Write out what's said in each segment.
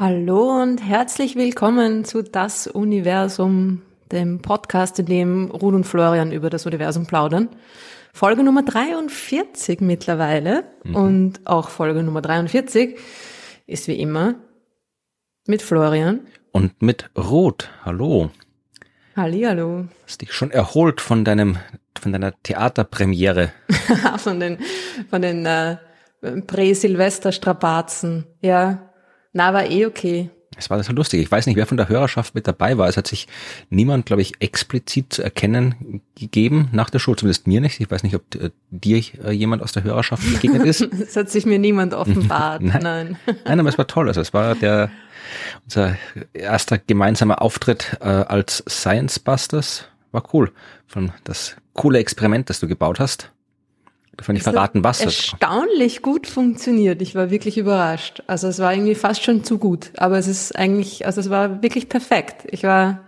Hallo und herzlich willkommen zu Das Universum, dem Podcast, in dem Ruth und Florian über das Universum plaudern. Folge Nummer 43 mittlerweile mhm. und auch Folge Nummer 43 ist wie immer mit Florian. Und mit Ruth. Hallo. Hallihallo. Hast dich schon erholt von deinem, von deiner Theaterpremiere. von den, von den äh, Prä-Silvester-Strapazen. Ja. Na, war eh okay. Es war so lustig. Ich weiß nicht, wer von der Hörerschaft mit dabei war. Es hat sich niemand, glaube ich, explizit zu erkennen gegeben nach der Show. Zumindest mir nicht. Ich weiß nicht, ob äh, dir äh, jemand aus der Hörerschaft begegnet ist. Es hat sich mir niemand offenbart. Nein. Nein. Nein, aber es war toll. Also es war der unser erster gemeinsamer Auftritt äh, als Science Busters. War cool. Von das coole Experiment, das du gebaut hast. Davon nicht verraten, was erstaunlich gut funktioniert. Ich war wirklich überrascht. Also es war irgendwie fast schon zu gut. Aber es ist eigentlich, also es war wirklich perfekt. Ich war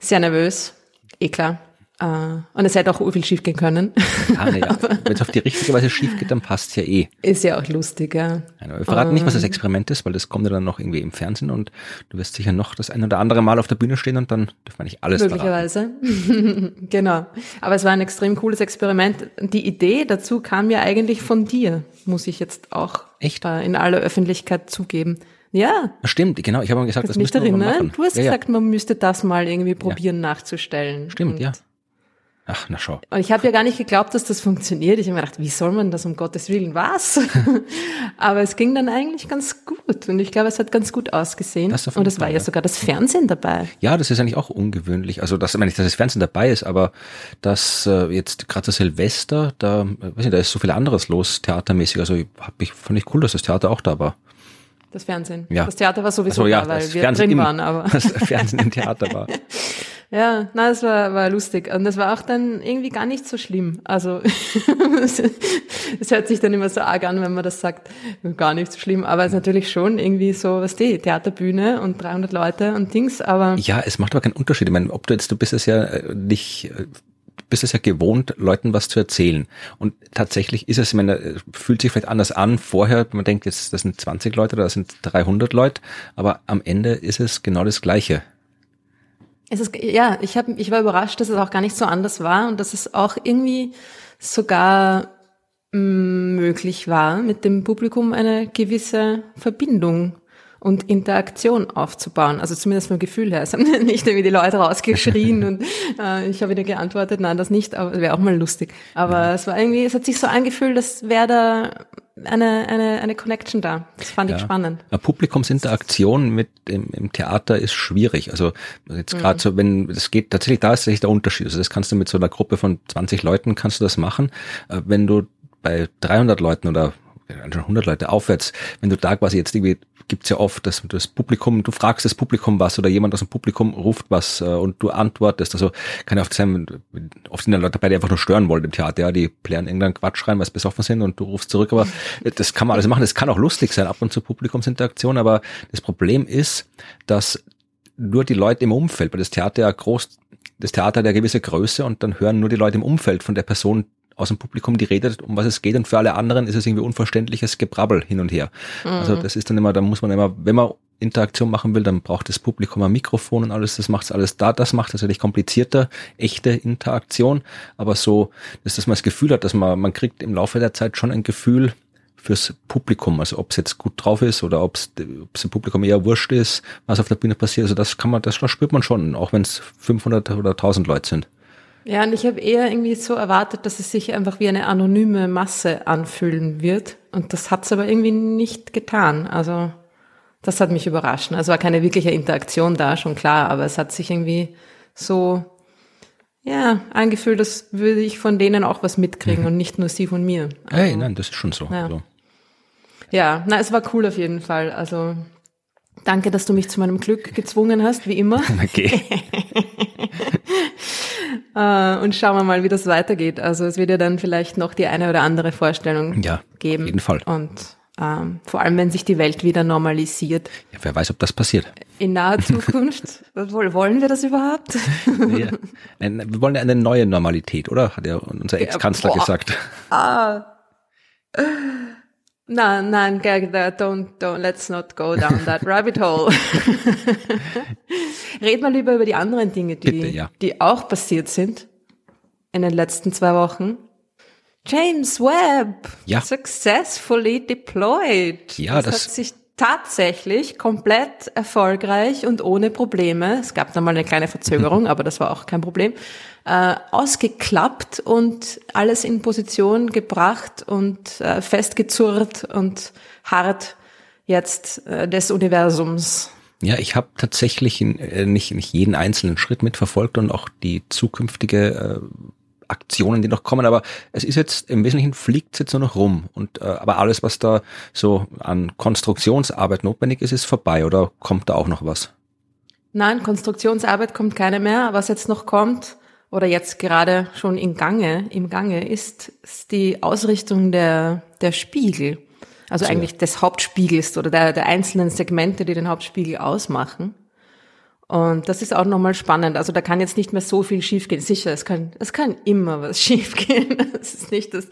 sehr nervös. Eh klar. Uh, und es hätte auch viel schief gehen können. Ah, ja. Wenn es auf die richtige Weise schief geht, dann passt ja eh. Ist ja auch lustig, ja. ja wir verraten um, nicht, was das Experiment ist, weil das kommt ja dann noch irgendwie im Fernsehen und du wirst sicher noch das ein oder andere Mal auf der Bühne stehen und dann dürfen wir nicht alles Möglicherweise. genau. Aber es war ein extrem cooles Experiment. Die Idee dazu kam ja eigentlich von dir, muss ich jetzt auch Echt? in aller Öffentlichkeit zugeben. Ja. Stimmt, genau. Ich habe mal gesagt, das müsste man machen. Du hast ja, gesagt, man müsste das mal irgendwie probieren ja. nachzustellen. Stimmt, und ja. Ach, na schau. Und ich habe ja gar nicht geglaubt, dass das funktioniert. Ich habe mir gedacht, wie soll man das um Gottes Willen? Was? Aber es ging dann eigentlich ganz gut. Und ich glaube, es hat ganz gut ausgesehen. Das und es war ja sogar das Fernsehen dabei. Ja, das ist eigentlich auch ungewöhnlich. Also, das, ich meine nicht, dass das Fernsehen dabei ist, aber dass äh, jetzt gerade das Silvester, da, äh, weiß nicht, da ist so viel anderes los, theatermäßig. Also hab ich, fand ich cool, dass das Theater auch da war. Das Fernsehen. Ja. Das Theater war sowieso also, ja, da, weil wir Fernsehen drin im, waren. Aber das Fernsehen im Theater war. Ja, na, es war, war lustig. Und das war auch dann irgendwie gar nicht so schlimm. Also, es hört sich dann immer so arg an, wenn man das sagt, gar nicht so schlimm. Aber es ist natürlich schon irgendwie so, was die, Theaterbühne und 300 Leute und Dings, aber. Ja, es macht aber keinen Unterschied. Ich meine, ob du jetzt, du bist es ja äh, nicht, äh, bist es ja gewohnt, Leuten was zu erzählen. Und tatsächlich ist es, ich meine, fühlt sich vielleicht anders an. Vorher, man denkt jetzt, das sind 20 Leute oder das sind 300 Leute, aber am Ende ist es genau das Gleiche. Es ist, ja, ich, hab, ich war überrascht, dass es auch gar nicht so anders war und dass es auch irgendwie sogar mm, möglich war, mit dem Publikum eine gewisse Verbindung und Interaktion aufzubauen. Also zumindest vom Gefühl her. Es haben nicht irgendwie die Leute rausgeschrien und äh, ich habe wieder geantwortet, nein, das nicht, aber wäre auch mal lustig. Aber ja. es war irgendwie, es hat sich so angefühlt, dass wäre da eine, eine, eine Connection da. Das fand ja. ich spannend. Eine Publikumsinteraktion mit im, im Theater ist schwierig. Also jetzt gerade mhm. so, wenn es geht, tatsächlich da ist tatsächlich der Unterschied. Also das kannst du mit so einer Gruppe von 20 Leuten kannst du das machen. Äh, wenn du bei 300 Leuten oder 100 Leute aufwärts, wenn du da quasi jetzt irgendwie gibt's ja oft, dass das Publikum, du fragst das Publikum was oder jemand aus dem Publikum ruft was äh, und du antwortest. Also kann ja oft sein, oft sind da Leute dabei, die einfach nur stören wollen im Theater, ja, die plären irgendeinen Quatsch rein, was besoffen sind und du rufst zurück, aber das kann man alles machen. Das kann auch lustig sein, ab und zu Publikumsinteraktion, aber das Problem ist, dass nur die Leute im Umfeld, weil das Theater ja groß, das Theater hat ja gewisse Größe und dann hören nur die Leute im Umfeld von der Person, aus dem Publikum, die redet, um was es geht, und für alle anderen ist es irgendwie unverständliches Gebrabbel hin und her. Mhm. Also das ist dann immer, da muss man immer, wenn man Interaktion machen will, dann braucht das Publikum ein Mikrofon und alles, das macht alles da, das macht es natürlich komplizierter, echte Interaktion, aber so, dass, dass man das Gefühl hat, dass man, man kriegt im Laufe der Zeit schon ein Gefühl fürs Publikum, also ob es jetzt gut drauf ist oder ob es dem Publikum eher wurscht ist, was auf der Bühne passiert, also das kann man, das spürt man schon, auch wenn es 500 oder 1000 Leute sind. Ja, und ich habe eher irgendwie so erwartet, dass es sich einfach wie eine anonyme Masse anfühlen wird. Und das hat's aber irgendwie nicht getan. Also das hat mich überrascht. Also war keine wirkliche Interaktion da, schon klar, aber es hat sich irgendwie so ja, angefühlt, dass würde ich von denen auch was mitkriegen mhm. und nicht nur sie von mir. Also, hey, nein, das ist schon so. Ja. Also. ja, na, es war cool auf jeden Fall. Also danke, dass du mich zu meinem Glück gezwungen hast, wie immer. Okay. Äh, und schauen wir mal, wie das weitergeht. Also es wird ja dann vielleicht noch die eine oder andere Vorstellung ja, geben. Auf jeden Fall. Und Ähm, vor allem, wenn sich die Welt wieder normalisiert. Ja, wer weiß, ob das passiert. In naher Zukunft. Wollen wir das überhaupt? ja. Wir wollen eine neue Normalität, oder? Hat ja unser Ex-Kanzler ja, gesagt. Ah. Nein, nein, don't, don't, let's not go down that rabbit hole. Red mal lieber über die anderen Dinge, die, Bitte, ja. die auch passiert sind in den letzten zwei Wochen. James Webb, ja. successfully deployed. Ja, das, das hat sich tatsächlich komplett erfolgreich und ohne Probleme, es gab dann mal eine kleine Verzögerung, aber das war auch kein Problem, äh, ausgeklappt und alles in Position gebracht und äh, festgezurrt und hart jetzt äh, des Universums. Ja, ich habe tatsächlich äh, nicht, nicht jeden einzelnen Schritt mitverfolgt und auch die zukünftige äh, Aktionen, die noch kommen, aber es ist jetzt im Wesentlichen fliegt es jetzt nur noch rum und äh, aber alles, was da so an Konstruktionsarbeit notwendig ist, ist vorbei oder kommt da auch noch was? Nein, Konstruktionsarbeit kommt keine mehr. Was jetzt noch kommt oder jetzt gerade schon in Gange, im Gange ist, ist die Ausrichtung der der Spiegel. Also so. eigentlich des Hauptspiegels oder der, der einzelnen Segmente, die den Hauptspiegel ausmachen. Und das ist auch nochmal spannend. Also da kann jetzt nicht mehr so viel schiefgehen. Sicher, es kann, es kann immer was schiefgehen. Das ist nicht das,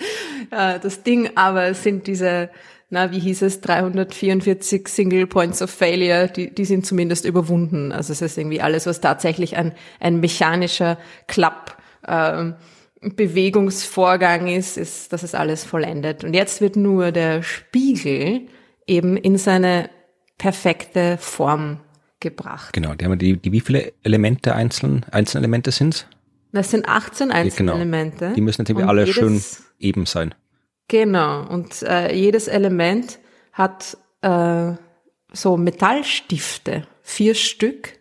äh, das Ding, aber es sind diese, na, wie hieß es, 344 Single Points of Failure, die, die sind zumindest überwunden. Also es ist irgendwie alles, was tatsächlich ein, ein mechanischer Klapp, äh, Bewegungsvorgang ist, ist, das ist alles vollendet. Und jetzt wird nur der Spiegel eben in seine perfekte Form gebracht. Genau, die haben die, die wie viele Elemente einzeln, Einzelelemente sind's? Das sind 18 Einzelelemente. Genau. Die müssen natürlich alle schön eben sein. Genau. Und äh, jedes Element hat äh, so Metallstifte, vier Stück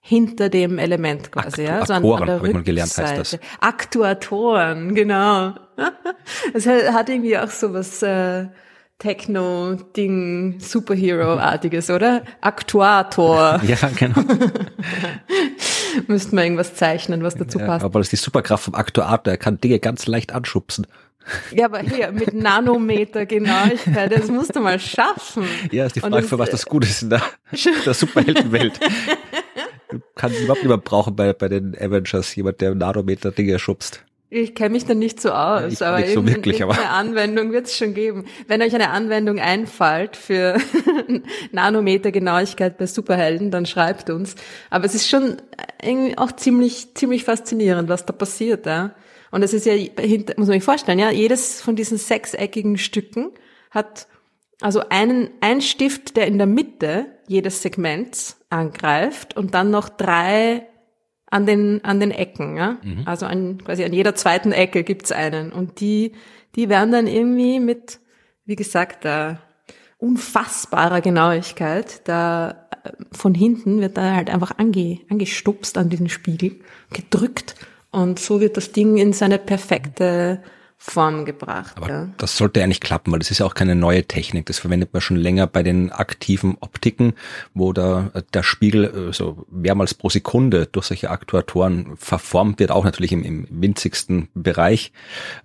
hinter dem Element quasi. Aktu ja, so Aktoren, habe ich mal gelernt, heißt das. Aktuatoren, genau. Es hat irgendwie auch so was äh, Techno-Ding, Superhero-artiges, oder? Aktuator. ja, genau. Müssten wir irgendwas zeichnen, was dazu ja, passt. Aber das ist die Superkraft vom Aktuator, er kann Dinge ganz leicht anschubsen. Ja, aber hier, mit Nanometer Genauigkeit, das musst du mal schaffen. Ja, ist die Frage, für was das gut ist in der, der Superheldenwelt. Kann überhaupt niemand brauchen bei, bei den Avengers, jemand, der Nanometer Dinge schubst. Ich kenne mich da nicht so aus, ja, aber, so wirklich, aber eine Anwendung wird es schon geben. Wenn euch eine Anwendung einfällt für Nanometer Genauigkeit bei Superhelden, dann schreibt uns. Aber es ist schon irgendwie auch ziemlich ziemlich faszinierend, was da passiert, ja. Und es ist ja muss man sich vorstellen, ja, jedes von diesen sechseckigen Stücken hat also einen ein Stift, der in der Mitte jedes Segments angreift und dann noch drei an den, an den Ecken. Ja? Mhm. Also an, quasi an jeder zweiten Ecke gibt's einen. Und die, die werden dann irgendwie mit, wie gesagt, da unfassbarer Genauigkeit, da äh, von hinten wird da halt einfach ange, angestupst an diesen Spiegel, gedrückt und so wird das Ding in seine perfekte Form gebracht. Aber ja. das sollte eigentlich klappen, weil das ist ja auch keine neue Technik. Das verwendet man schon länger bei den aktiven Optiken, wo da der Spiegel äh, so mehrmals pro Sekunde durch solche Aktuatoren verformt wird, auch natürlich im, im winzigsten Bereich,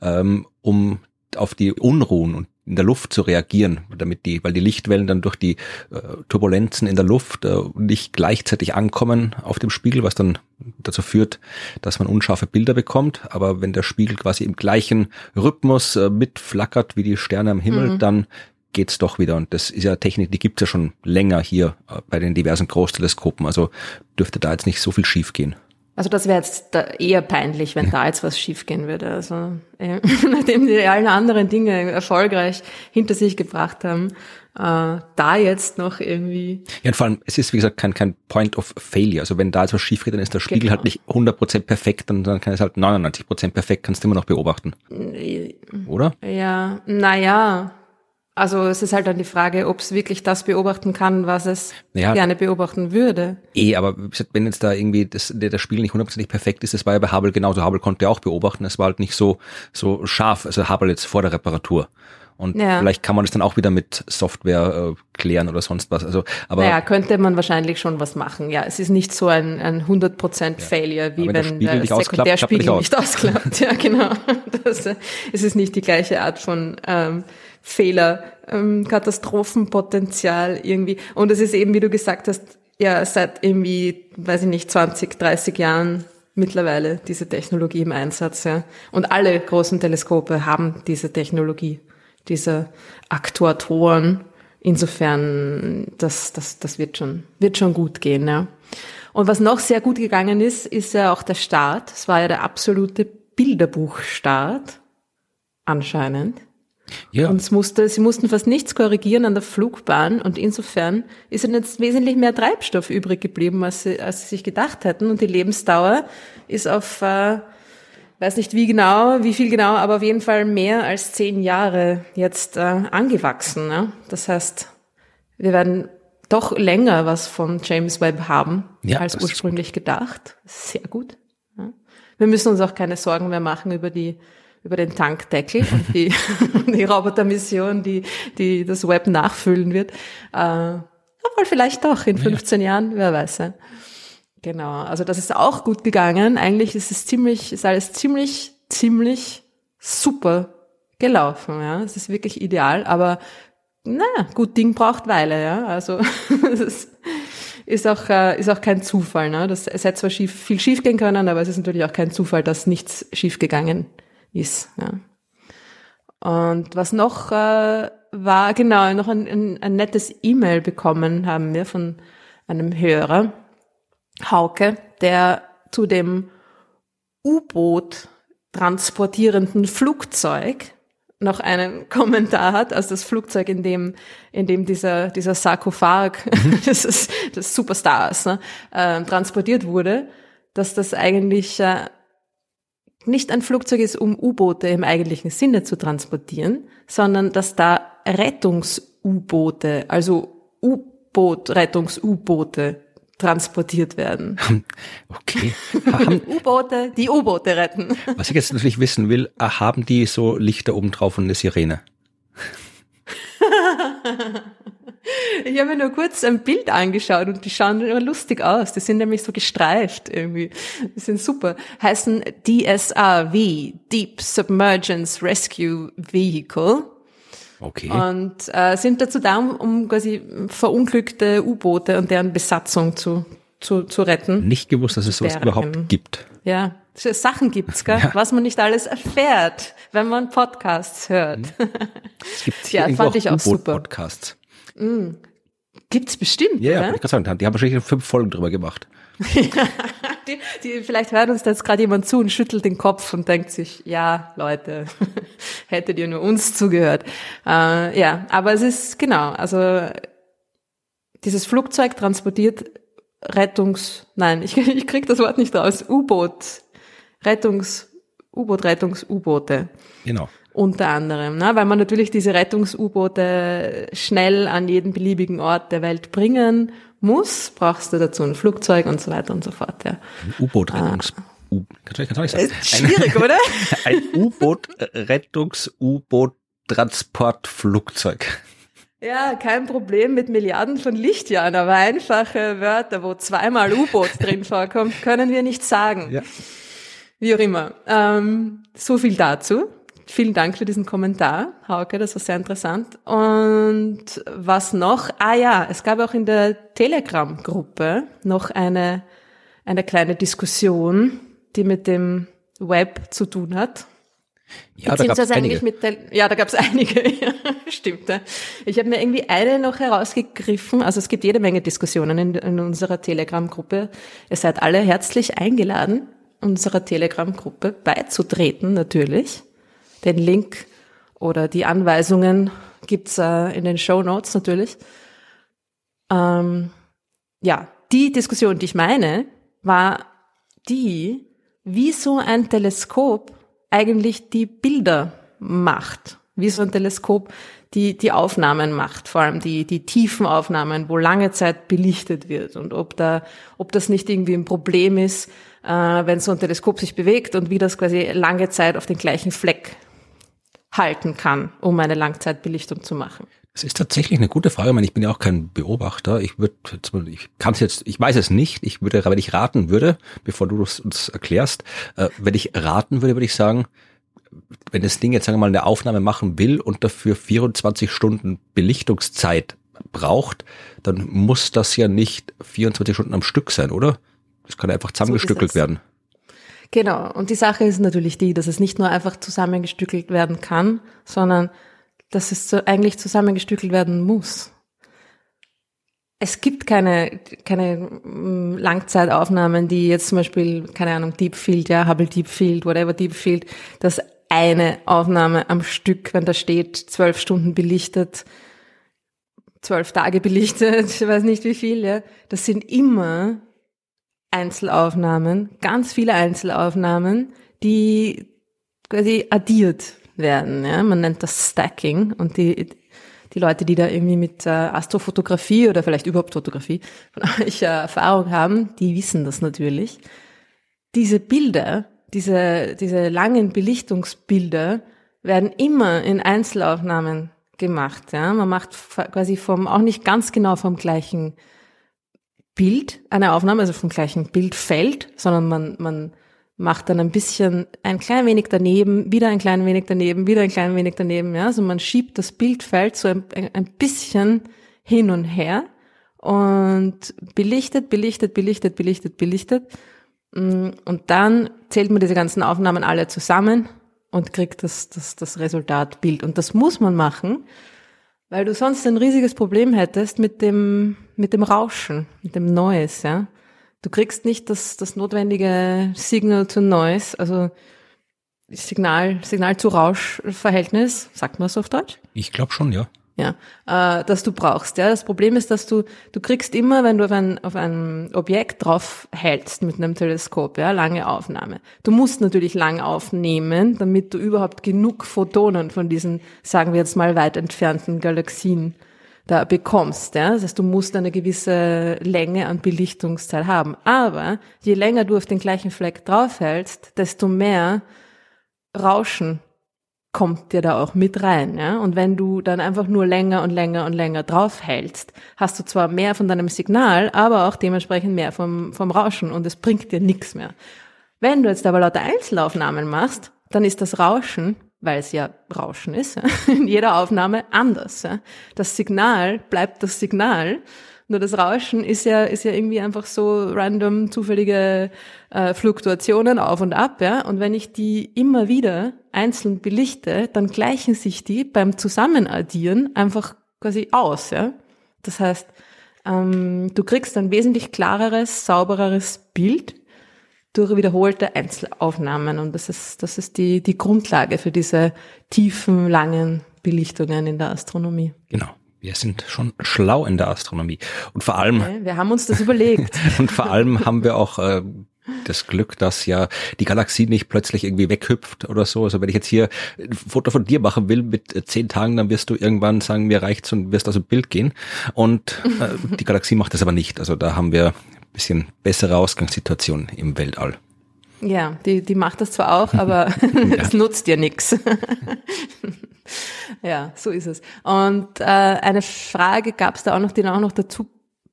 ähm, um auf die Unruhen und in der Luft zu reagieren, damit die, weil die Lichtwellen dann durch die äh, Turbulenzen in der Luft äh, nicht gleichzeitig ankommen auf dem Spiegel, was dann dazu führt, dass man unscharfe Bilder bekommt. Aber wenn der Spiegel quasi im gleichen Rhythmus äh, mitflackert wie die Sterne am Himmel, mhm. dann geht's doch wieder. Und das ist ja Technik, die gibt's ja schon länger hier äh, bei den diversen Großteleskopen. Also dürfte da jetzt nicht so viel schief gehen. Also das wäre jetzt eher peinlich, wenn da jetzt was schiefgehen würde. Also äh, nachdem die allen anderen Dinge erfolgreich hinter sich gebracht haben, äh, da jetzt noch irgendwie. Ja, und vor allem, es ist wie gesagt kein, kein Point of Failure. Also wenn da jetzt was schief geht, dann ist der Spiegel halt genau. halt nicht 100% perfekt, dann, dann kann es halt 99% perfekt, kannst du immer noch beobachten. Oder? Ja, naja. Also es ist halt dann die Frage, ob es wirklich das beobachten kann, was es ja, gerne beobachten würde. Eh, aber wenn jetzt da irgendwie das, das Spiel nicht hundertprozentig perfekt ist, das war ja bei Hubble genauso. Hubble konnte ja auch beobachten, es war halt nicht so, so scharf, also Hubble jetzt vor der Reparatur. Und Ja. vielleicht kann man das dann auch wieder mit Software äh, klären oder sonst was. Also, aber naja, könnte man wahrscheinlich schon was machen. Ja, es ist nicht so ein, ein 100% Failure, wie Aber wenn der wenn Spiegel der nicht ausklappt, er Sekundärspiegel nicht nicht ausklappt. Ja, genau. Das, äh, es ist nicht die gleiche Art von ähm, Fehler, ähm, Katastrophenpotenzial irgendwie. Und es ist eben, wie du gesagt hast, ja, seit irgendwie, weiß ich nicht, 20, 30 Jahren mittlerweile diese Technologie im Einsatz. Ja. Und alle großen Teleskope haben diese Technologie, diese Aktuatoren. Insofern, das, das, das wird schon, wird schon gut gehen, ja. Und was noch sehr gut gegangen ist, ist ja auch der Start. Es war ja der absolute Bilderbuchstart. Anscheinend. Ja, Und es musste, sie mussten fast nichts korrigieren an der Flugbahn und insofern ist ihnen jetzt wesentlich mehr Treibstoff übrig geblieben, als sie, als sie sich gedacht hätten. Und die Lebensdauer ist auf, äh, weiß nicht wie genau, wie viel genau, aber auf jeden Fall mehr als zehn Jahre jetzt äh, angewachsen. Ne? Das heißt, wir werden doch länger was von James Webb haben, Ja, als ursprünglich gedacht. Sehr gut. Ja. Wir müssen uns auch keine Sorgen mehr machen über die über den Tankdeckel und die, die Robotermission, die, die das Web nachfüllen wird. Äh, obwohl vielleicht doch in 15 Jahren, wer weiß. Ja. Genau, also das ist auch gut gegangen. Eigentlich ist es ziemlich, ist alles ziemlich, ziemlich super gelaufen. Ja, es ist wirklich ideal. Aber na, gut Ding braucht Weile. Ja, also es ist, ist auch äh, ist auch kein Zufall. Ne? Das, es hätte zwar schief, viel schief gehen können, aber es ist natürlich auch kein Zufall, dass nichts schief gegangen ist. Ja. Und was noch äh, war, genau, noch ein, ein, ein nettes E-Mail bekommen haben wir von einem Hörer, Hauke, der zu dem U-Boot transportierenden Flugzeug noch einen Kommentar hat, also das Flugzeug, in dem, in dem dieser, dieser Sarkophag das ist, des Superstars ne, äh, transportiert wurde, dass das eigentlich äh, nicht ein Flugzeug ist, um U-Boote im eigentlichen Sinne zu transportieren, sondern dass da Rettungs-U-Boote, also U-Boot-Rettungs-U-Boote transportiert werden. okay. U-Boote, die U-Boote retten. was ich jetzt natürlich wissen will, äh, haben die so Lichter oben drauf und eine Sirene? Ich habe mir nur kurz ein Bild angeschaut und die schauen immer lustig aus. Die sind nämlich so gestreift irgendwie. Die sind super. Heißen DSRV, Deep Submergence Rescue Vehicle. Okay. Und äh, sind dazu da, um, um quasi verunglückte U-Boote und deren Besatzung zu, zu, zu retten. Nicht gewusst, dass es sowas überhaupt gibt. Ja, Sachen gibt's, gell? Ja. was man nicht alles erfährt, wenn man Podcasts hört. Es gibt Ja, fand ich auch super. U-Boot-Podcasts. Gibt's bestimmt, Ja, ja, wollte ich gerade sagen, die haben wahrscheinlich fünf Folgen drüber gemacht. Die, die, vielleicht hört uns da jetzt gerade jemand zu und schüttelt den Kopf und denkt sich, ja, Leute, hättet ihr nur uns zugehört. Äh, ja, aber es ist genau, also dieses Flugzeug transportiert Rettungs, nein, ich, ich krieg das Wort nicht raus, U-Boot, Rettungs, U-Boot, Rettungs-U-Boote Genau. unter anderem, ne? weil man natürlich diese Rettungs-U-Boote schnell an jeden beliebigen Ort der Welt bringen muss, brauchst du dazu ein Flugzeug und so weiter und so fort. Ja. Ein U-Boot-Rettungs... U kannst du kannst du nicht sagen. Schwierig, oder? Ein, ein U-Boot-Rettungs-U-Boot-Transportflugzeug. Ja, kein Problem mit Milliarden von Lichtjahren, aber einfache Wörter, wo zweimal U-Boot drin vorkommt, können wir nicht sagen. Ja. Wie auch immer. Ähm, so viel dazu. Vielen Dank für diesen Kommentar, Hauke, das war sehr interessant. Und was noch? Ah ja, es gab auch in der Telegram-Gruppe noch eine, eine kleine Diskussion, die mit dem Web zu tun hat. Ja, da gab es Beziehungsweise eigentlich einige. mit der, ja, da gab es einige, ja, stimmt. Ja. Ich habe mir irgendwie eine noch herausgegriffen. Also es gibt jede Menge Diskussionen in, in unserer Telegram-Gruppe. Ihr seid alle herzlich eingeladen, unserer Telegram-Gruppe beizutreten, natürlich. Den Link oder die Anweisungen gibt's äh, in den Show Notes natürlich. Ähm, ja, die Diskussion, die ich meine, war die, wie so ein Teleskop eigentlich die Bilder macht, wie so ein Teleskop die, die Aufnahmen macht, vor allem die, die tiefen Aufnahmen, wo lange Zeit belichtet wird und ob da, ob das nicht irgendwie ein Problem ist, äh, wenn so ein Teleskop sich bewegt und wie das quasi lange Zeit auf den gleichen Fleck halten kann, um eine Langzeitbelichtung zu machen? Das ist tatsächlich eine gute Frage. Ich, meine, ich bin ja auch kein Beobachter. Ich würde, ich kann es jetzt, ich weiß es nicht. Ich würde, wenn ich raten würde, bevor du es uns erklärst, äh, wenn ich raten würde, würde ich sagen, wenn das Ding jetzt sagen wir mal eine Aufnahme machen will und dafür 24 Stunden Belichtungszeit braucht, dann muss das ja nicht 24 Stunden am Stück sein, oder? Das kann einfach zusammengestückelt so werden. Genau. Und die Sache ist natürlich die, dass es nicht nur einfach zusammengestückelt werden kann, sondern dass es so eigentlich zusammengestückelt werden muss. Es gibt keine, keine mm, Langzeitaufnahmen, die jetzt zum Beispiel, keine Ahnung, Deep Field, ja, Hubble Deep Field, whatever Deep Field, dass eine Aufnahme am Stück, wenn da steht, zwölf Stunden belichtet, zwölf Tage belichtet, ich weiß nicht wie viel, ja. Das sind immer Einzelaufnahmen, ganz viele Einzelaufnahmen, die quasi addiert werden. Ja? Man nennt das Stacking und die, die Leute, die da irgendwie mit äh, Astrofotografie oder vielleicht überhaupt Fotografie von euch äh, Erfahrung haben, die wissen das natürlich. Diese Bilder, diese, diese langen Belichtungsbilder werden immer in Einzelaufnahmen gemacht. Ja? Man macht quasi vom, auch nicht ganz genau vom gleichen Bild eine Aufnahme, also vom gleichen Bildfeld, sondern man, man macht dann ein bisschen, ein klein wenig daneben, wieder ein klein wenig daneben, wieder ein klein wenig daneben, ja. Also man schiebt das Bildfeld so ein, ein bisschen hin und her und belichtet, belichtet, belichtet, belichtet, belichtet. Mm, und dann zählt man diese ganzen Aufnahmen alle zusammen und kriegt das, das, das Resultat Bild. Und das muss man machen, weil du sonst ein riesiges Problem hättest mit dem, mit dem Rauschen, mit dem Noise, ja. Du kriegst nicht das, das notwendige Signal to Noise, also Signal, Signal zu Rausch-Verhältnis, sagt man es auf Deutsch? Ich glaube schon, ja ja, äh, das du brauchst. Ja, das Problem ist, dass du du kriegst immer, wenn du auf ein auf ein Objekt drauf hältst mit einem Teleskop, ja, lange Aufnahme. Du musst natürlich lang aufnehmen, damit du überhaupt genug Photonen von diesen, sagen wir jetzt mal weit entfernten Galaxien da bekommst. Ja? Das heißt, du musst eine gewisse Länge an Belichtungszeit haben. Aber je länger du auf den gleichen Fleck draufhältst, desto mehr Rauschen kommt dir da auch mit rein. Ja? Und wenn du dann einfach nur länger und länger und länger draufhältst, hast du zwar mehr von deinem Signal, aber auch dementsprechend mehr vom, vom Rauschen und es bringt dir nichts mehr. Wenn du jetzt aber lauter Einzelaufnahmen machst, dann ist das Rauschen, weil es ja Rauschen ist, in jeder Aufnahme anders. Das Signal bleibt das Signal nur das Rauschen ist ja, ist ja irgendwie einfach so random, zufällige äh, Fluktuationen auf und ab, ja. Und wenn ich die immer wieder einzeln belichte, dann gleichen sich die beim Zusammenaddieren einfach quasi aus, ja. Das heißt, ähm, du kriegst ein wesentlich klareres, saubereres Bild durch wiederholte Einzelaufnahmen. Und das ist, das ist die, die Grundlage für diese tiefen, langen Belichtungen in der Astronomie. Genau. Wir sind schon schlau in der Astronomie. Und vor allem. Okay, wir haben uns das überlegt. und vor allem haben wir auch äh, das Glück, dass ja die Galaxie nicht plötzlich irgendwie weghüpft oder so. Also wenn ich jetzt hier ein Foto von dir machen will mit äh, zehn Tagen, dann wirst du irgendwann sagen, mir reicht's und wirst aus dem Bild gehen. Und äh, die Galaxie macht das aber nicht. Also da haben wir ein bisschen bessere Ausgangssituation im Weltall. Ja, die, die macht das zwar auch, aber es nutzt dir nichts. Ja, so ist es. Und äh, eine Frage gab es da auch noch, die auch noch dazu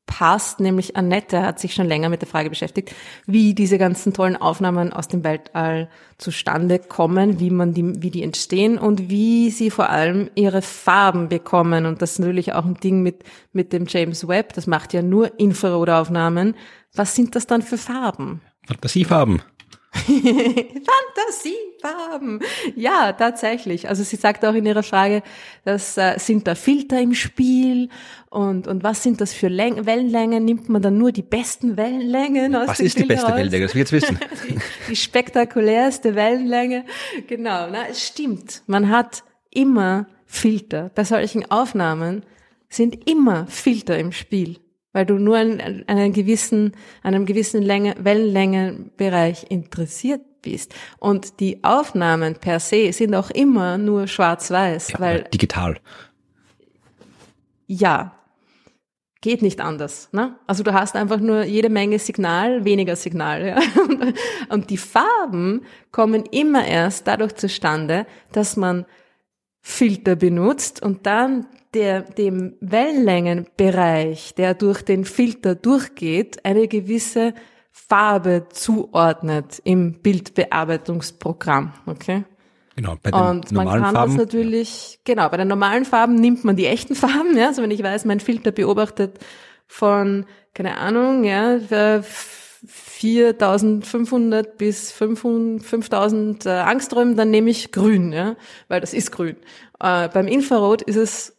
passt, nämlich Annette hat sich schon länger mit der Frage beschäftigt, wie diese ganzen tollen Aufnahmen aus dem Weltall zustande kommen, wie man die, wie die entstehen und wie sie vor allem ihre Farben bekommen. Und das ist natürlich auch ein Ding mit, mit dem James Webb. Das macht ja nur Infrarotaufnahmen. Was sind das dann für Farben? Fantasiefarben. Fantasiefarben. Ja, tatsächlich. Also sie sagt auch in ihrer Frage, dass äh, sind da Filter im Spiel und und was sind das für Läng Wellenlängen? Nimmt man dann nur die besten Wellenlängen aus Was ist die beste raus? Wellenlänge? Das will ich jetzt wissen. die, die spektakulärste Wellenlänge. Genau, na, es stimmt. Man hat immer Filter. Bei solchen Aufnahmen sind immer Filter im Spiel weil du nur an, an einen gewissen, einem gewissen Länge, Wellenlängenbereich interessiert bist. Und die Aufnahmen per se sind auch immer nur schwarz-weiß, ja, weil digital. Ja, geht nicht anders. Ne? Also du hast einfach nur jede Menge Signal, weniger Signal. Ja? Und die Farben kommen immer erst dadurch zustande, dass man Filter benutzt und dann der, dem Wellenlängenbereich, der durch den Filter durchgeht, eine gewisse Farbe zuordnet im Bildbearbeitungsprogramm, okay? Genau, bei den Und man normalen kann Farben. das natürlich, genau, bei den normalen Farben nimmt man die echten Farben, ja, also wenn ich weiß, mein Filter beobachtet von, keine Ahnung, ja, 4500 bis 500, 5000 äh, Angströmen, dann nehme ich grün, ja, weil das ist grün. Äh, beim Infrarot ist es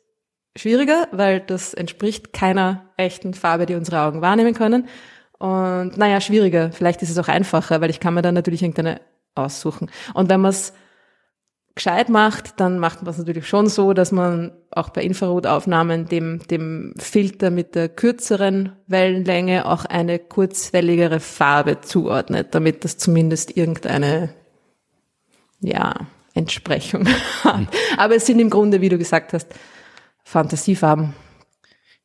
schwieriger, weil das entspricht keiner echten Farbe, die unsere Augen wahrnehmen können. Und naja, schwieriger. Vielleicht ist es auch einfacher, weil ich kann mir dann natürlich irgendeine aussuchen. Und wenn man es gescheit macht, dann macht man es natürlich schon so, dass man auch bei Infrarotaufnahmen dem, dem Filter mit der kürzeren Wellenlänge auch eine kurzwelligere Farbe zuordnet, damit das zumindest irgendeine, ja, Entsprechung hat. Aber es sind im Grunde, wie du gesagt hast, Fantasiefarben.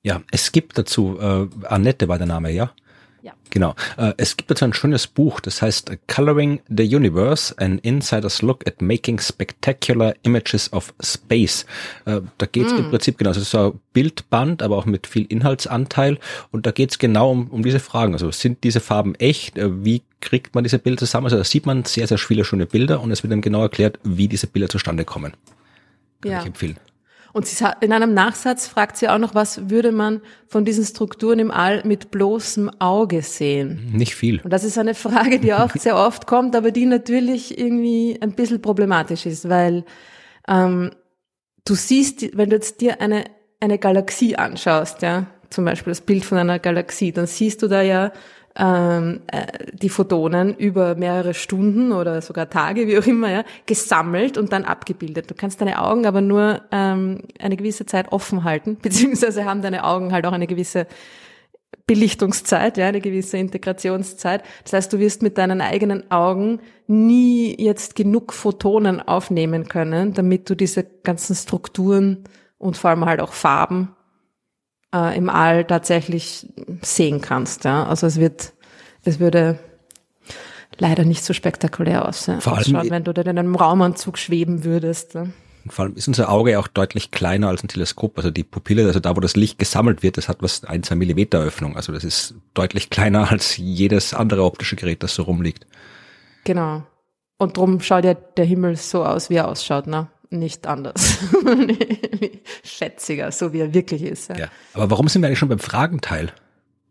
Ja, es gibt dazu, äh, Annette war der Name, ja? Ja. Genau. Äh, es gibt dazu ein schönes Buch, das heißt Coloring the Universe, an Insider's Look at Making Spectacular Images of Space. Äh, da geht es im Prinzip genau, also es ist so ein Bildband, aber auch mit viel Inhaltsanteil. Und da geht es genau um, um diese Fragen. Also sind diese Farben echt? Äh, Wie kriegt man diese Bilder zusammen? Also da sieht man sehr, sehr viele schöne Bilder und es wird dann genau erklärt, wie diese Bilder zustande kommen. Kann Ja. ich empfehlen. Und sie in einem Nachsatz fragt sie auch noch, was würde man von diesen Strukturen im All mit bloßem Auge sehen? Nicht viel. Und das ist eine Frage, die auch sehr oft kommt, aber die natürlich irgendwie ein bisschen problematisch ist, weil ähm, du siehst, wenn du jetzt dir eine, eine Galaxie anschaust, ja, zum Beispiel das Bild von einer Galaxie, dann siehst du da ja ähm, äh, die Photonen über mehrere Stunden oder sogar Tage, wie auch immer, ja, gesammelt und dann abgebildet. Du kannst deine Augen aber nur ähm, eine gewisse Zeit offen halten, beziehungsweise haben deine Augen halt auch eine gewisse Belichtungszeit, ja, eine gewisse Integrationszeit. Das heißt, du wirst mit deinen eigenen Augen nie jetzt genug Photonen aufnehmen können, damit du diese ganzen Strukturen und vor allem halt auch Farben äh, im All tatsächlich sehen kannst. Ja. Also es wird, es würde leider nicht so spektakulär aussehen, Vor allem- ausschauen, wenn du da in einem Raumanzug schweben würdest. Ja. Vor allem ist unser Auge auch deutlich kleiner als ein Teleskop. Also die Pupille, also da, wo das Licht gesammelt wird, das hat was ein, zwei Millimeter Öffnung. Also das ist deutlich kleiner als jedes andere optische Gerät, das so rumliegt. Genau. Und drum schaut ja der Himmel so aus, wie er ausschaut, ne? Nicht anders. Schätziger, so wie er wirklich ist. Ja. Ja. Aber warum sind wir eigentlich schon beim Fragenteil?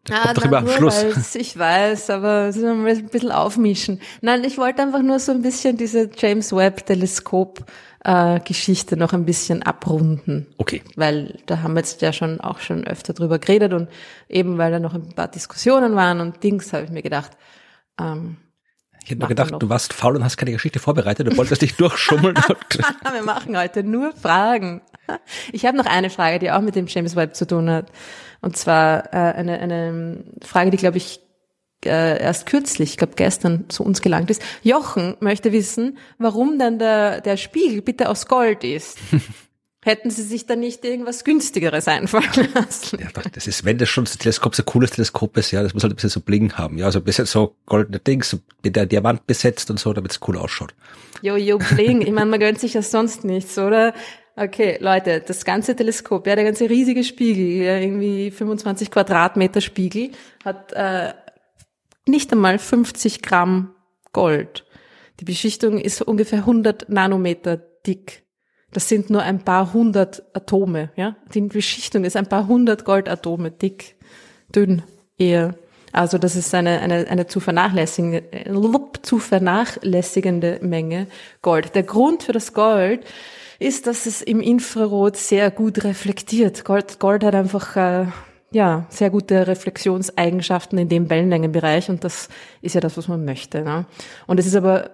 Ah, kommt doch immer am Schluss. Ich weiß, aber ist ein bisschen aufmischen. Nein, ich wollte einfach nur so ein bisschen diese James Webb Teleskop äh, Geschichte noch ein bisschen abrunden. Okay. Weil da haben wir jetzt ja schon auch schon öfter drüber geredet und eben weil da noch ein paar Diskussionen waren und Dings, habe ich mir gedacht, ähm, Ich hätte nur gedacht, du warst faul und hast keine Geschichte vorbereitet. Du wolltest dich durchschummeln. wir machen heute nur Fragen. Ich habe noch eine Frage, die auch mit dem James Webb zu tun hat. Und zwar äh, eine, eine Frage, die, glaube ich, äh, erst kürzlich, ich glaube gestern zu uns gelangt ist. Jochen möchte wissen, warum denn der, der Spiegel bitte aus Gold ist. Hätten Sie sich da nicht irgendwas günstigeres einfallen lassen? ja, das ist, wenn das schon das Teleskop so ein cooles Teleskop ist, ja, das muss halt ein bisschen so bling haben. Ja, also ein bisschen so goldene Dings, so mit der Diamant besetzt und so, damit es cool ausschaut. Jo, jo, bling. Ich meine, man gönnt sich ja sonst nichts, oder? Okay, Leute, das ganze Teleskop, ja, der ganze riesige Spiegel, ja, irgendwie 25 Quadratmeter Spiegel, hat äh, nicht einmal 50 Gramm Gold. Die Beschichtung ist ungefähr 100 Nanometer dick. Das sind nur ein paar hundert Atome, ja. Die Beschichtung ist ein paar hundert Goldatome dick, dünn eher. Also das ist eine, eine, eine zu, vernachlässigende, zu vernachlässigende Menge Gold. Der Grund für das Gold ist, dass es im Infrarot sehr gut reflektiert. Gold, Gold hat einfach äh, ja sehr gute Reflexionseigenschaften in dem Wellenlängenbereich und das ist ja das, was man möchte. Ne? Und es ist aber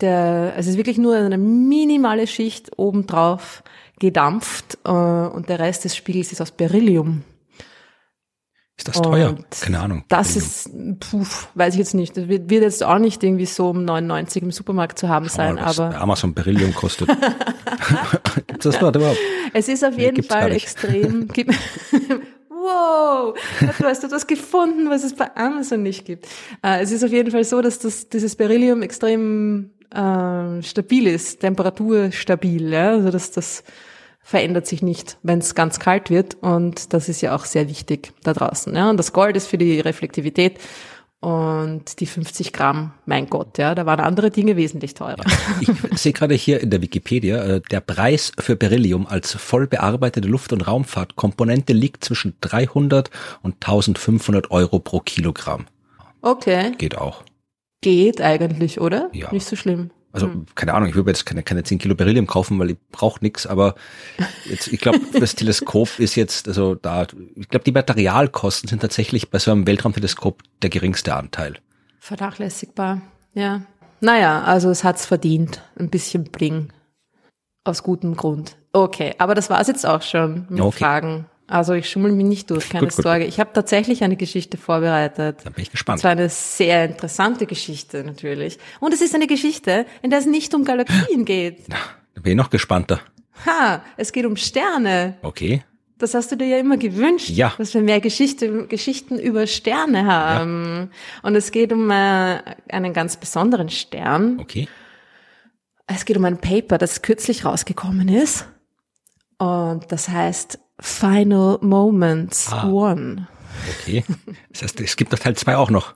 der, es ist wirklich nur eine minimale Schicht obendrauf gedampft äh, und der Rest des Spiegels ist aus Beryllium. Ist das teuer? Und Keine Ahnung. Das ist, puh, weiß ich jetzt nicht. Das wird, wird jetzt auch nicht irgendwie so um 99 im Supermarkt zu haben Schau sein, mal, was aber Amazon Beryllium kostet. Gibt's das dort überhaupt? es ist auf Nee, jeden gar Fall extrem. Wow, du hast etwas gefunden, was es bei Amazon nicht gibt. Äh, es ist auf jeden Fall so, dass das, dieses Beryllium extrem äh, stabil ist, Temperatur stabil, ja, also dass das verändert sich nicht, wenn es ganz kalt wird und das ist ja auch sehr wichtig da draußen. Ja. Und das Gold ist für die Reflektivität und die 50 Gramm, mein Gott, ja, da waren andere Dinge wesentlich teurer. Ich sehe gerade hier in der Wikipedia, äh, der Preis für Beryllium als voll bearbeitete Luft- und Raumfahrtkomponente liegt zwischen 300 und 1500 Euro pro Kilogramm. Okay. Geht auch. Geht eigentlich, oder? Ja. Nicht so schlimm. Also hm. keine Ahnung, ich würde jetzt keine, keine 10 Kilo Beryllium kaufen, weil ich brauche nichts, aber jetzt, ich glaube, das Teleskop ist jetzt, also da, ich glaube, die Materialkosten sind tatsächlich bei so einem Weltraumteleskop der geringste Anteil. Vernachlässigbar, ja. Naja, also es hat's verdient. Ein bisschen Bling. Aus gutem Grund. Okay, aber das war's jetzt auch schon mit okay. Fragen also ich schummel mich nicht durch, keine gut, gut. Sorge. Ich habe tatsächlich eine Geschichte vorbereitet. Da bin ich gespannt. Es war eine sehr interessante Geschichte natürlich. Und es ist eine Geschichte, in der es nicht um Galaxien geht. Da bin ich noch gespannter. Ha, es geht um Sterne. Okay. Das hast du dir ja immer gewünscht, ja. dass wir mehr Geschichte, Geschichten über Sterne haben. Ja. Und es geht um äh, einen ganz besonderen Stern. Okay. Es geht um ein Paper, das kürzlich rausgekommen ist. Und das heißt Final Moments ah. One. Okay. Das heißt, es gibt doch Teil zwei auch noch.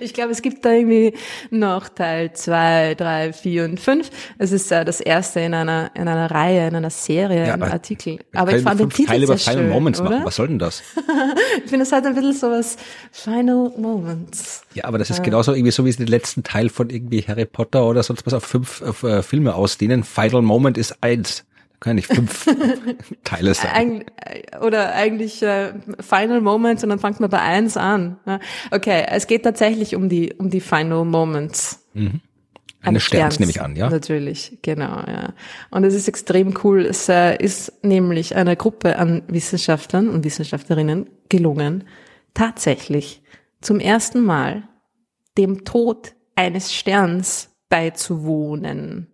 Ich glaube, es gibt da irgendwie noch Teil zwei, drei, vier und fünf. Es ist äh, das erste in einer in einer Reihe, in einer Serie, ja, in einem Artikel. Aber ich fand den Titel Teile über sehr Final schön, Moments oder? machen. Was soll denn das? ich finde, es hat ein bisschen sowas Final Moments. Ja, aber das ist genauso irgendwie so wie sie den letzten Teil von irgendwie Harry Potter oder sonst was auf fünf auf, äh, Filme ausdehnen. Final Moment ist eins. Kann nicht fünf Teile sein. Eig oder eigentlich äh, Final Moments und dann fängt man bei eins an. Okay, es geht tatsächlich um die um die Final Moments. Mhm. Eine Sterns, Sterns nehme ich an, ja? Natürlich, genau, ja. Und es ist extrem cool. Es äh, ist nämlich einer Gruppe an Wissenschaftlern und Wissenschaftlerinnen gelungen, tatsächlich zum ersten Mal dem Tod eines Sterns beizuwohnen.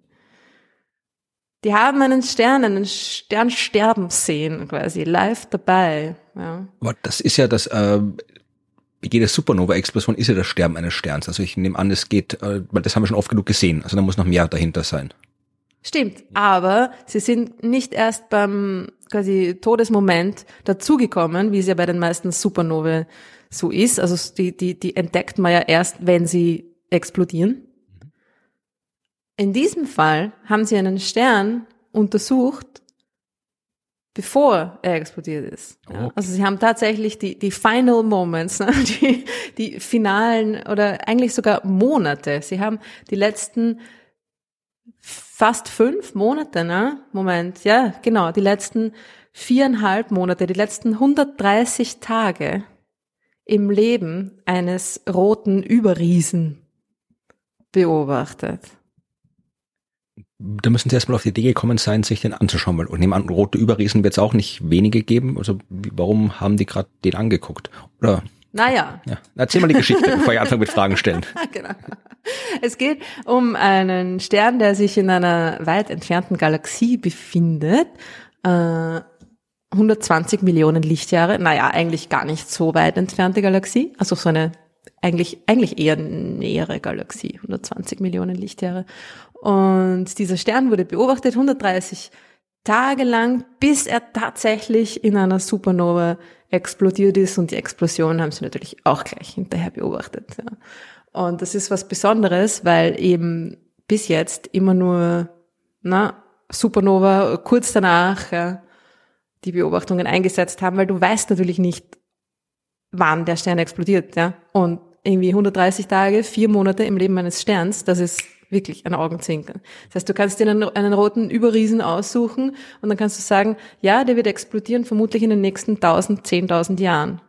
Die haben einen Stern, einen Stern sterben sehen, quasi live dabei. Ja. Aber das ist ja das, äh, jede Supernova-Explosion ist ja das Sterben eines Sterns. Also ich nehme an, es geht, äh, weil das haben wir schon oft genug gesehen. Also da muss noch mehr dahinter sein. Stimmt, aber sie sind nicht erst beim quasi Todesmoment dazugekommen, wie es ja bei den meisten Supernovae so ist. Also die, die, die entdeckt man ja erst, wenn sie explodieren. In diesem Fall haben sie einen Stern untersucht, bevor er explodiert ist. Ja, okay. Also sie haben tatsächlich die, die Final Moments, ne, die, die finalen oder eigentlich sogar Monate. Sie haben die letzten fast fünf Monate, ne? Moment, ja, genau, die letzten viereinhalb Monate, die letzten 130 Tage im Leben eines roten Überriesen beobachtet da müssen sie erstmal auf die Idee gekommen sein, sich den anzuschauen, und nehmen an, rote Überriesen wird es auch nicht wenige geben. Also warum haben die gerade den angeguckt? Oder naja. Ja. Erzähl mal die Geschichte, bevor ich anfange mit Fragen stellen. genau. Es geht um einen Stern, der sich in einer weit entfernten Galaxie befindet. Äh, 120 Millionen Lichtjahre. Naja, eigentlich gar nicht so weit entfernte Galaxie. Also so eine eigentlich, eigentlich eher nähere Galaxie. 120 Millionen Lichtjahre. Und dieser Stern wurde beobachtet 130 Tage lang, bis er tatsächlich in einer Supernova explodiert ist. Und die Explosion haben sie natürlich auch gleich hinterher beobachtet. Ja. Und das ist was Besonderes, weil eben bis jetzt immer nur na, Supernova kurz danach ja, die Beobachtungen eingesetzt haben, weil du weißt natürlich nicht, wann der Stern explodiert. Ja. Und irgendwie 130 Tage, vier Monate im Leben eines Sterns, das ist wirklich ein Augenzwinkern. Das heißt, du kannst dir einen, einen roten Überriesen aussuchen und dann kannst du sagen, ja, der wird explodieren vermutlich in den nächsten 1000, 10.000 Jahren.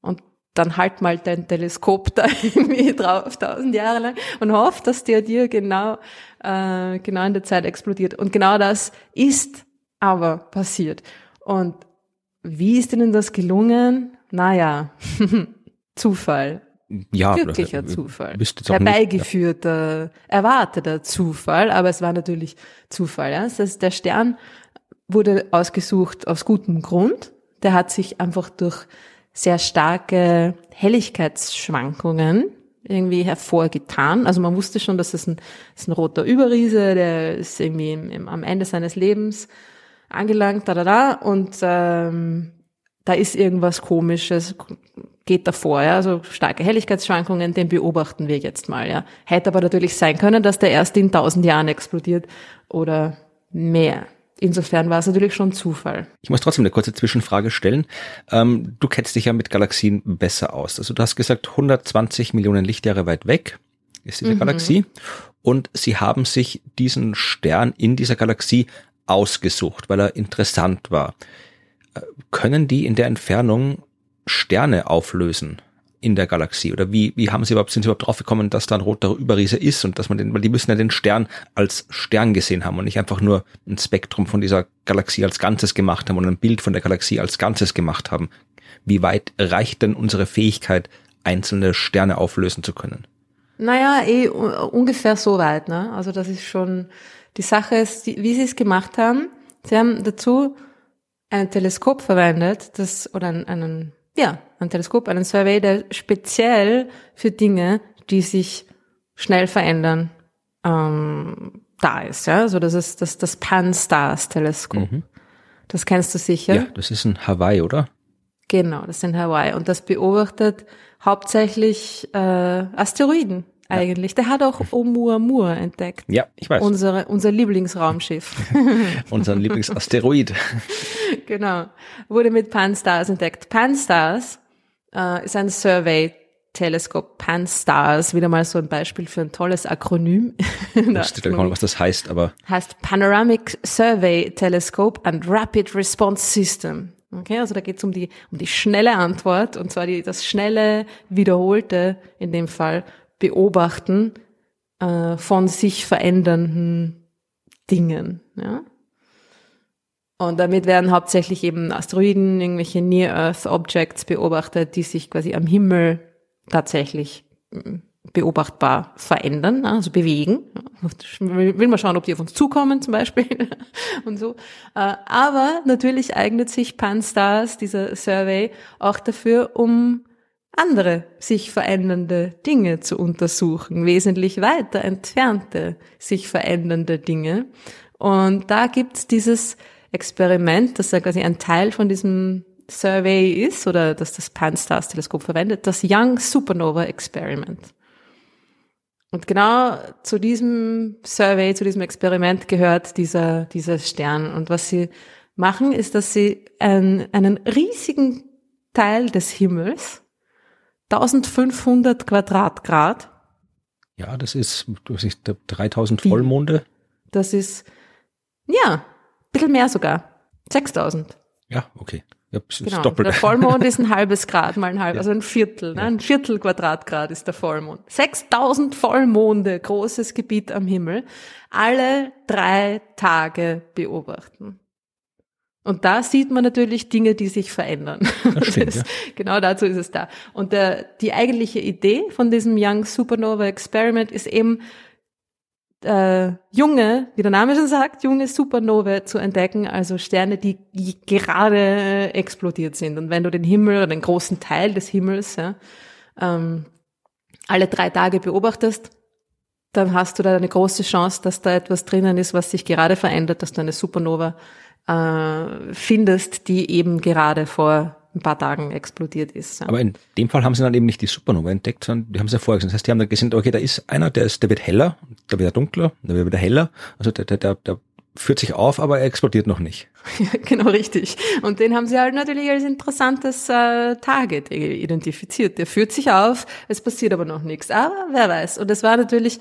Und dann halt mal dein Teleskop da irgendwie drauf, tausend Jahre lang und hoff, dass der dir genau, äh, genau in der Zeit explodiert. Und genau das ist aber passiert. Und wie ist ihnen das gelungen? Naja, Zufall ja, glücklicher Zufall, herbeigeführter, ja. erwarteter Zufall, aber es war natürlich Zufall. Ja? Das heißt, der Stern wurde ausgesucht aus gutem Grund. Der hat sich einfach durch sehr starke Helligkeitsschwankungen irgendwie hervorgetan. Also man wusste schon, dass es ein, das ist ein roter Überriese, der ist irgendwie im, im, am Ende seines Lebens angelangt, da, da, da, und ähm, da ist irgendwas Komisches, geht davor, ja, also starke Helligkeitsschwankungen, den beobachten wir jetzt mal, ja. Hätte aber natürlich sein können, dass der erst in tausend Jahren explodiert oder mehr. Insofern war es natürlich schon Zufall. Ich muss trotzdem eine kurze Zwischenfrage stellen. Ähm, du kennst dich ja mit Galaxien besser aus. Also du hast gesagt, 120 Millionen Lichtjahre weit weg ist diese mhm. Galaxie. Und sie haben sich diesen Stern in dieser Galaxie ausgesucht, weil er interessant war. Äh, können die in der Entfernung Sterne auflösen? in der Galaxie? Oder wie, wie haben sie überhaupt, sind sie überhaupt draufgekommen, dass da ein roter Überriese ist und dass man den, weil die müssen ja den Stern als Stern gesehen haben und nicht einfach nur ein Spektrum von dieser Galaxie als Ganzes gemacht haben und ein Bild von der Galaxie als Ganzes gemacht haben. Wie weit reicht denn unsere Fähigkeit, einzelne Sterne auflösen zu können? Naja, eh ungefähr so weit, ne? Also das ist schon, die Sache ist, wie sie es gemacht haben, sie haben dazu ein Teleskop verwendet, das, oder einen, einen ja, ein Teleskop, einen Survey, der speziell für Dinge, die sich schnell verändern, ähm, da ist. Ja? Also das ist das, das Pan-STARRS-Teleskop. Mhm. Das kennst du sicher. Ja, das ist in Hawaii, oder? Genau, das ist in Hawaii. Und das beobachtet hauptsächlich äh, Asteroiden eigentlich. Der hat auch Oumuamua entdeckt. Ja, ich weiß. Unsere, unser Lieblingsraumschiff. unser Lieblingsasteroid. genau. Wurde mit Pan-STARRS entdeckt. Pan-STARRS äh, ist ein Survey-Teleskop. Pan-STARRS, wieder mal so ein Beispiel für ein tolles Akronym. Ich wusste gleich mal, was das heißt, aber. Heißt Panoramic Survey Telescope and Rapid Response System. Okay, also da geht es um die, um die schnelle Antwort, und zwar die, das schnelle, wiederholte, in dem Fall, Beobachten äh, von sich verändernden Dingen. Ja? Und damit werden hauptsächlich eben Asteroiden, irgendwelche Near-Earth-Objects beobachtet, die sich quasi am Himmel tatsächlich mm, beobachtbar verändern, also bewegen. Will man schauen, ob die auf uns zukommen zum Beispiel und so. Äh, aber natürlich eignet sich Pan-STARRS, dieser Survey, auch dafür, um andere sich verändernde Dinge zu untersuchen, wesentlich weiter entfernte sich verändernde Dinge. Und da gibt's dieses Experiment, das ja quasi ein Teil von diesem Survey ist oder dass das Pan-STARRS-Teleskop verwendet, das Young Supernova Experiment. Und genau zu diesem Survey, zu diesem Experiment gehört dieser, dieser Stern. Und was sie machen, ist, dass sie einen, einen riesigen Teil des Himmels 1500 Quadratgrad. Ja, das ist, das ist 3000 Vollmonde. Das ist, ja, ein bisschen mehr sogar. 6000. Ja, okay. Ja, genau. Doppelt. Der Vollmond ist ein halbes Grad mal ein halb, ja. also ein Viertel, ne? ein Viertel Quadratgrad ist der Vollmond. 6000 Vollmonde, großes Gebiet am Himmel, alle drei Tage beobachten. Und da sieht man natürlich Dinge, die sich verändern. Das stimmt, das, ja. Genau dazu ist es da. Und der, die eigentliche Idee von diesem Young Supernova Experiment ist eben, äh, junge, wie der Name schon sagt, junge Supernovae zu entdecken, also Sterne, die gerade explodiert sind. Und wenn du den Himmel oder den großen Teil des Himmels ja, ähm, alle drei Tage beobachtest, dann hast du da eine große Chance, dass da etwas drinnen ist, was sich gerade verändert, dass du eine Supernova äh, findest, die eben gerade vor ein paar Tagen explodiert ist. Ja. Aber in dem Fall haben sie dann eben nicht die Supernova entdeckt, sondern die haben sie ja vorher gesehen. Das heißt, die haben dann gesehen, okay, da ist einer, der ist, der wird heller, der wird dunkler, der wird wieder heller. Also der, der, der, der führt sich auf, aber er explodiert noch nicht. Ja, genau richtig. Und den haben sie halt natürlich als interessantes äh, Target identifiziert. Der führt sich auf, es passiert aber noch nichts. Aber wer weiß. Und es war natürlich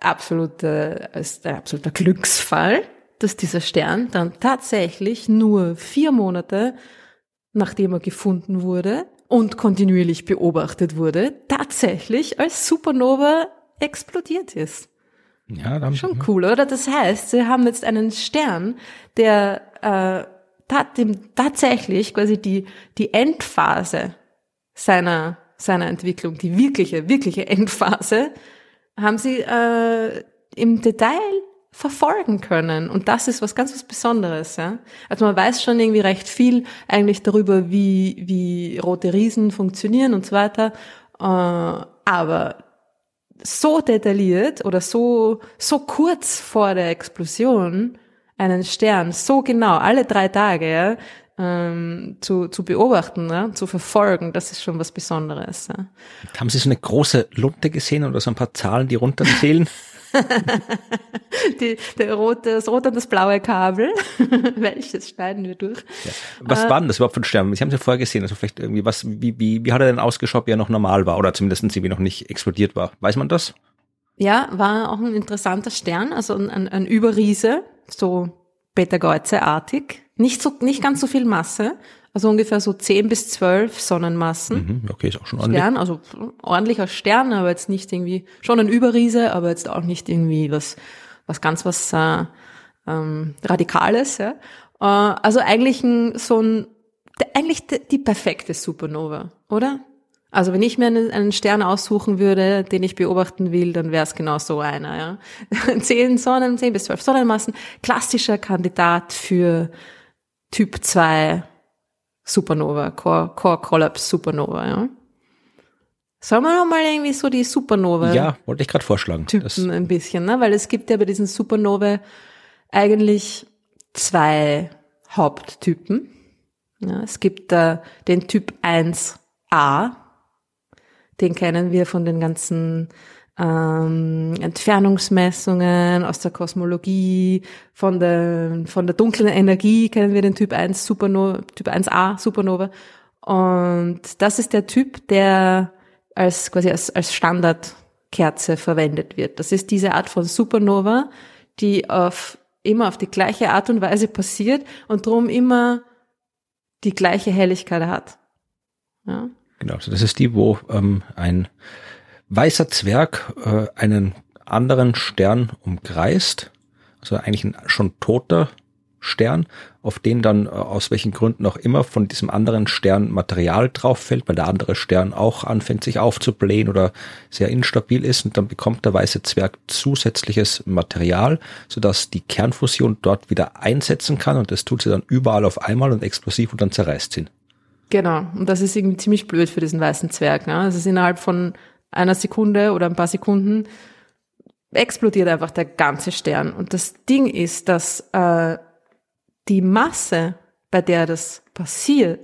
absolut, äh, ein absoluter Glücksfall, dass dieser Stern dann tatsächlich nur vier Monate, nachdem er gefunden wurde und kontinuierlich beobachtet wurde, tatsächlich als Supernova explodiert ist. Ja, da haben schon cool, oder? Das heißt, sie haben jetzt einen Stern, der äh, tat, dem tatsächlich quasi die die Endphase seiner seiner Entwicklung, die wirkliche wirkliche Endphase, haben sie äh, im Detail verfolgen können. Und das ist was ganz was Besonderes. Ja? Also man weiß schon irgendwie recht viel eigentlich darüber, wie, wie rote Riesen funktionieren und so weiter. Äh, aber so detailliert oder so, so kurz vor der Explosion einen Stern so genau alle drei Tage ja, ähm, zu, zu beobachten, ja, zu verfolgen, das ist schon was Besonderes. Ja. Haben Sie so eine große Lunte gesehen oder so ein paar Zahlen, die runterzählen? die, der rote, das rote und das blaue Kabel. Welches schneiden wir durch? Ja. Was äh, war denn das überhaupt für ein Stern? Sie haben es ja vorher gesehen, also vielleicht irgendwie was, wie, wie, wie hat er denn ausgeschaut, wie er noch normal war oder zumindest wie noch nicht explodiert war? Weiß man das? Ja, war auch ein interessanter Stern, also ein, ein, ein Überriese, so Beta-Geuze-artig. Nicht so, nicht ganz so viel Masse, also ungefähr so 10 bis 12 Sonnenmassen. Mhm, okay, ist auch schon ordentlich. Stern, also ordentlicher Stern, aber jetzt nicht irgendwie, schon ein Überriese, aber jetzt auch nicht irgendwie was, was ganz was äh, ähm, Radikales. Ja. Äh, also eigentlich ein, so ein, eigentlich die, perfekte Supernova, oder? Also wenn ich mir einen, einen, Stern aussuchen würde, den ich beobachten will, dann wäre es genau so einer. Ja. Zehn Sonnen, zehn bis zwölf Sonnenmassen, klassischer Kandidat für Typ 2 Supernova, Core, Core Collapse Supernova, ja. Sollen wir noch mal irgendwie so die Supernova? Ja, wollte ich gerade vorschlagen. Typen das ein bisschen, ne? Weil es gibt ja bei diesen Supernova eigentlich zwei Haupttypen. Ja, es gibt äh, den Typ 1a, den kennen wir von den ganzen ähm, Entfernungsmessungen aus der Kosmologie, von der, von der dunklen Energie kennen wir den Typ 1 Supernova, Typ 1a Supernova. Und das ist der Typ, der als quasi als, als Standardkerze verwendet wird. Das ist diese Art von Supernova, die auf immer auf die gleiche Art und Weise passiert und darum immer die gleiche Helligkeit hat. Ja. Genau, also das ist die, wo ähm, ein weißer Zwerg äh, einen anderen Stern umkreist, also eigentlich ein schon toter Stern, auf den dann äh, aus welchen Gründen auch immer von diesem anderen Stern Material drauf fällt, weil der andere Stern auch anfängt sich aufzublähen oder sehr instabil ist und dann bekommt der weiße Zwerg zusätzliches Material, sodass die Kernfusion dort wieder einsetzen kann und das tut sie dann überall auf einmal und explosiv und dann zerreißt sie. Genau, und das ist irgendwie ziemlich blöd für diesen weißen Zwerg. Ne? Also innerhalb von einer Sekunde oder ein paar Sekunden explodiert einfach der ganze Stern. Und das Ding ist, dass äh, die Masse, bei der das passiert,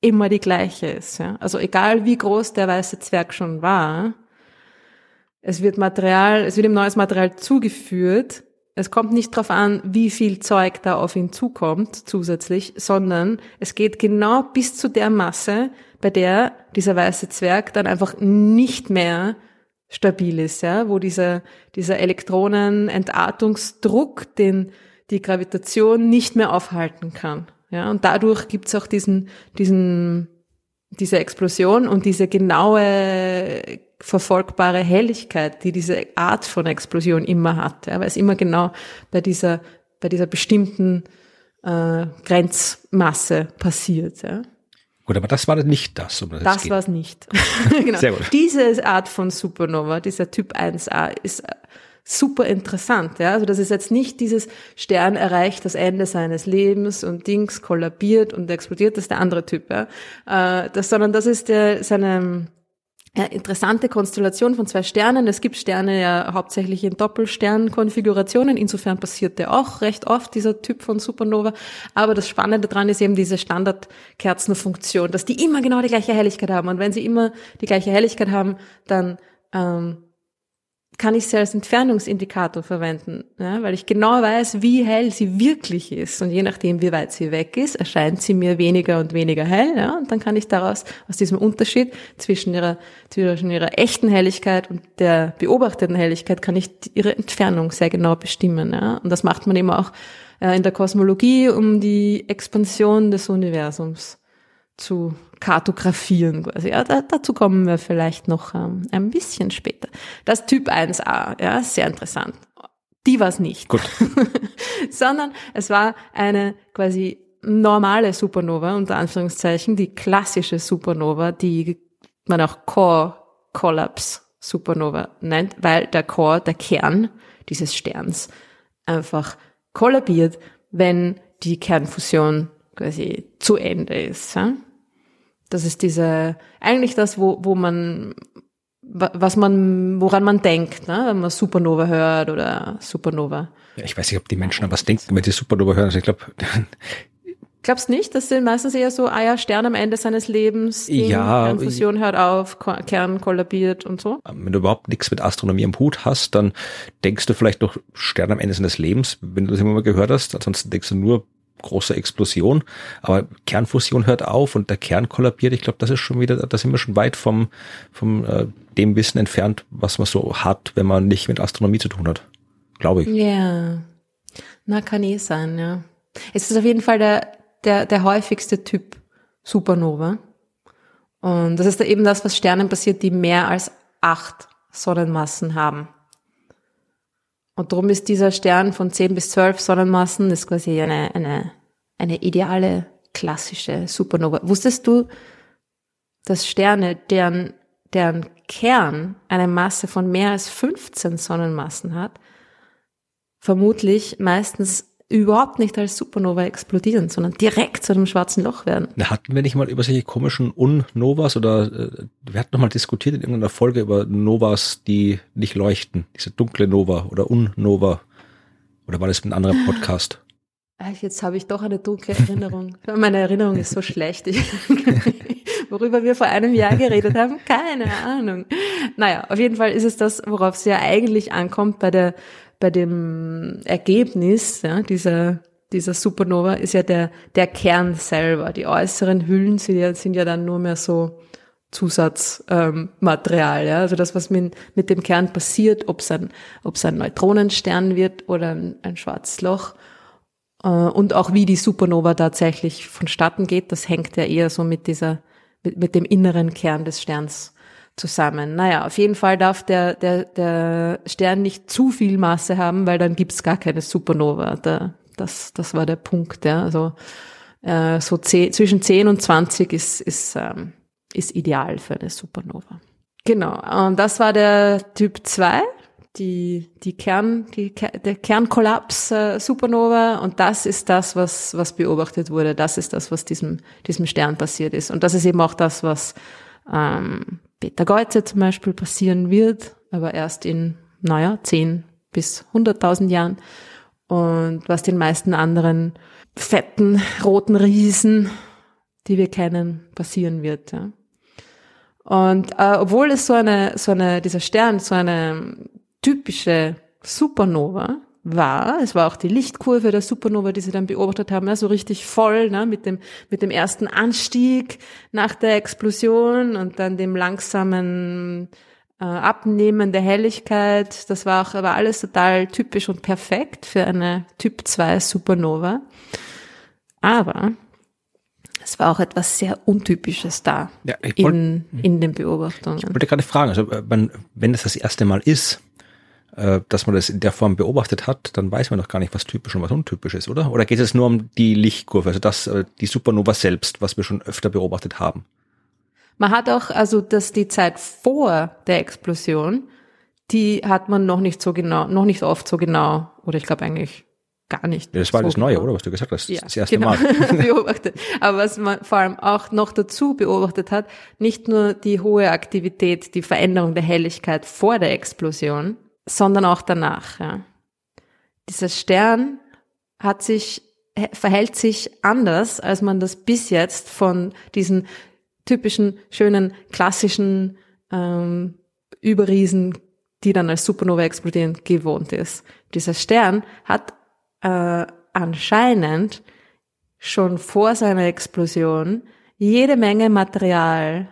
immer die gleiche ist. Ja? Also egal wie groß der weiße Zwerg schon war, es wird Material, es wird ihm neues Material zugeführt. Es kommt nicht darauf an, wie viel Zeug da auf ihn zukommt zusätzlich, sondern es geht genau bis zu der Masse, bei der dieser weiße Zwerg dann einfach nicht mehr stabil ist, ja, wo dieser, dieser Elektronenentartungsdruck, den die Gravitation nicht mehr aufhalten kann. Ja, und dadurch gibt's auch diesen, diesen, diese Explosion und diese genaue verfolgbare Helligkeit, die diese Art von Explosion immer hat, ja, weil es immer genau bei dieser, bei dieser bestimmten äh, Grenzmasse passiert. Ja. Gut, aber das war nicht das. Um das das war es nicht. genau. Sehr gut. Diese Art von Supernova, dieser Typ 1a, ist super interessant. Ja? Also das ist jetzt nicht dieses Stern erreicht das Ende seines Lebens und Dings kollabiert und explodiert, das ist der andere Typ. Ja? Äh, das, sondern das ist der, seine ja, interessante Konstellation von zwei Sternen. Es gibt Sterne ja hauptsächlich in Doppelsternkonfigurationen. Insofern passiert der auch recht oft, dieser Typ von Supernova. Aber das Spannende daran ist eben diese Standardkerzenfunktion, dass die immer genau die gleiche Helligkeit haben. Und wenn sie immer die gleiche Helligkeit haben, dann ähm, kann ich sie als Entfernungsindikator verwenden, ja, weil ich genau weiß, wie hell sie wirklich ist. Und je nachdem, wie weit sie weg ist, erscheint sie mir weniger und weniger hell. Ja, und dann kann ich daraus, aus diesem Unterschied zwischen ihrer, zwischen ihrer echten Helligkeit und der beobachteten Helligkeit, kann ich ihre Entfernung sehr genau bestimmen. Ja. Und das macht man eben auch äh, in der Kosmologie, um die Expansion des Universums zu kartografieren quasi. Ja, da, dazu kommen wir vielleicht noch ähm, ein bisschen später. Das Typ 1a, ja, sehr interessant. Die war es nicht. Gut. Sondern es war eine quasi normale Supernova, unter Anführungszeichen, die klassische Supernova, die man auch Core Collapse Supernova nennt, weil der Core, der Kern dieses Sterns einfach kollabiert, wenn die Kernfusion quasi zu Ende ist. Ja? Das ist diese, eigentlich das, wo, wo man was man, woran man denkt, ne? wenn man Supernova hört oder Supernova. Ja, ich weiß nicht, ob die Menschen an was denken, wenn sie Supernova hören. Also ich glaube, Glaubst nicht? Das sind meistens eher so, ah ja, Stern am Ende seines Lebens, Ding, Ja, Kernfusion hört auf, Ko- Kern kollabiert und so. wenn du überhaupt nichts mit Astronomie am Hut hast, dann denkst du vielleicht noch Stern am Ende seines Lebens, wenn du das immer mal gehört hast. Ansonsten denkst du nur große Explosion. Aber Kernfusion hört auf und der Kern kollabiert. Ich glaube, das ist schon wieder, da sind wir schon weit vom, vom äh, dem Wissen entfernt, was man so hat, wenn man nicht mit Astronomie zu tun hat. Glaube ich. Ja. Na, kann eh sein, ja. Es ist auf jeden Fall der, der, der häufigste Typ Supernova. Und das ist da eben das, was Sternen passiert, die mehr als acht Sonnenmassen haben. Und darum ist dieser Stern von 10 bis 12 Sonnenmassen, das ist quasi eine, eine, eine ideale, klassische Supernova. Wusstest du, dass Sterne, deren, deren Kern eine Masse von mehr als 15 Sonnenmassen hat, vermutlich meistens überhaupt nicht als Supernova explodieren, sondern direkt zu einem schwarzen Loch werden. Na, Hatten wir nicht mal über solche komischen Unnovas oder äh, wir hatten noch mal diskutiert in irgendeiner Folge über Novas, die nicht leuchten, diese dunkle Nova oder Unnova. Oder war das ein anderer Podcast? Ah, Jetzt habe ich doch eine dunkle Erinnerung. Meine Erinnerung ist so schlecht. Ich, worüber wir vor einem Jahr geredet haben, keine Ahnung. Naja, auf jeden Fall ist es das, worauf es ja eigentlich ankommt bei der, bei dem Ergebnis ja, dieser, dieser Supernova ist ja der, der Kern selber. Die äußeren Hüllen sind ja, sind ja dann nur mehr so Zusatzmaterial. Ähm, ja? Also das, was mit, mit dem Kern passiert, ob es ein, ob's ein Neutronenstern wird oder ein, ein schwarzes Loch. Äh, und auch wie die Supernova tatsächlich vonstatten geht, das hängt ja eher so mit dieser, mit, mit dem inneren Kern des Sterns zusammen. Naja, auf jeden Fall darf der, der, der Stern nicht zu viel Masse haben, weil dann gibt's gar keine Supernova. Da, das, das war der Punkt, ja. Also äh, so 10, zwischen 10 und 20 ist, ist, ähm, ist ideal für eine Supernova. Genau, und das war der Typ 2, die, die Kern, die, der Kernkollaps äh, Supernova und das ist das, was, was beobachtet wurde. Das ist das, was diesem, diesem Stern passiert ist. Und das ist eben auch das, was ähm, Peter Geuze zum Beispiel passieren wird, aber erst in, naja, 10 bis 100.000 Jahren. Und was den meisten anderen fetten, roten Riesen, die wir kennen, passieren wird. Ja. Und äh, obwohl es so eine, so eine, dieser Stern so eine typische Supernova war, es war auch die Lichtkurve der Supernova, die sie dann beobachtet haben, ja, so richtig voll, ne, mit dem, mit dem ersten Anstieg nach der Explosion und dann dem langsamen äh, Abnehmen der Helligkeit. Das war auch, war alles total typisch und perfekt für eine Typ 2 Supernova. Aber es war auch etwas sehr Untypisches da Ja, wollt- in, in den Beobachtungen. Ich wollte gerade fragen, also äh, wenn, wenn das das erste Mal ist, äh, dass man das in der Form beobachtet hat, dann weiß man doch gar nicht, was typisch und was untypisch ist, oder? Oder geht es nur um die Lichtkurve, also das, äh, die Supernova selbst, was wir schon öfter beobachtet haben? Man hat auch, also dass die Zeit vor der Explosion, die hat man noch nicht so genau, noch nicht oft so genau, oder ich glaube eigentlich gar nicht. Ja, das war so das Neue, genau. oder? Was du gesagt hast, Ja, das erste genau, Mal. beobachtet. Aber was man vor allem auch noch dazu beobachtet hat, nicht nur die hohe Aktivität, die Veränderung der Helligkeit vor der Explosion, sondern auch danach. Ja. Dieser Stern hat sich, verhält sich anders, als man das bis jetzt von diesen typischen, schönen, klassischen ähm, Überriesen, die dann als Supernova explodieren, gewohnt ist. Dieser Stern hat äh, anscheinend schon vor seiner Explosion jede Menge Material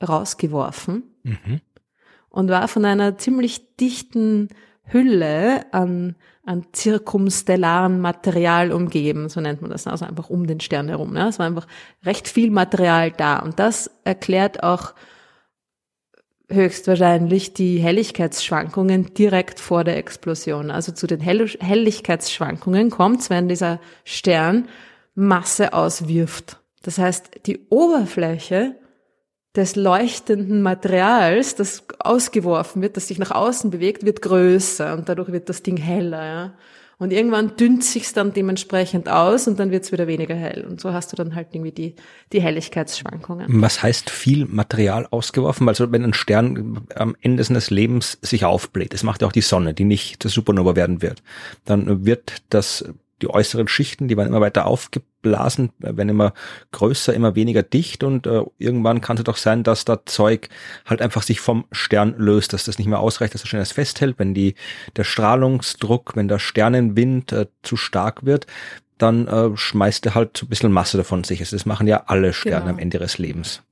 rausgeworfen Mhm. Und war von einer ziemlich dichten Hülle an, an zirkumstellaren Material umgeben, so nennt man das, also einfach um den Stern herum. Ne? Es war einfach recht viel Material da und das erklärt auch höchstwahrscheinlich die Helligkeitsschwankungen direkt vor der Explosion. Also zu den Hell Helligkeitsschwankungen kommt, wenn dieser Stern Masse auswirft. Das heißt, die Oberfläche des leuchtenden Materials, das ausgeworfen wird, das sich nach außen bewegt, wird größer und dadurch wird das Ding heller. Ja? Und irgendwann dünnt sich's dann dementsprechend aus und dann wird's wieder weniger hell. Und so hast du dann halt irgendwie die, die Helligkeitsschwankungen. Was heißt viel Material ausgeworfen? Also wenn ein Stern am Ende seines Lebens sich aufbläht, das macht ja auch die Sonne, die nicht zur Supernova werden wird, dann wird das die äußeren Schichten, die werden immer weiter aufgeblasen, werden immer größer, immer weniger dicht und äh, irgendwann kann es doch sein, dass das Zeug halt einfach sich vom Stern löst, dass das nicht mehr ausreicht, dass der Stern es festhält, wenn die, der Strahlungsdruck, wenn der Sternenwind äh, zu stark wird, dann äh, schmeißt er halt so ein bisschen Masse davon sich. Also das machen ja alle Sterne genau. am Ende ihres Lebens.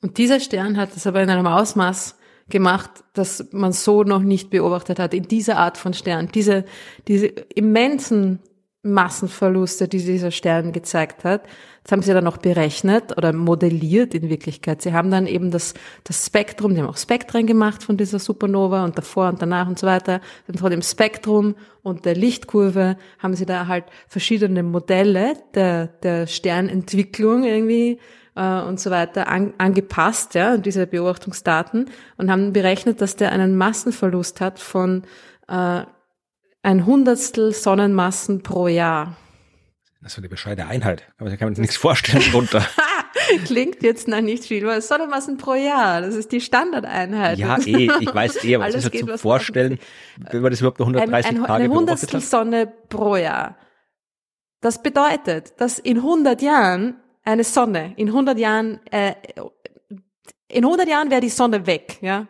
Und dieser Stern hat es aber in einem Ausmaß gemacht, dass man so noch nicht beobachtet hat, in dieser Art von Stern. Diese, diese immensen Massenverluste, die dieser Stern gezeigt hat. Das haben sie dann auch berechnet oder modelliert in Wirklichkeit. Sie haben dann eben das, das Spektrum, die haben auch Spektren gemacht von dieser Supernova und davor und danach und so weiter. Und von dem Spektrum und der Lichtkurve haben sie da halt verschiedene Modelle der, der Sternentwicklung irgendwie äh, und so weiter an, angepasst, ja, diese Beobachtungsdaten und haben berechnet, dass der einen Massenverlust hat von äh, ein Hundertstel Sonnenmassen pro Jahr. Das ist eine bescheidene Einheit. Aber da kann man sich nichts vorstellen drunter. Klingt jetzt noch nicht viel, weil Sonnenmassen pro Jahr, das ist die Standardeinheit. Ja, eh, ich weiß eh, aber das ist ja zum Vorstellen, wenn man das überhaupt noch 130 ein, ein, Tage Eine Hundertstel Sonne pro Jahr. Das bedeutet, dass in 100 Jahren eine Sonne, in 100 Jahren, äh, in 100 Jahren wäre die Sonne weg, ja.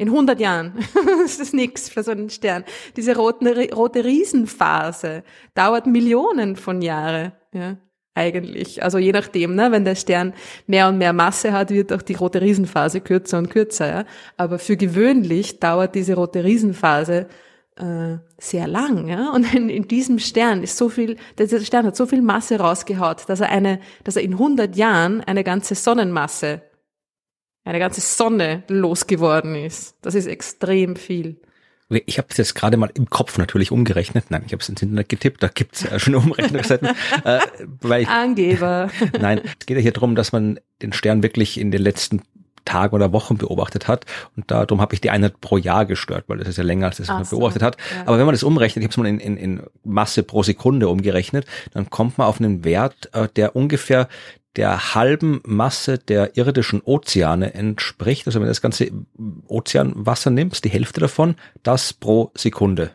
In 100 Jahren. das ist nix für so einen Stern. Diese roten, rote Riesenphase dauert Millionen von Jahre, ja, eigentlich. Also je nachdem, ne, wenn der Stern mehr und mehr Masse hat, wird auch die rote Riesenphase kürzer und kürzer, ja. Aber für gewöhnlich dauert diese rote Riesenphase äh, sehr lang, ja. Und in, in diesem Stern ist so viel, dieser Stern hat so viel Masse rausgehaut, dass er eine, dass er in 100 Jahren eine ganze Sonnenmasse eine ganze Sonne losgeworden ist. Das ist extrem viel. Ich habe es jetzt gerade mal im Kopf natürlich umgerechnet. Nein, ich habe es ins Internet getippt, da gibt's ja schon Umrechnungsseiten. äh, weil ich, Angeber. Nein, es geht ja hier darum, dass man den Stern wirklich in den letzten Tagen oder Wochen beobachtet hat. Und darum habe ich die Einheit pro Jahr gestört, weil das ist ja länger, als das man so, beobachtet hat. Ja. Aber wenn man das umrechnet, ich habe es mal in, in, in Masse pro Sekunde umgerechnet, dann kommt man auf einen Wert, äh, der ungefähr der halben Masse der irdischen Ozeane entspricht. Also wenn du das ganze Ozeanwasser nimmst, die Hälfte davon, das pro Sekunde.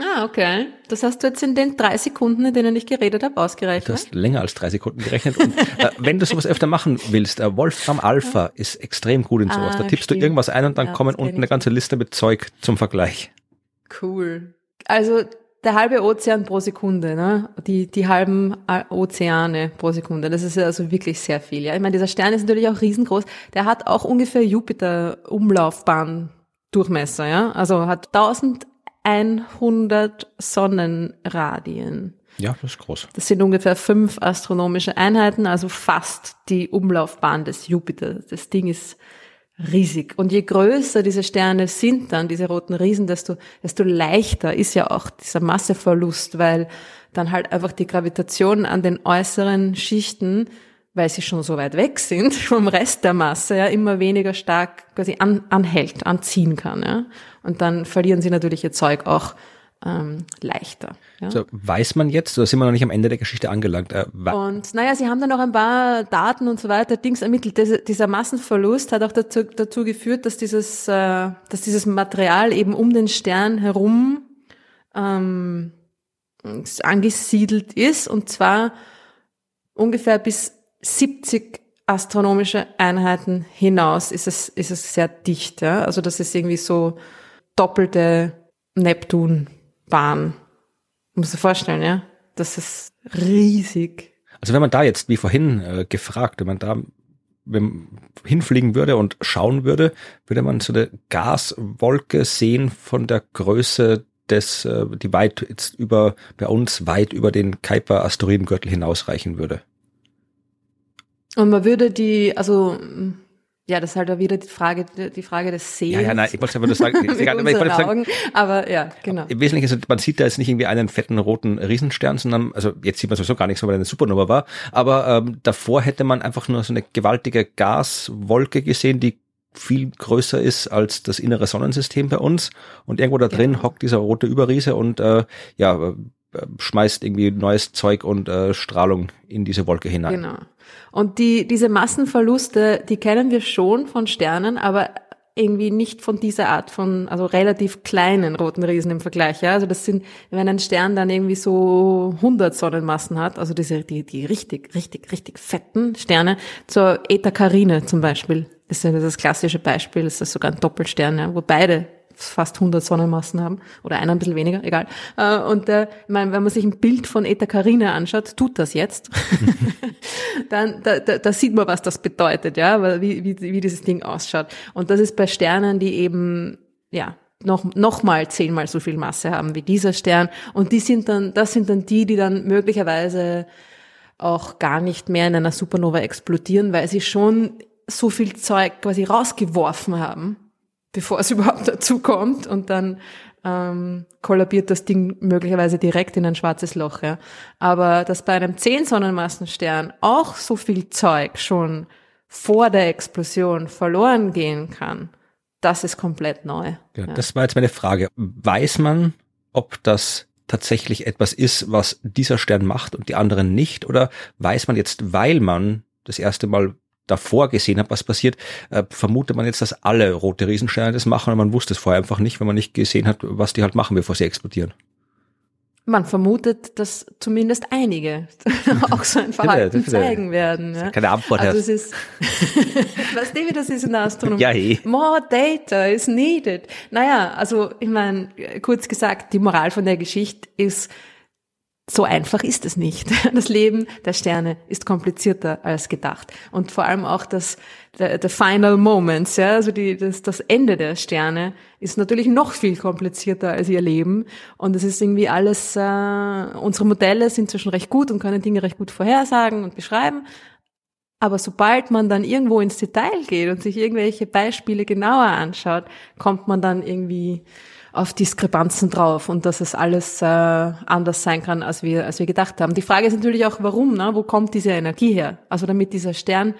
Ah, okay. Das hast du jetzt in den drei Sekunden, in denen ich geredet habe, ausgerechnet. Du hast länger als drei Sekunden gerechnet. Und äh, wenn du sowas öfter machen willst, äh, Wolfram Alpha ist extrem gut in sowas. Ah, da tippst stimmt. du irgendwas ein und dann ja, kommen unten eine ganze Liste mit Zeug zum Vergleich. Cool. Also der halbe Ozean pro Sekunde, ne? Die, die halben Ozeane pro Sekunde. Das ist also wirklich sehr viel. Ja, ich meine, dieser Stern ist natürlich auch riesengroß. Der hat auch ungefähr Jupiter-Umlaufbahn Durchmesser, ja? Also hat 1100 Sonnenradien. Ja, das ist groß. Das sind ungefähr fünf astronomische Einheiten, also fast die Umlaufbahn des Jupiter. Das Ding ist riesig. Und je größer diese Sterne sind dann, diese roten Riesen, desto, desto leichter ist ja auch dieser Masseverlust, weil dann halt einfach die Gravitation an den äußeren Schichten, weil sie schon so weit weg sind vom Rest der Masse, ja, immer weniger stark quasi an, anhält, anziehen kann, ja. Und dann verlieren sie natürlich ihr Zeug auch ähm, leichter. Ja? So, weiß man jetzt, oder sind wir noch nicht am Ende der Geschichte angelangt? Äh, und naja, sie haben dann noch ein paar Daten und so weiter, Dings ermittelt. Diese, dieser Massenverlust hat auch dazu, dazu geführt, dass dieses, äh, dass dieses Material eben um den Stern herum ähm, angesiedelt ist und zwar ungefähr bis 70 astronomische Einheiten hinaus ist es, ist es sehr dicht. Ja? Also das ist irgendwie so doppelte Neptun Bahn. Muss du vorstellen, ja? Das ist riesig. Also wenn man da jetzt, wie vorhin äh, gefragt, wenn man da wenn hinfliegen würde und schauen würde, würde man so eine Gaswolke sehen von der Größe des, äh, die weit jetzt über, bei uns weit über den Kuiper Asteroidengürtel hinausreichen würde. Und man würde die, also ja, das ist halt auch wieder die Frage, die Frage des Sehens. Ja, ja, nein, ich wollte einfach nur sagen, ich wollte sagen aber ja, genau. Im Wesentlichen, also man sieht da jetzt nicht irgendwie einen fetten roten Riesenstern, sondern, also jetzt sieht man sowieso gar nichts, weil er eine Supernova war, aber ähm, davor hätte man einfach nur so eine gewaltige Gaswolke gesehen, die viel größer ist als das innere Sonnensystem bei uns und irgendwo da drin ja. hockt dieser rote Überriese und äh, ja schmeißt irgendwie neues Zeug und äh, Strahlung in diese Wolke hinein. Genau. Und die diese Massenverluste, die kennen wir schon von Sternen, aber irgendwie nicht von dieser Art von, also relativ kleinen roten Riesen im Vergleich, ja. Also das sind, wenn ein Stern dann irgendwie so 100 Sonnenmassen hat, also diese, die, die richtig, richtig, richtig fetten Sterne, zur Eta Carinae zum Beispiel, ist ja das klassische Beispiel, ist das sogar ein Doppelstern, ja, wo beide fast 100 Sonnenmassen haben oder einer ein bisschen weniger, egal. Äh, und äh, ich meine, wenn man sich ein Bild von Eta Carina anschaut, tut das jetzt, dann da, da, da sieht man, was das bedeutet, ja, wie, wie, wie dieses Ding ausschaut. Und das ist bei Sternen, die eben ja noch noch mal zehnmal so viel Masse haben wie dieser Stern. Und die sind dann, das sind dann die, die dann möglicherweise auch gar nicht mehr in einer Supernova explodieren, weil sie schon so viel Zeug quasi rausgeworfen haben, bevor es überhaupt dazu kommt und dann ähm, kollabiert das Ding möglicherweise direkt in ein schwarzes Loch. Ja. Aber dass bei einem 10 Sonnenmassenstern auch so viel Zeug schon vor der Explosion verloren gehen kann, das ist komplett neu. Ja, ja. Das war jetzt meine Frage. Weiß man, ob das tatsächlich etwas ist, was dieser Stern macht und die anderen nicht? Oder weiß man jetzt, weil man das erste Mal davor gesehen hat, was passiert, äh, vermutet man jetzt, dass alle rote Riesensterne das machen, aber man wusste es vorher einfach nicht, wenn man nicht gesehen hat, was die halt machen, bevor sie explodieren. Man vermutet, dass zumindest einige auch so ein Verhalten zeigen werden. Ja. Keine Antwort. Also es ist, was David, das ist in der Astronomie. Ja, eh. More data is needed. Naja, also ich meine, kurz gesagt, die Moral von der Geschichte ist, so einfach ist es nicht. Das Leben der Sterne ist komplizierter als gedacht. Und vor allem auch das, the, the final moments, ja, also die, das, das Ende der Sterne ist natürlich noch viel komplizierter als ihr Leben. Und es ist irgendwie alles, äh, unsere Modelle sind zwar schon recht gut und können Dinge recht gut vorhersagen und beschreiben. Aber sobald man dann irgendwo ins Detail geht und sich irgendwelche Beispiele genauer anschaut, kommt man dann irgendwie auf Diskrepanzen drauf und dass es alles äh, anders sein kann, als wir, als wir gedacht haben. Die Frage ist natürlich auch, warum, ne? wo kommt diese Energie her? Also damit dieser Stern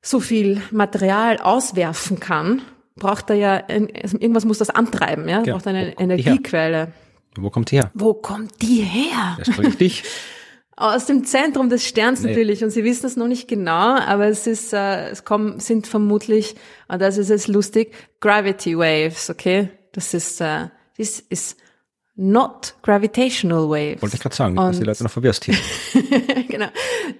so viel Material auswerfen kann, braucht er ja, irgendwas muss das antreiben, ja, ja. braucht eine Energiequelle. Wo kommt die her? Wo kommt die her? Das frage ich dich. Aus dem Zentrum des Sterns nee. natürlich und Sie wissen es noch nicht genau, aber es ist, äh, es kommen, sind vermutlich, und das ist jetzt lustig, Gravity Waves, okay? Das ist, äh, this is not gravitational waves. Wollte ich gerade sagen, dass die Leute noch verwirrst hier. genau.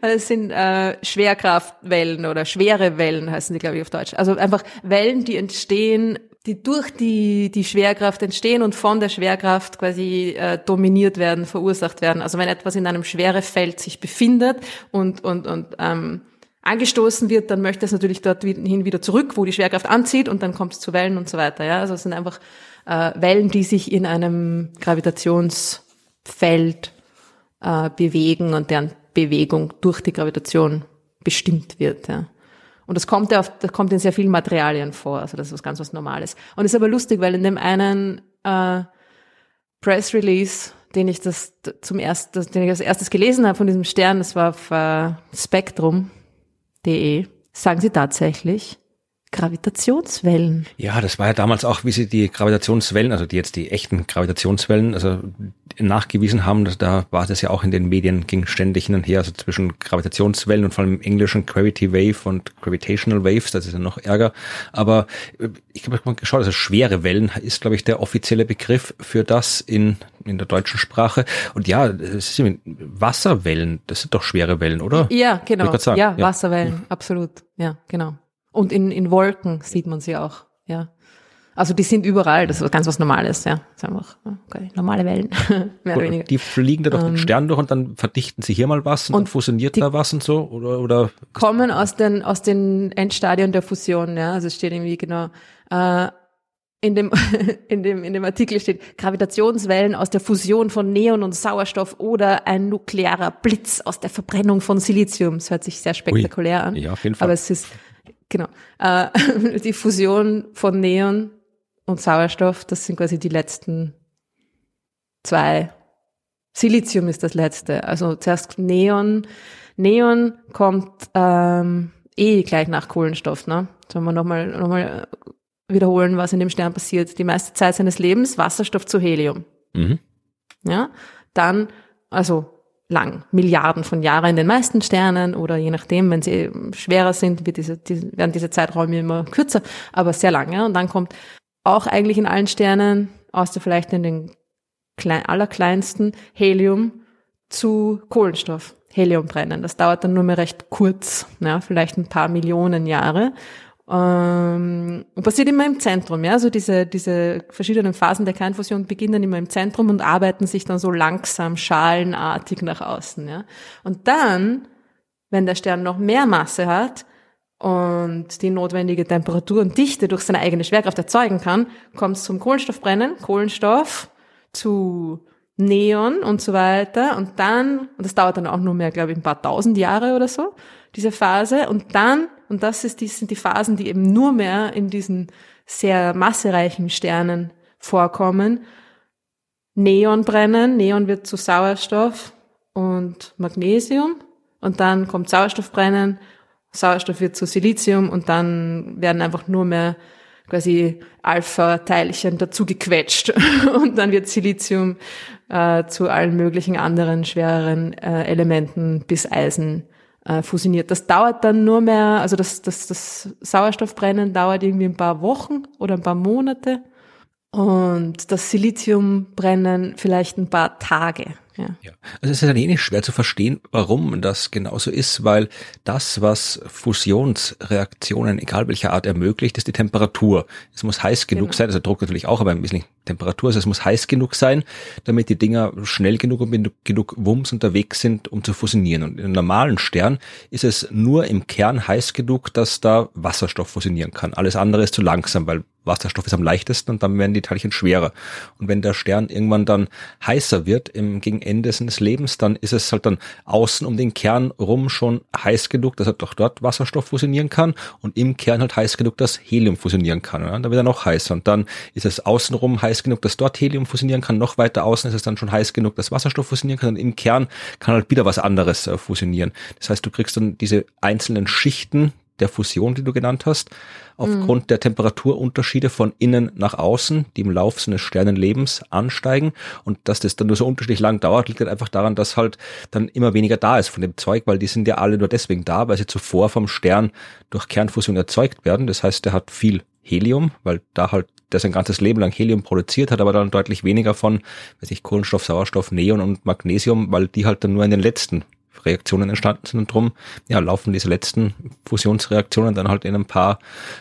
Es sind äh, Schwerkraftwellen oder schwere Wellen heißen die, glaube ich, auf Deutsch. Also einfach Wellen, die entstehen, die durch die, die Schwerkraft entstehen und von der Schwerkraft quasi äh, dominiert werden, verursacht werden. Also wenn etwas in einem Schwerefeld sich befindet und, und, und ähm, angestoßen wird, dann möchte es natürlich dorthin wieder zurück, wo die Schwerkraft anzieht und dann kommt es zu Wellen und so weiter. Ja? Also es sind einfach äh, Wellen, die sich in einem Gravitationsfeld äh, bewegen und deren Bewegung durch die Gravitation bestimmt wird. Ja? Und das kommt ja auf, das kommt in sehr vielen Materialien vor, also das ist was ganz was Normales. Und es ist aber lustig, weil in dem einen äh, Press Release, den ich das zum ersten, den ich als erstes gelesen habe von diesem Stern, das war auf äh, Spektrum, De sagen Sie tatsächlich Gravitationswellen. Ja, das war ja damals auch, wie sie die Gravitationswellen, also die jetzt die echten Gravitationswellen, also nachgewiesen haben, da war das ja auch in den Medien, ging ständig hin und her, also zwischen Gravitationswellen und vor allem im Englischen Gravity Wave und Gravitational Waves, das ist ja noch ärger. Aber äh, ich habe mal geschaut, also schwere Wellen ist, glaube ich, der offizielle Begriff für das in, in der deutschen Sprache. Und ja, es ist Wasserwellen, das sind doch schwere Wellen, oder? Ja, genau. Ja, ja, Wasserwellen, absolut. Ja, genau. Und in, in Wolken sieht man sie auch, ja. Also die sind überall, das ist ganz was Normales, ja. Das ist einfach okay, normale Wellen, mehr oder weniger. Die fliegen da durch den ähm, Stern durch und dann verdichten sie hier mal was und, und fusioniert da was und so oder oder kommen aus den aus den Endstadien der Fusion, ja. Also es steht irgendwie genau äh, in dem, in dem, in dem Artikel steht Gravitationswellen aus der Fusion von Neon und Sauerstoff oder ein nuklearer Blitz aus der Verbrennung von Silizium. Das hört sich sehr spektakulär Ui. an. Ja, auf jeden Fall. Aber es ist Genau. Äh, die Fusion von Neon und Sauerstoff, das sind quasi die letzten zwei. Silizium ist das letzte. Also zuerst Neon. Neon kommt ähm, eh gleich nach Kohlenstoff, ne? Sollen wir nochmal noch mal wiederholen, was in dem Stern passiert. Die meiste Zeit seines Lebens Wasserstoff zu Helium. Mhm. Ja, dann, also lang, Milliarden von Jahren in den meisten Sternen oder je nachdem, wenn sie schwerer sind, wird diese, die, werden diese Zeiträume immer kürzer, aber sehr lange. Und dann kommt auch eigentlich in allen Sternen, außer vielleicht in den klein, allerkleinsten, Helium zu Kohlenstoff. Helium brennen. Das dauert dann nur mehr recht kurz, ja, vielleicht ein paar Millionen Jahre. Ähm, und passiert immer im Zentrum, ja. Also diese, diese verschiedenen Phasen der Kernfusion beginnen immer im Zentrum und arbeiten sich dann so langsam schalenartig nach außen, ja. Und dann, wenn der Stern noch mehr Masse hat und die notwendige Temperatur und Dichte durch seine eigene Schwerkraft erzeugen kann, kommt es zum Kohlenstoffbrennen, Kohlenstoff zu Neon und so weiter. Und dann, und das dauert dann auch nur mehr, glaube ich, ein paar tausend Jahre oder so, diese Phase. Und dann und das ist, die, sind die Phasen, die eben nur mehr in diesen sehr massereichen Sternen vorkommen. Neon brennen, Neon wird zu Sauerstoff und Magnesium und dann kommt Sauerstoff brennen, Sauerstoff wird zu Silizium und dann werden einfach nur mehr quasi Alpha-Teilchen dazu gequetscht und dann wird Silizium äh, zu allen möglichen anderen schwereren äh, Elementen bis Eisen äh, fusioniert. Das dauert dann nur mehr, also das, das, das Sauerstoffbrennen dauert irgendwie ein paar Wochen oder ein paar Monate und das Siliziumbrennen vielleicht ein paar Tage. Ja. ja. Also es ist ein wenig schwer zu verstehen, warum das genauso ist, weil das, was Fusionsreaktionen, egal welcher Art, ermöglicht, ist die Temperatur. Es muss heiß genug genau. sein, also Druck natürlich auch, aber ein bisschen Temperatur, also es muss heiß genug sein, damit die Dinger schnell genug und genug Wumms unterwegs sind, um zu fusionieren. Und in einem normalen Stern ist es nur im Kern heiß genug, dass da Wasserstoff fusionieren kann. Alles andere ist zu langsam, weil Wasserstoff ist am leichtesten und dann werden die Teilchen schwerer. Und wenn der Stern irgendwann dann heißer wird im gegen Ende seines Lebens, dann ist es halt dann außen um den Kern rum schon heiß genug, dass er doch dort Wasserstoff fusionieren kann und im Kern halt heiß genug, dass Helium fusionieren kann. Ja? Dann wird er noch heißer und dann ist es außenrum heiß genug, dass dort Helium fusionieren kann. Noch weiter außen ist es dann schon heiß genug, dass Wasserstoff fusionieren kann und im Kern kann halt wieder was anderes äh, fusionieren. Das heißt, du kriegst dann diese einzelnen Schichten der Fusion, die du genannt hast, aufgrund mhm. der Temperaturunterschiede von innen nach außen, die im Lauf seines Sternenlebens ansteigen. Und dass das dann nur so unterschiedlich lang dauert, liegt halt einfach daran, dass halt dann immer weniger da ist von dem Zeug, weil die sind ja alle nur deswegen da, weil sie zuvor vom Stern durch Kernfusion erzeugt werden. Das heißt, der hat viel Helium, weil da halt der sein ganzes Leben lang Helium produziert hat, aber dann deutlich weniger von, weiß ich, Kohlenstoff, Sauerstoff, Neon und Magnesium, weil die halt dann nur in den letzten Reaktionen entstanden sind und drum ja, laufen diese letzten Fusionsreaktionen dann halt in ein paar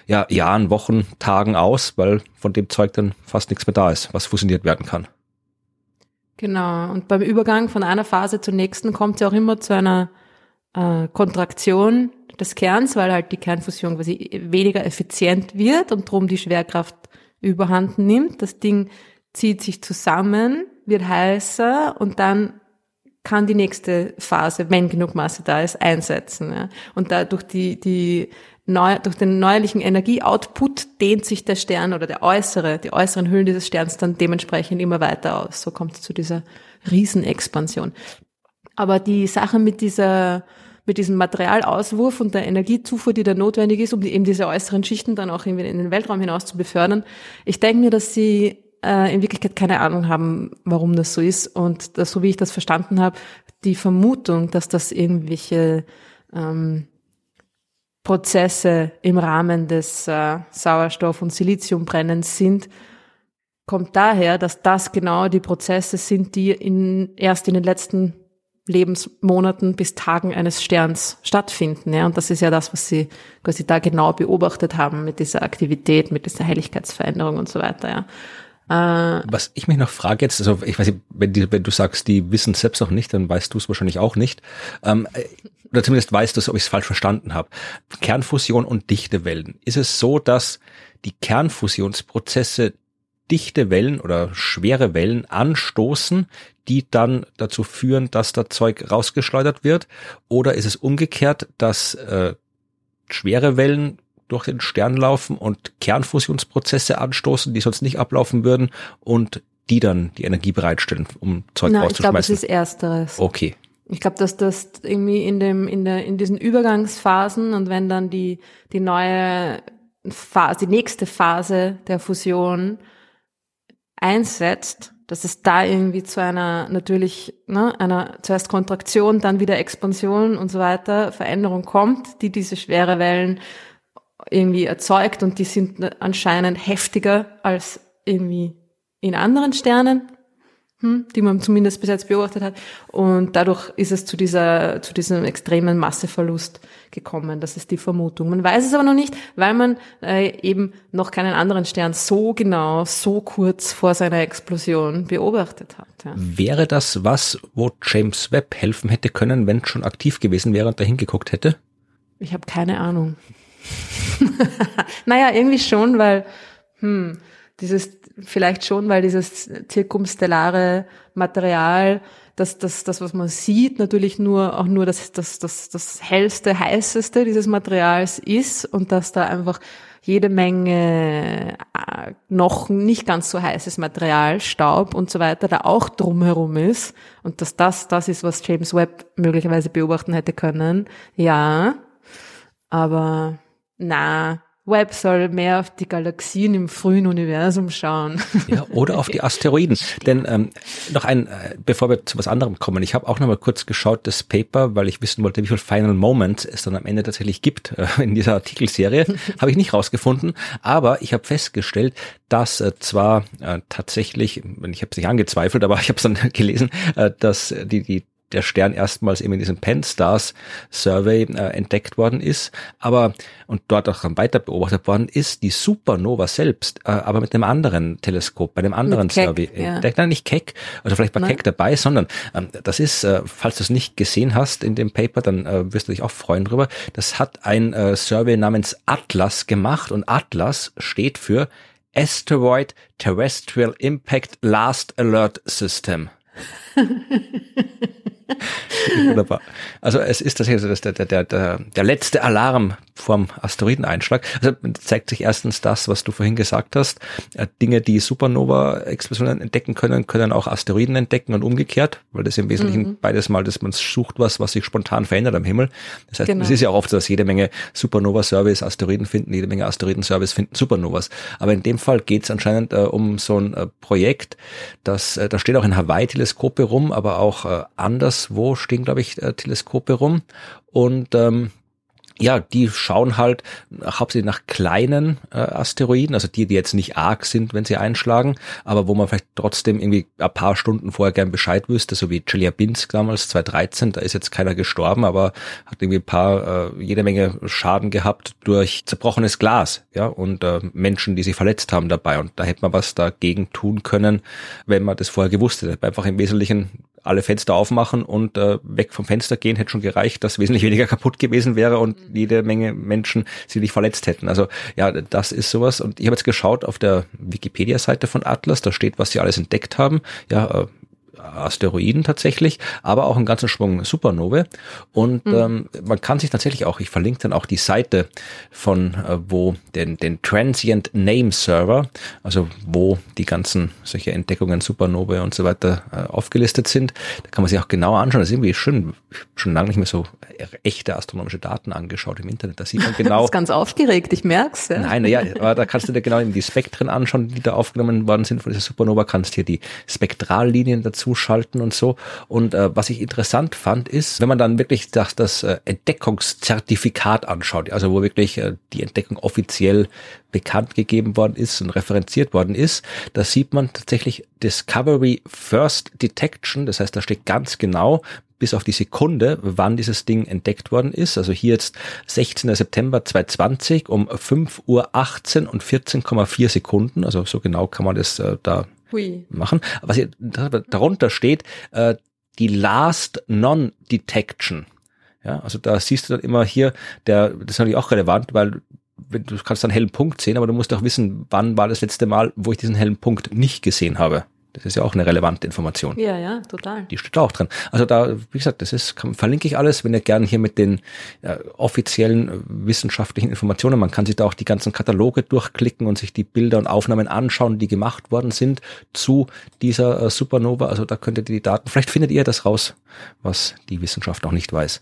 ja, Jahren, Wochen, Tagen aus, weil von dem Zeug dann fast nichts mehr da ist, was fusioniert werden kann. Genau. Und beim Übergang von einer Phase zur nächsten kommt es ja auch immer zu einer äh, Kontraktion des Kerns, weil halt die Kernfusion quasi weniger effizient wird und drum die Schwerkraft überhand nimmt. Das Ding zieht sich zusammen, wird heißer und dann kann die nächste Phase, wenn genug Masse da ist, einsetzen. Ja. Und dadurch die, die neu, durch den neuerlichen Energieoutput dehnt sich der Stern oder der äußere, die äußeren Hüllen dieses Sterns dann dementsprechend immer weiter aus. So kommt es zu dieser Riesenexpansion. Aber die Sache mit dieser, mit diesem Materialauswurf und der Energiezufuhr, die da notwendig ist, um die, eben diese äußeren Schichten dann auch in den Weltraum hinaus zu befördern. Ich denke mir, dass sie äh, in Wirklichkeit keine Ahnung haben, warum das so ist. Und das, so wie ich das verstanden habe, die Vermutung, dass das irgendwelche ähm, Prozesse im Rahmen des äh, Sauerstoff- und Siliziumbrennens sind, kommt daher, dass das genau die Prozesse sind, die in, erst in den letzten Lebensmonaten bis Tagen eines Sterns stattfinden. Ja? Und das ist ja das, was sie quasi da genau beobachtet haben mit dieser Aktivität, mit dieser Helligkeitsveränderung und so weiter. Ja? Äh, Was ich mich noch frage jetzt, also ich weiß nicht, wenn, die, wenn du sagst, die wissen selbst noch nicht, dann weißt du es wahrscheinlich auch nicht. Ähm, äh, oder zumindest weißt du es, ob ich es falsch verstanden habe. Kernfusion und Dichtewellen. Ist es so, dass die Kernfusionsprozesse dichte Wellen oder schwere Wellen anstoßen, die dann dazu führen, dass da Zeug rausgeschleudert wird? Oder ist es umgekehrt, dass äh, schwere Wellen durch den Stern laufen und Kernfusionsprozesse anstoßen, die sonst nicht ablaufen würden und die dann die Energie bereitstellen, um Zeug Nein, rauszuschmeißen. Ich glaube, es ist ersteres. Okay. Ich glaube, dass das irgendwie in dem, in der, in diesen Übergangsphasen und wenn dann die, die neue Phase, die nächste Phase der Fusion einsetzt, dass es da irgendwie zu einer natürlich, ne, einer zuerst Kontraktion, dann wieder Expansion und so weiter, Veränderung kommt, die diese schwere Wellen irgendwie erzeugt und die sind anscheinend heftiger als irgendwie in anderen Sternen hm, die man zumindest bis jetzt beobachtet hat. Und dadurch ist es zu dieser, zu diesem extremen Masseverlust gekommen. Das ist die Vermutung. Man weiß es aber noch nicht, weil man äh, eben noch keinen anderen Stern so genau, so kurz vor seiner Explosion beobachtet hat. Ja. Wäre das was, wo James Webb helfen hätte können, wenn es schon aktiv gewesen wäre und dahin geguckt hätte? Ich habe keine Ahnung. naja, irgendwie schon, weil hm, dieses vielleicht schon, weil dieses zirkumstellare Material, das, das, das, was man sieht, natürlich nur auch nur das, das, das, das hellste, heißeste dieses Materials ist und dass da einfach jede Menge äh, noch nicht ganz so heißes Material, Staub und so weiter da auch drumherum ist und dass das das ist, was James Webb möglicherweise beobachten hätte können. Ja, aber na, Webb soll mehr auf die Galaxien im frühen Universum schauen. Ja, oder auf die Asteroiden. Denn ähm, noch ein, äh, bevor wir zu was anderem kommen, ich habe auch noch mal kurz geschaut, das Paper, weil ich wissen wollte, wie viel Final Moments es dann am Ende tatsächlich gibt äh, in dieser Artikelserie, habe ich nicht rausgefunden. Aber ich habe festgestellt, dass äh, zwar äh, tatsächlich, ich habe es nicht angezweifelt, aber ich habe es dann gelesen, äh, dass die, die der Stern erstmals eben in diesem Penn Stars Survey äh, entdeckt worden ist, aber und dort auch dann weiter beobachtet worden ist, die Supernova selbst, äh, aber mit einem anderen Teleskop, bei einem anderen Keck, Survey ja. entdeckt. Nein, nicht Keck, also vielleicht war Nein. Keck dabei, sondern ähm, das ist, äh, falls du es nicht gesehen hast in dem Paper, dann äh, wirst du dich auch freuen drüber. Das hat ein äh, Survey namens Atlas gemacht und Atlas steht für Asteroid Terrestrial Impact Last Alert System. Wunderbar. Also es ist tatsächlich der, der, der, der letzte Alarm vorm Asteroideneinschlag. Also zeigt sich erstens das, was du vorhin gesagt hast. Äh, Dinge, die Supernova-Explosionen entdecken können, können auch Asteroiden entdecken und umgekehrt, weil das im Wesentlichen mhm. beides mal, dass man sucht was, was sich spontan verändert am Himmel. Das heißt, genau. es ist ja auch oft so, dass jede Menge Supernova-Service Asteroiden finden, jede Menge Asteroiden-Service finden Supernovas. Aber in dem Fall geht es anscheinend äh, um so ein äh, Projekt, das, äh, da steht auch in Hawaii Teleskope rum, aber auch äh, anderswo stehen, glaube ich, äh, Teleskope rum. Und ähm, ja, die schauen halt hauptsächlich nach kleinen äh, Asteroiden, also die, die jetzt nicht arg sind, wenn sie einschlagen, aber wo man vielleicht trotzdem irgendwie ein paar Stunden vorher gern Bescheid wüsste, so wie Chelyabinsk damals 2013, da ist jetzt keiner gestorben, aber hat irgendwie ein paar, äh, jede Menge Schaden gehabt durch zerbrochenes Glas, ja, und äh, Menschen, die sich verletzt haben dabei. Und da hätte man was dagegen tun können, wenn man das vorher gewusst hätte. Einfach im Wesentlichen alle Fenster aufmachen und äh, weg vom Fenster gehen hätte schon gereicht, dass wesentlich weniger kaputt gewesen wäre und mhm. jede Menge Menschen sich nicht verletzt hätten. Also ja, das ist sowas. Und ich habe jetzt geschaut auf der Wikipedia-Seite von Atlas, da steht, was sie alles entdeckt haben. Ja, äh, Asteroiden tatsächlich, aber auch einen ganzen Schwung Supernovae. Und mhm. ähm, man kann sich tatsächlich auch, ich verlinke dann auch die Seite von, äh, wo den, den Transient Name Server, also wo die ganzen solche Entdeckungen Supernovae und so weiter äh, aufgelistet sind. Da kann man sich auch genauer anschauen. Das ist irgendwie schön, schon lange nicht mehr so echte astronomische Daten angeschaut im Internet. Da sieht man genau. das ist ganz aufgeregt, ich merk's. Ja. Nein, naja, aber da kannst du dir genau eben die Spektren anschauen, die da aufgenommen worden sind von dieser Supernova, kannst hier die Spektrallinien dazu zuschalten und so. Und äh, was ich interessant fand, ist, wenn man dann wirklich das, das äh, Entdeckungszertifikat anschaut, also wo wirklich äh, die Entdeckung offiziell bekannt gegeben worden ist und referenziert worden ist, da sieht man tatsächlich Discovery First Detection. Das heißt, da steht ganz genau bis auf die Sekunde, wann dieses Ding entdeckt worden ist. Also hier jetzt 16. September 2020 um 5 Uhr 18 und 14,4 Sekunden. Also so genau kann man das äh, da Hui. machen. Was hier darunter steht, äh, die Last Non-Detection. Ja, also da siehst du dann immer hier, der, das ist natürlich auch relevant, weil du kannst dann einen hellen Punkt sehen, aber du musst auch wissen, wann war das letzte Mal, wo ich diesen hellen Punkt nicht gesehen habe. Das ist ja auch eine relevante Information. Ja, ja, total. Die steht da auch drin. Also da, wie gesagt, das ist, kann, verlinke ich alles, wenn ihr gerne hier mit den äh, offiziellen äh, wissenschaftlichen Informationen, man kann sich da auch die ganzen Kataloge durchklicken und sich die Bilder und Aufnahmen anschauen, die gemacht worden sind zu dieser äh, Supernova. Also da könnt ihr die Daten, vielleicht findet ihr das raus, was die Wissenschaft auch nicht weiß.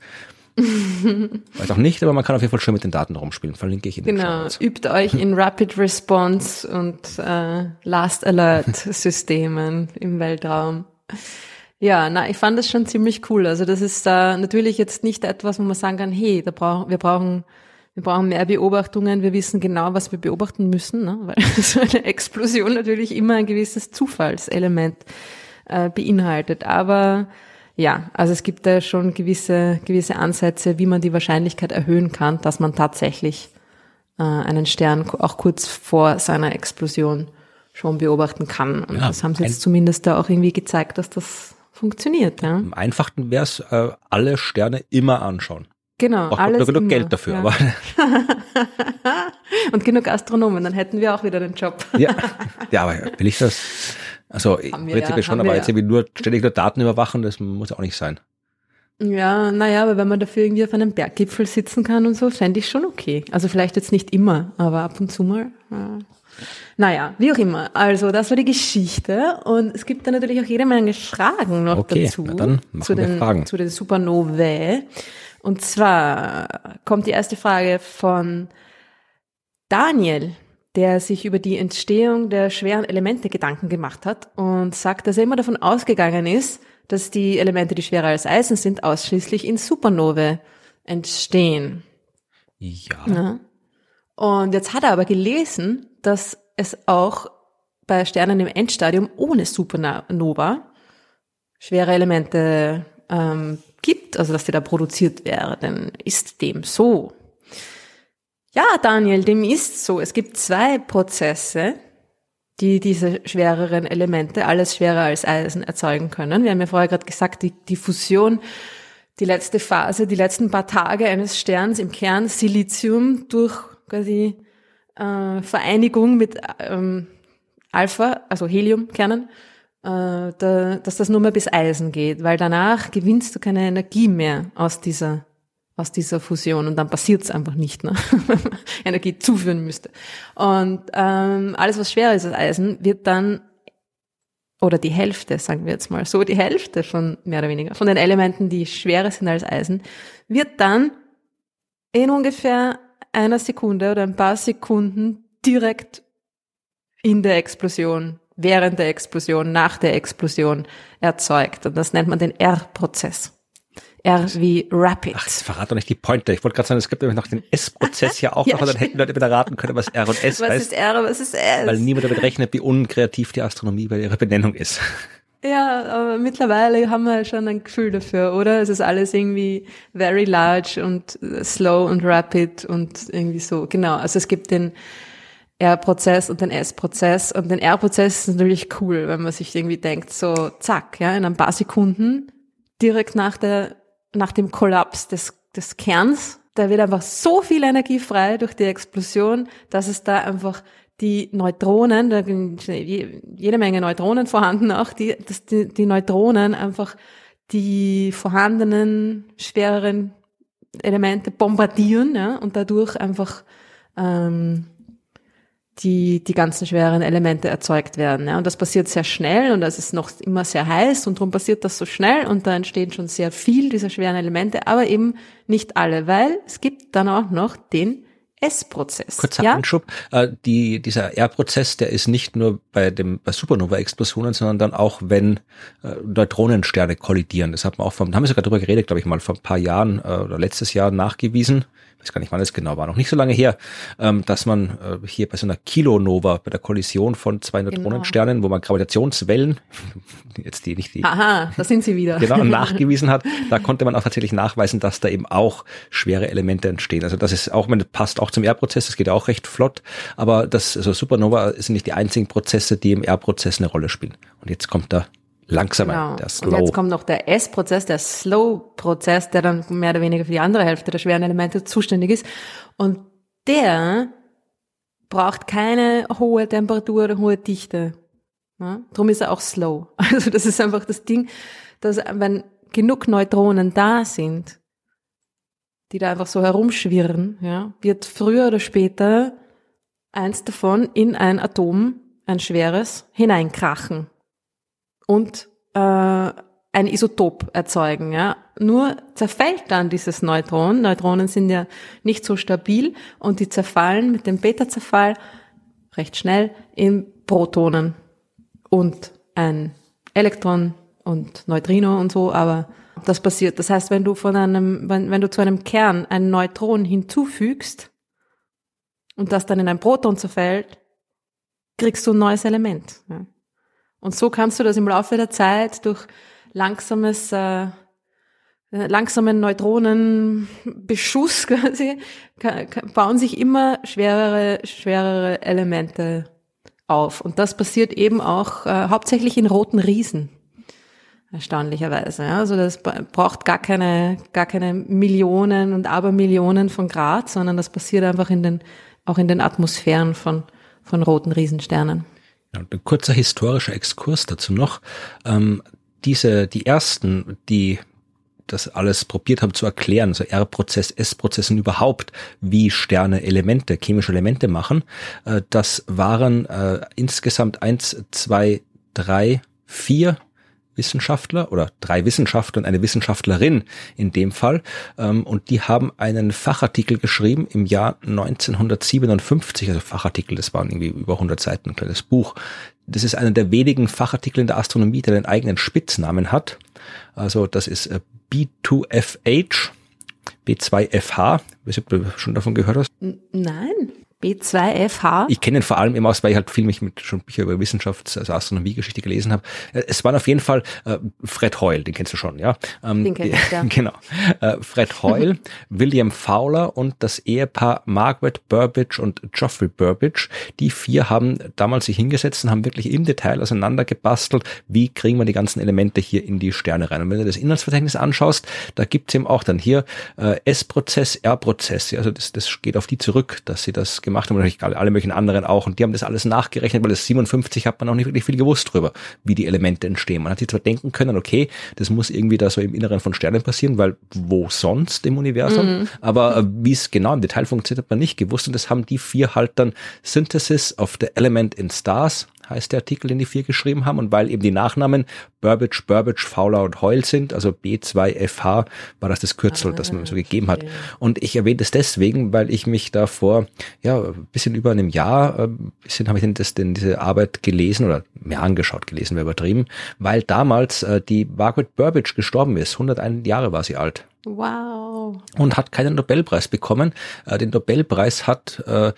Weiß auch nicht, aber man kann auf jeden Fall schon mit den Daten rumspielen. Verlinke ich in den Genau, übt euch in Rapid Response und äh, Last Alert Systemen im Weltraum. Ja, na, ich fand das schon ziemlich cool. Also das ist da äh, natürlich jetzt nicht etwas, wo man sagen kann, hey, da brauchen wir brauchen wir brauchen mehr Beobachtungen, wir wissen genau, was wir beobachten müssen, ne? weil so eine Explosion natürlich immer ein gewisses Zufallselement äh, beinhaltet. Aber ja, also es gibt da schon gewisse, gewisse Ansätze, wie man die Wahrscheinlichkeit erhöhen kann, dass man tatsächlich äh, einen Stern auch kurz vor seiner Explosion schon beobachten kann. Und ja, das haben sie jetzt zumindest da auch irgendwie gezeigt, dass das funktioniert. Ja. Am einfachsten wäre es, äh, alle Sterne immer anschauen. Genau, auch alles genug immer, Geld dafür. Ja. Aber Und genug Astronomen, dann hätten wir auch wieder den Job. ja, ja aber will ich das? Also prinzipiell ja, schon, aber jetzt irgendwie nur ständig nur Daten überwachen, das muss auch nicht sein. Ja, naja, aber wenn man dafür irgendwie auf einem Berggipfel sitzen kann und so, fände ich schon okay. Also vielleicht jetzt nicht immer, aber ab und zu mal. Ja. Naja, wie auch immer. Also das war die Geschichte und es gibt dann natürlich auch jede Menge Fragen noch okay, dazu. dann machen zu den, Fragen. zu den Supernovae. Und zwar kommt die erste Frage von Daniel der sich über die Entstehung der schweren Elemente Gedanken gemacht hat und sagt, dass er immer davon ausgegangen ist, dass die Elemente, die schwerer als Eisen sind, ausschließlich in Supernovae entstehen. Ja. ja. Und jetzt hat er aber gelesen, dass es auch bei Sternen im Endstadium ohne Supernova schwere Elemente ähm, gibt, also dass die da produziert werden. Ist dem so? Ja, Daniel, dem ist so. Es gibt zwei Prozesse, die diese schwereren Elemente, alles schwerer als Eisen, erzeugen können. Wir haben ja vorher gerade gesagt, die, die Fusion, die letzte Phase, die letzten paar Tage eines Sterns im Kern Silizium durch quasi äh, Vereinigung mit ähm, Alpha, also Heliumkernen, äh, da, dass das nur mehr bis Eisen geht, weil danach gewinnst du keine Energie mehr aus dieser aus dieser Fusion und dann passiert es einfach nicht, ne? Energie zuführen müsste. Und ähm, alles, was schwerer ist als Eisen, wird dann, oder die Hälfte, sagen wir jetzt mal so, die Hälfte von mehr oder weniger, von den Elementen, die schwerer sind als Eisen, wird dann in ungefähr einer Sekunde oder ein paar Sekunden direkt in der Explosion, während der Explosion, nach der Explosion erzeugt. Und das nennt man den R-Prozess. R wie Rapid. Ach, verrat doch nicht die Pointer. Ich wollte gerade sagen, es gibt nämlich noch den S-Prozess ja auch ja, noch, dann hätten Leute wieder raten können, was R und S was heißt. Was ist R, was ist S? Weil niemand damit rechnet, wie unkreativ die Astronomie bei ihrer Benennung ist. Ja, aber mittlerweile haben wir schon ein Gefühl dafür, oder? Es ist alles irgendwie very large und slow und rapid und irgendwie so. Genau. Also es gibt den R-Prozess und den S-Prozess und den R-Prozess ist natürlich cool, wenn man sich irgendwie denkt, so zack, ja, in ein paar Sekunden direkt nach der nach dem Kollaps des, des Kerns, da wird einfach so viel Energie frei durch die Explosion, dass es da einfach die Neutronen, da sind jede Menge Neutronen vorhanden auch, die, dass die, die Neutronen einfach die vorhandenen schwereren Elemente bombardieren ja, und dadurch einfach ähm, die, die ganzen schweren Elemente erzeugt werden. Ja. Und das passiert sehr schnell und es ist noch immer sehr heiß und darum passiert das so schnell und da entstehen schon sehr viel dieser schweren Elemente, aber eben nicht alle, weil es gibt dann auch noch den S-Prozess. Kurzer ja? Anschub. Äh, die, dieser R-Prozess, der ist nicht nur bei dem bei Supernova-Explosionen, sondern dann auch, wenn äh, Neutronensterne kollidieren. Das hat man auch vom, da haben wir sogar drüber geredet, glaube ich mal, vor ein paar Jahren äh, oder letztes Jahr nachgewiesen weiß gar nicht, wann es genau war, noch nicht so lange her, ähm, dass man äh, hier bei so einer Kilonova, bei der Kollision von zwei genau. Neutronensternen, genau. wo man Gravitationswellen, jetzt die nicht die. Aha, da sind sie wieder. Genau, nachgewiesen hat, da konnte man auch tatsächlich nachweisen, dass da eben auch schwere Elemente entstehen. Also das ist auch, man passt auch zum R-Prozess, das geht auch recht flott, aber das, also Supernova sind nicht die einzigen Prozesse, die im R-Prozess eine Rolle spielen. Und jetzt kommt da langsamer, genau. der Slow. Und jetzt kommt noch der S-Prozess, der Slow-Prozess, der dann mehr oder weniger für die andere Hälfte der schweren Elemente zuständig ist. Und der braucht keine hohe Temperatur oder hohe Dichte. Ja? Drum ist er auch slow. Also das ist einfach das Ding, dass wenn genug Neutronen da sind, die da einfach so herumschwirren, ja, wird früher oder später eins davon in ein Atom, ein schweres, hineinkrachen und äh, ein Isotop erzeugen. Ja. Nur zerfällt dann dieses Neutron. Neutronen sind ja nicht so stabil und die zerfallen mit dem Beta-Zerfall recht schnell in Protonen und ein Elektron und Neutrino und so, aber das passiert. Das heißt, wenn du von einem, wenn, wenn du zu einem Kern ein Neutron hinzufügst und das dann in ein Proton zerfällt, kriegst du ein neues Element. Ja. Und so kannst du das im Laufe der Zeit durch langsames, äh, langsamen Neutronenbeschuss quasi, bauen sich immer schwerere, schwerere Elemente auf. Und das passiert eben auch äh, hauptsächlich in roten Riesen. Erstaunlicherweise. Ja. Also das braucht gar keine, gar keine Millionen und Abermillionen von Grad, sondern das passiert einfach in den, auch in den Atmosphären von, von roten Riesensternen. Ein kurzer historischer Exkurs dazu noch. Ähm, diese, die ersten, die das alles probiert haben zu erklären, so R-Prozess, S-Prozessen überhaupt, wie Sterne Elemente, chemische Elemente machen, äh, das waren äh, insgesamt eins, zwei, drei, vier Wissenschaftler oder drei Wissenschaftler und eine Wissenschaftlerin in dem Fall. Ähm, und die haben einen Fachartikel geschrieben im Jahr 1957, also Fachartikel, das waren irgendwie über 100 Seiten, ein kleines Buch. Das ist einer der wenigen Fachartikel in der Astronomie, der den eigenen Spitznamen hat. Also das ist äh, B2FH, B2FH. Ich weiß nicht, ob du schon davon gehört hast. Nein. B2FH? Ich kenne ihn vor allem immer aus, weil ich halt viel mich mit schon Bücher über Wissenschafts-, also Astronomiegeschichte gelesen habe. Äh, es waren auf jeden Fall äh, Fred Hoyle, den kennst du schon, ja? Ähm, den kenn ich, ja. Genau. Äh, Fred Hoyle, William Fowler und das Ehepaar Margaret Burbage und Geoffrey Burbage. Die vier haben damals sich hingesetzt und haben wirklich im Detail auseinandergebastelt, wie kriegen wir die ganzen Elemente hier in die Sterne rein. Und wenn du das Inhaltsverzeichnis anschaust, da gibt's eben auch dann hier äh, S-Prozess, R-Prozess. Also das, das geht auf die zurück, dass sie das gemacht haben und natürlich alle möglichen anderen auch. Und die haben das alles nachgerechnet, weil das 57 hat man auch nicht wirklich viel gewusst drüber, wie die Elemente entstehen. Man hat sich zwar denken können, okay, das muss irgendwie da so im Inneren von Sternen passieren, weil wo sonst im Universum? Mhm. Aber äh, wie es genau im Detail funktioniert, hat man nicht gewusst. Und das haben die vier halt dann Synthesis of the Element in Stars heißt der Artikel, den die vier geschrieben haben. Und weil eben die Nachnamen Burbage, Burbage, Fowler und Hoyle sind, also B2FH, war das das Kürzel, ah, das man so gegeben hat. Und ich erwähne das deswegen, weil ich mich da vor, ja, ein bisschen über einem Jahr, ein äh, bisschen habe ich denn, das, denn diese Arbeit gelesen oder mir angeschaut, gelesen wäre übertrieben, weil damals äh, die Margaret Burbage gestorben ist. 101 Jahre war sie alt. Wow. Und hat keinen Nobelpreis bekommen. Äh, den Nobelpreis hat äh,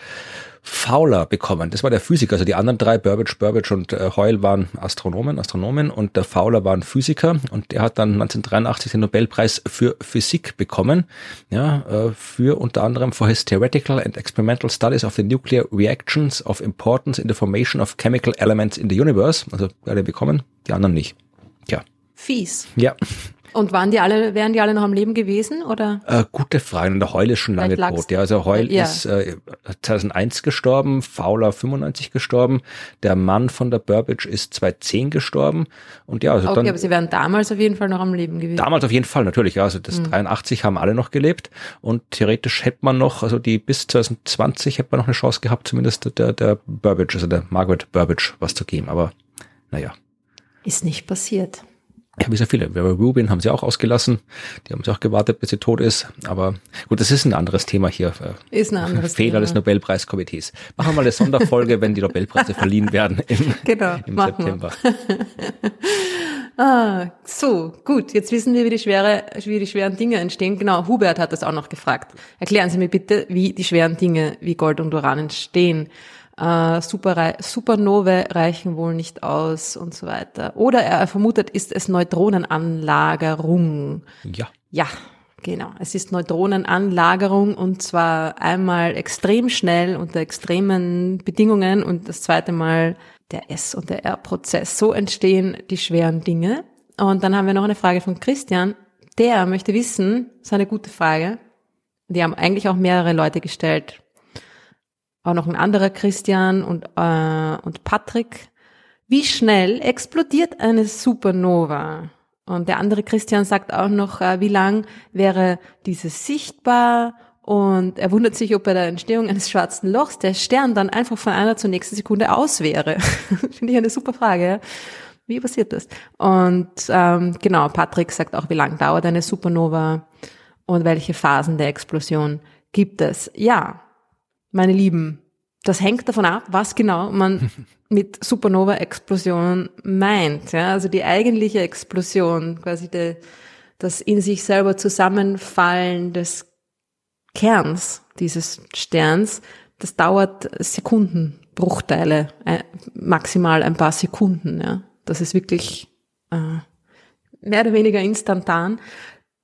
Fowler bekommen. Das war der Physiker. Also die anderen drei, Burbage, Burbage und äh, Hoyle waren Astronomen, Astronomen und der Fowler war ein Physiker und der hat dann 1983 den Nobelpreis für Physik bekommen. Ja, äh, für unter anderem for his theoretical and experimental studies of the nuclear reactions of importance in the formation of chemical elements in the universe. Also er hat bekommen, die anderen nicht. Tja. Fies. Ja. Und waren die alle, wären die alle noch am Leben gewesen oder? Äh, gute Frage. Und der Heul ist schon lange tot. Ja, also Heul ja. ist äh, 2001 gestorben, Fowler 95 gestorben, der Mann von der Burbage ist 2010 gestorben und ja, also okay, dann. aber sie wären damals auf jeden Fall noch am Leben gewesen. Damals auf jeden Fall natürlich. Ja, also das mhm. 83 haben alle noch gelebt und theoretisch hätte man noch, also die bis 2020 hätte man noch eine Chance gehabt, zumindest der der Burbage, also der Margaret Burbage, was zu geben. Aber naja. Ist nicht passiert ja, wie sehr viele. Vera Rubin haben sie auch ausgelassen. Die haben sie auch gewartet, bis sie tot ist. Aber gut, das ist ein anderes Thema hier. Ist ein anderes Fehler Thema. des Nobelpreiskomitees. Machen wir mal eine Sonderfolge, wenn die Nobelpreise verliehen werden im, genau, im September. ah, so, gut. Jetzt wissen wir, wie die, schwere, wie die schweren Dinge entstehen. Genau, Hubert hat das auch noch gefragt. Erklären Sie mir bitte, wie die schweren Dinge wie Gold und Uran entstehen äh, Super, Supernovae reichen wohl nicht aus und so weiter. Oder er vermutet, ist es Neutronenanlagerung. Ja. Ja, genau. Es ist Neutronenanlagerung und zwar einmal extrem schnell unter extremen Bedingungen und das zweite Mal der S- und der R-Prozess. So entstehen die schweren Dinge. Und dann haben wir noch eine Frage von Christian. Der möchte wissen, das ist eine gute Frage, die haben eigentlich auch mehrere Leute gestellt, auch noch ein anderer Christian und, äh, und Patrick. wie schnell explodiert eine Supernova? Und der andere Christian sagt auch noch, äh, wie lang wäre dieses sichtbar? Und er wundert sich, ob bei der Entstehung eines schwarzen Lochs der Stern dann einfach von einer zur nächsten Sekunde aus wäre. Finde ich eine super Frage. Ja? Wie passiert das? Und ähm, genau, Patrick sagt auch, wie lang dauert eine Supernova und welche Phasen der Explosion gibt es. Ja, meine Lieben, das hängt davon ab, was genau man mit Supernova-Explosion meint. Ja? Also die eigentliche Explosion, quasi de, das in sich selber Zusammenfallen des Kerns dieses Sterns, das dauert Sekundenbruchteile, äh, maximal ein paar Sekunden. Ja? Das ist wirklich äh, mehr oder weniger instantan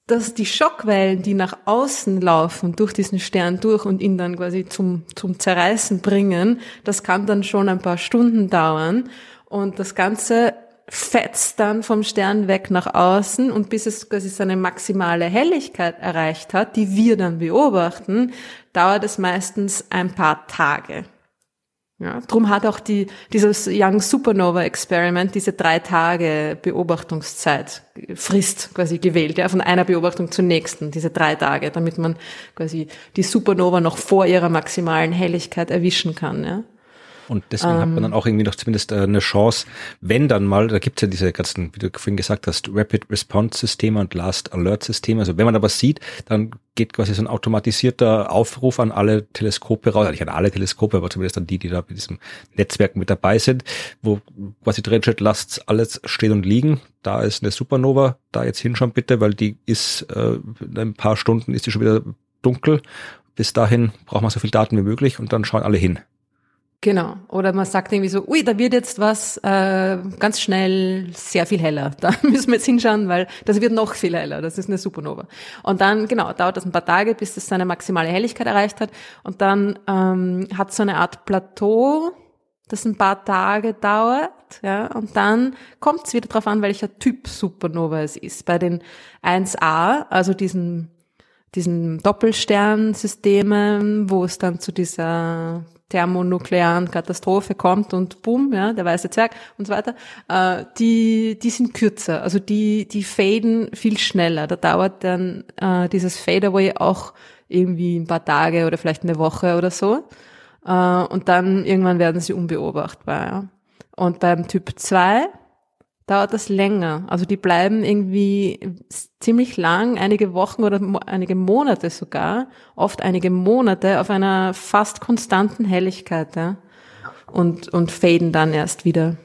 dass die Schockwellen, die nach außen laufen, durch diesen Stern durch und ihn dann quasi zum, zum Zerreißen bringen, das kann dann schon ein paar Stunden dauern. Und das Ganze fetzt dann vom Stern weg nach außen und bis es quasi seine maximale Helligkeit erreicht hat, die wir dann beobachten, dauert es meistens ein paar Tage. Ja, drum hat auch die, dieses Young Supernova Experiment diese drei Tage Beobachtungszeit Frist quasi gewählt, ja, von einer Beobachtung zur nächsten, diese drei Tage, damit man quasi die Supernova noch vor ihrer maximalen Helligkeit erwischen kann, ja. Und deswegen ähm, hat man dann auch irgendwie noch zumindest äh, eine Chance, wenn dann mal, da gibt's ja diese ganzen, wie du vorhin gesagt hast, Rapid Response Systeme und Last Alert Systeme. Also wenn man aber sieht, dann geht quasi so ein automatisierter Aufruf an alle Teleskope raus, nicht an alle Teleskope, aber zumindest an die, die da bei diesem Netzwerk mit dabei sind, wo quasi drin steht, lasst alles stehen und liegen. Da ist eine Supernova, da jetzt hinschauen bitte, weil die ist, äh, in ein paar Stunden ist die schon wieder dunkel. Bis dahin braucht man so viel Daten wie möglich und dann schauen alle hin. Genau. Oder man sagt irgendwie so, ui, da wird jetzt was äh, ganz schnell sehr viel heller. Da müssen wir jetzt hinschauen, weil das wird noch viel heller. Das ist eine Supernova. Und dann, genau, dauert das ein paar Tage, bis das seine maximale Helligkeit erreicht hat. Und dann ähm, hat so eine Art Plateau, das ein paar Tage dauert. Ja, und dann kommt es wieder darauf an, welcher Typ Supernova es ist. Bei den 1a, also diesen diesen Doppelsternsystemen, wo es dann zu dieser thermonuklearen Katastrophe kommt und boom, ja, der weiße Zwerg und so weiter, äh, die, die sind kürzer, also die, die faden viel schneller. Da dauert dann äh, dieses Fadeaway auch irgendwie ein paar Tage oder vielleicht eine Woche oder so. Äh, und dann irgendwann werden sie unbeobachtbar. Ja. Und beim Typ 2 dauert das länger. Also die bleiben irgendwie ziemlich lang, einige Wochen oder einige Monate sogar, oft einige Monate auf einer fast konstanten Helligkeit, ja. Und, und faden dann erst wieder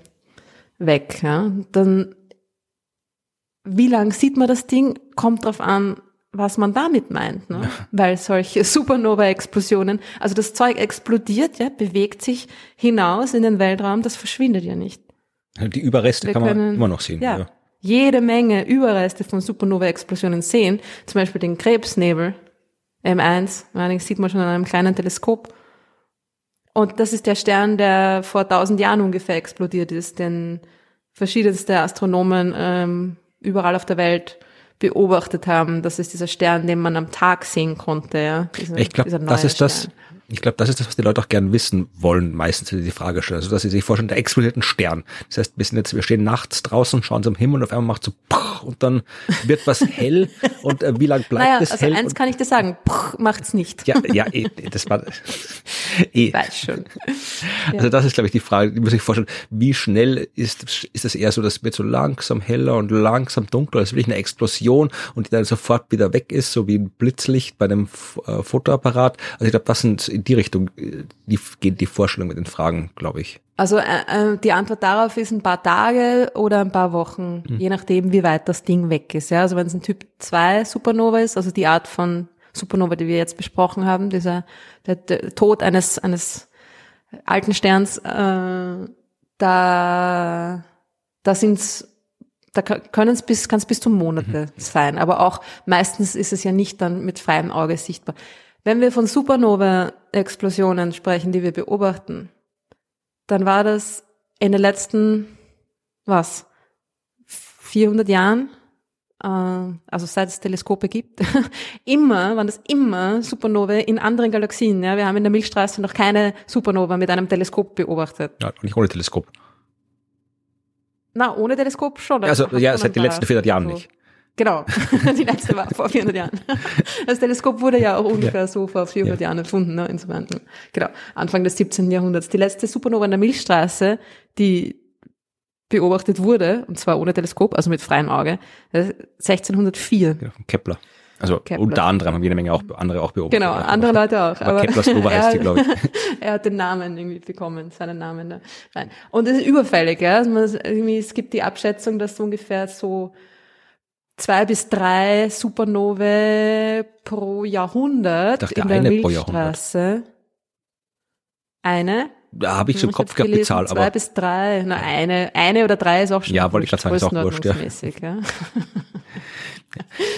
weg, ja. Dann, wie lang sieht man das Ding? Kommt drauf an, was man damit meint, ne? Weil solche Supernova-Explosionen, also das Zeug explodiert, ja, bewegt sich hinaus in den Weltraum, das verschwindet ja nicht. Die Überreste wir kann man können, immer noch sehen. Ja, ja, jede Menge Überreste von Supernova-Explosionen sehen. Zum Beispiel den Krebsnebel M1. Allerdings sieht man schon an einem kleinen Teleskop. Und das ist der Stern, der vor tausend Jahren ungefähr explodiert ist, den verschiedenste Astronomen ähm, überall auf der Welt beobachtet haben. Das ist dieser Stern, den man am Tag sehen konnte. Ja? Dieser, ich glaube, das ist Stern. das ich glaube, das ist das, was die Leute auch gern wissen wollen, meistens, wenn sie die Frage stellen. Also, dass sie sich vorstellen, der explodiert ein Stern. Das heißt, wir sind jetzt, wir stehen nachts draußen, schauen zum Himmel und auf einmal macht so und dann wird was hell und äh, wie lang bleibt naja, es also hell? eins kann ich dir sagen, macht's nicht. Ja, ja, eh, das war eh. Weiß schon. Also das ist, glaube ich, die Frage, die muss ich vorstellen, wie schnell ist, ist es eher so, dass es wird so langsam heller und langsam dunkler, als wirklich eine Explosion und die dann sofort wieder weg ist, so wie ein Blitzlicht bei einem äh, Fotoapparat. Also ich glaube, das sind in die Richtung, äh, die geht die Vorstellung mit den Fragen, glaube ich. Also äh, äh, die Antwort darauf ist ein paar Tage oder ein paar Wochen, mhm. je nachdem, wie weit das Ding weg ist. Ja? Also wenn es ein Typ 2 Supernova ist, also die Art von Supernova, die wir jetzt besprochen haben, dieser der, der Tod eines eines alten Sterns, äh, da da sind's da können es bis kann es bis zu Monate mhm. sein, aber auch meistens ist es ja nicht dann mit freiem Auge sichtbar. Wenn wir von Supernova-Explosionen sprechen, die wir beobachten, dann war das in den letzten, was, 400 Jahren, äh, also seit es Teleskope gibt, immer, waren das immer Supernovae in anderen Galaxien. Ja? Wir haben in der Milchstraße noch keine Supernova mit einem Teleskop beobachtet. Ja, nicht ohne Teleskop. Na, ohne Teleskop schon. Also, ja, seit den letzten 400 Jahren so. nicht. Genau, die letzte war vor 400 Jahren. Das Teleskop wurde ja auch ungefähr ja. so vor 400 ja. Jahren erfunden, ne, insofern. Genau, Anfang des 17. Jahrhunderts. Die letzte Supernova in der Milchstraße, die beobachtet wurde, und zwar ohne Teleskop, also mit freiem Auge, 1604. Genau, Kepler. Also Kepler. unter anderem haben jede Menge auch andere auch beobachtet. Genau, andere Leute auch. Aber, aber Keplers Nova heißt die, glaube ich. er hat den Namen irgendwie bekommen, seinen Namen da rein. Und es ist überfällig, ja. Also man, irgendwie, es gibt die Abschätzung, dass ungefähr so zwei bis drei Supernovae pro Jahrhundert dachte, in der eine Milchstraße. Eine? Da habe ich so im Kopf gehabt, die Zahl. Zwei aber bis drei. Na, eine, eine oder drei ist auch schon. Ja, wollte ich gerade sagen, ist auch wurscht, ja.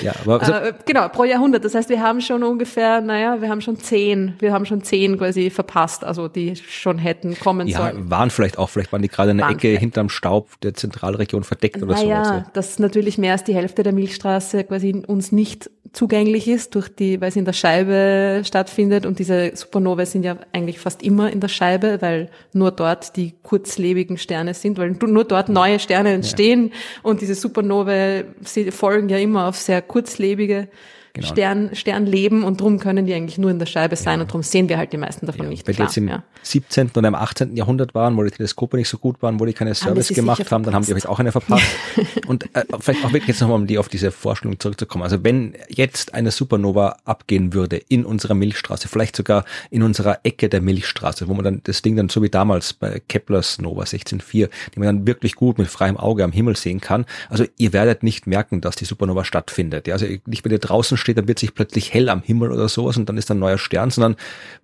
ja. Aber also, äh, genau, pro Jahrhundert. Das heißt, wir haben schon ungefähr, naja, wir haben schon zehn, wir haben schon zehn quasi verpasst, also die schon hätten kommen ja, sollen. waren vielleicht auch, vielleicht waren die gerade in der Waren Ecke vielleicht. hinterm Staub der Zentralregion verdeckt oder naja, sowas. Ja. dass natürlich mehr als die Hälfte der Milchstraße quasi uns nicht zugänglich ist, durch die, weil sie in der Scheibe stattfindet. Und diese Supernovae sind ja eigentlich fast immer in der Scheibe, weil nur dort die kurzlebigen Sterne sind, weil nur dort neue Sterne entstehen. Und diese Supernovae folgen ja immer auf sehr kurzlebige Genau. Stern, Sternleben und drum können die eigentlich nur in der Scheibe sein und drum sehen wir halt die meisten davon nicht. Weil die Klar, jetzt im ja. 17. oder im 18. Jahrhundert waren, wo die Teleskope nicht so gut waren, wo die keine Service sie gemacht haben, dann haben die vielleicht auch eine verpasst. und äh, vielleicht auch wirklich jetzt nochmal, um die auf diese Vorstellung zurückzukommen. Also wenn jetzt eine Supernova abgehen würde in unserer Milchstraße, vielleicht sogar in unserer Ecke der Milchstraße, wo man dann das Ding dann so wie damals bei Keplers Nova 16.4, die man dann wirklich gut mit freiem Auge am Himmel sehen kann. Also ihr werdet nicht merken, dass die Supernova stattfindet. Ja, also nicht, wenn ihr draußen steht, dann wird sich plötzlich hell am Himmel oder sowas und dann ist da ein neuer Stern, sondern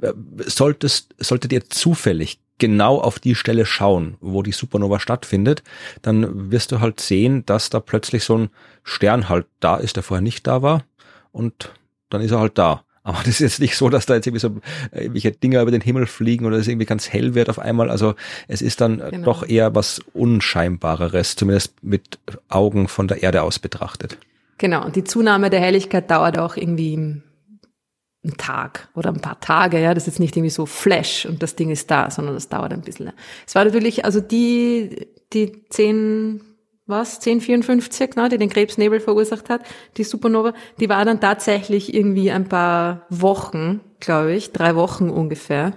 äh, solltest, solltet ihr zufällig genau auf die Stelle schauen, wo die Supernova stattfindet, dann wirst du halt sehen, dass da plötzlich so ein Stern halt da ist, der vorher nicht da war und dann ist er halt da. Aber das ist jetzt nicht so, dass da jetzt irgendwie so äh, irgendwelche Dinger über den Himmel fliegen oder es irgendwie ganz hell wird auf einmal. Also es ist dann äh, Genau. doch eher was Unscheinbareres, zumindest mit Augen von der Erde aus betrachtet. Genau, und die Zunahme der Helligkeit dauert auch irgendwie einen Tag oder ein paar Tage, ja. Das ist jetzt nicht irgendwie so Flash und das Ding ist da, sondern das dauert ein bisschen. Es war natürlich, also die, die 10, was, 1054, ne, die den Krebsnebel verursacht hat, die Supernova, die war dann tatsächlich irgendwie ein paar Wochen, glaube ich, drei Wochen ungefähr,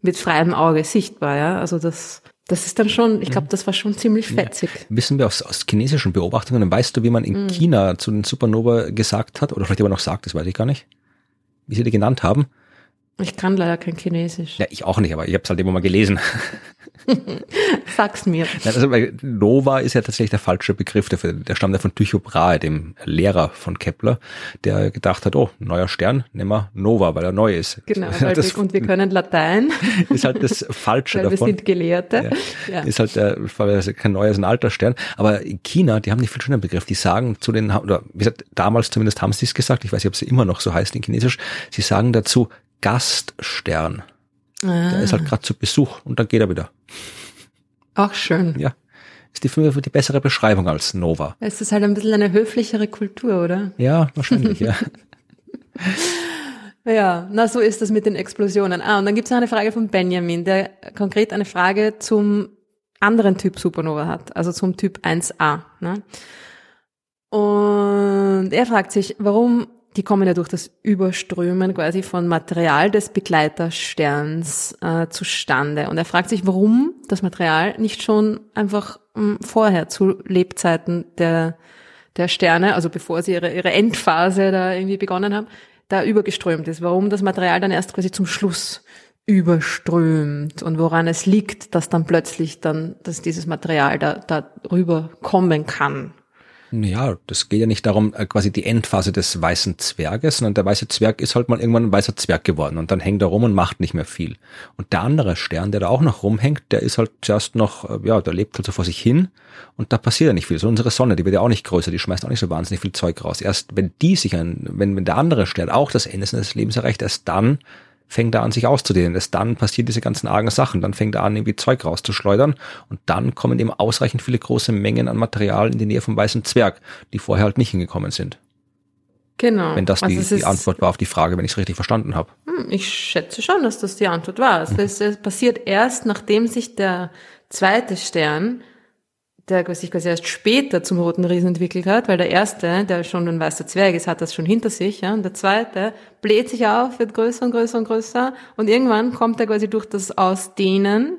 mit freiem Auge sichtbar, ja. Also das, das ist dann schon, ich glaube, das war schon ziemlich fetzig. Wissen wir aus, aus chinesischen Beobachtungen, weißt du, wie man Mhm. in China zu den Supernova gesagt hat, oder vielleicht immer noch sagt, das weiß ich gar nicht, wie sie die genannt haben? Ich kann leider kein Chinesisch. Ja, ich auch nicht, aber ich habe es halt immer mal gelesen. Sag's mir. Nein, Also Nova ist ja tatsächlich der falsche Begriff dafür. Der stammt ja von Tycho Brahe, dem Lehrer von Kepler, der gedacht hat, oh, neuer Stern, nehmen wir Nova, weil er neu ist. Genau, weil das wir, und wir können Latein, ist halt das Falsche weil wir davon. sind Gelehrte. Ja. Ja. Ist halt der, weil es kein neues, ein alter Stern. Aber in China, die haben nicht viel schöner Begriff. Die sagen zu den, oder wie gesagt, damals zumindest haben sie es gesagt, ich weiß nicht, ob sie immer noch so heißt in Chinesisch, sie sagen dazu Gaststern. Der ist halt gerade zu Besuch und dann geht er wieder. Auch schön. Ja. Ist die, für die bessere Beschreibung als Nova. Es ist halt ein bisschen eine höflichere Kultur, oder? Ja, wahrscheinlich, ja. Ja, na so ist das mit den Explosionen. Ah, und dann gibt es noch eine Frage von Benjamin, der konkret eine Frage zum anderen Typ Supernova hat, also zum Typ 1a. Ne? Und er fragt sich, warum, die kommen ja durch das Überströmen quasi von Material des Begleitersterns äh, zustande. Und er fragt sich, warum das Material nicht schon einfach ähm, vorher zu Lebzeiten der, der Sterne, also bevor sie ihre, ihre Endphase da irgendwie begonnen haben, da übergeströmt ist. Warum das Material dann erst quasi zum Schluss überströmt und woran es liegt, dass dann plötzlich dann, dass dieses Material da, da rüber kommen kann. Ja, das geht ja nicht darum, äh, quasi die Endphase des weißen Zwerges, sondern der weiße Zwerg ist halt mal irgendwann ein weißer Zwerg geworden und dann hängt er rum und macht nicht mehr viel. Und der andere Stern, der da auch noch rumhängt, der ist halt zuerst noch, äh, ja, der lebt halt so vor sich hin und da passiert ja nicht viel. So unsere Sonne, die wird ja auch nicht größer, die schmeißt auch nicht so wahnsinnig viel Zeug raus. Erst wenn die sich ein, wenn, wenn der andere Stern auch das Ende seines Lebens erreicht, erst dann fängt er an, sich auszudehnen. Erst dann passieren diese ganzen argen Sachen. Dann fängt er an, irgendwie Zeug rauszuschleudern und dann kommen eben ausreichend viele große Mengen an Material in die Nähe vom weißen Zwerg, die vorher halt nicht hingekommen sind. Genau. Wenn das die, Also die Antwort war auf die Frage, wenn ich es richtig verstanden habe. Hm, Ich schätze schon, dass das die Antwort war. Mhm. Es, ist, es passiert erst, nachdem sich der zweite Stern der sich quasi erst später zum roten Riesen entwickelt hat, weil der erste, der schon ein weißer Zwerg ist, hat das schon hinter sich, ja, und der zweite bläht sich auf, wird größer und größer und größer, und irgendwann kommt er quasi durch das Ausdehnen,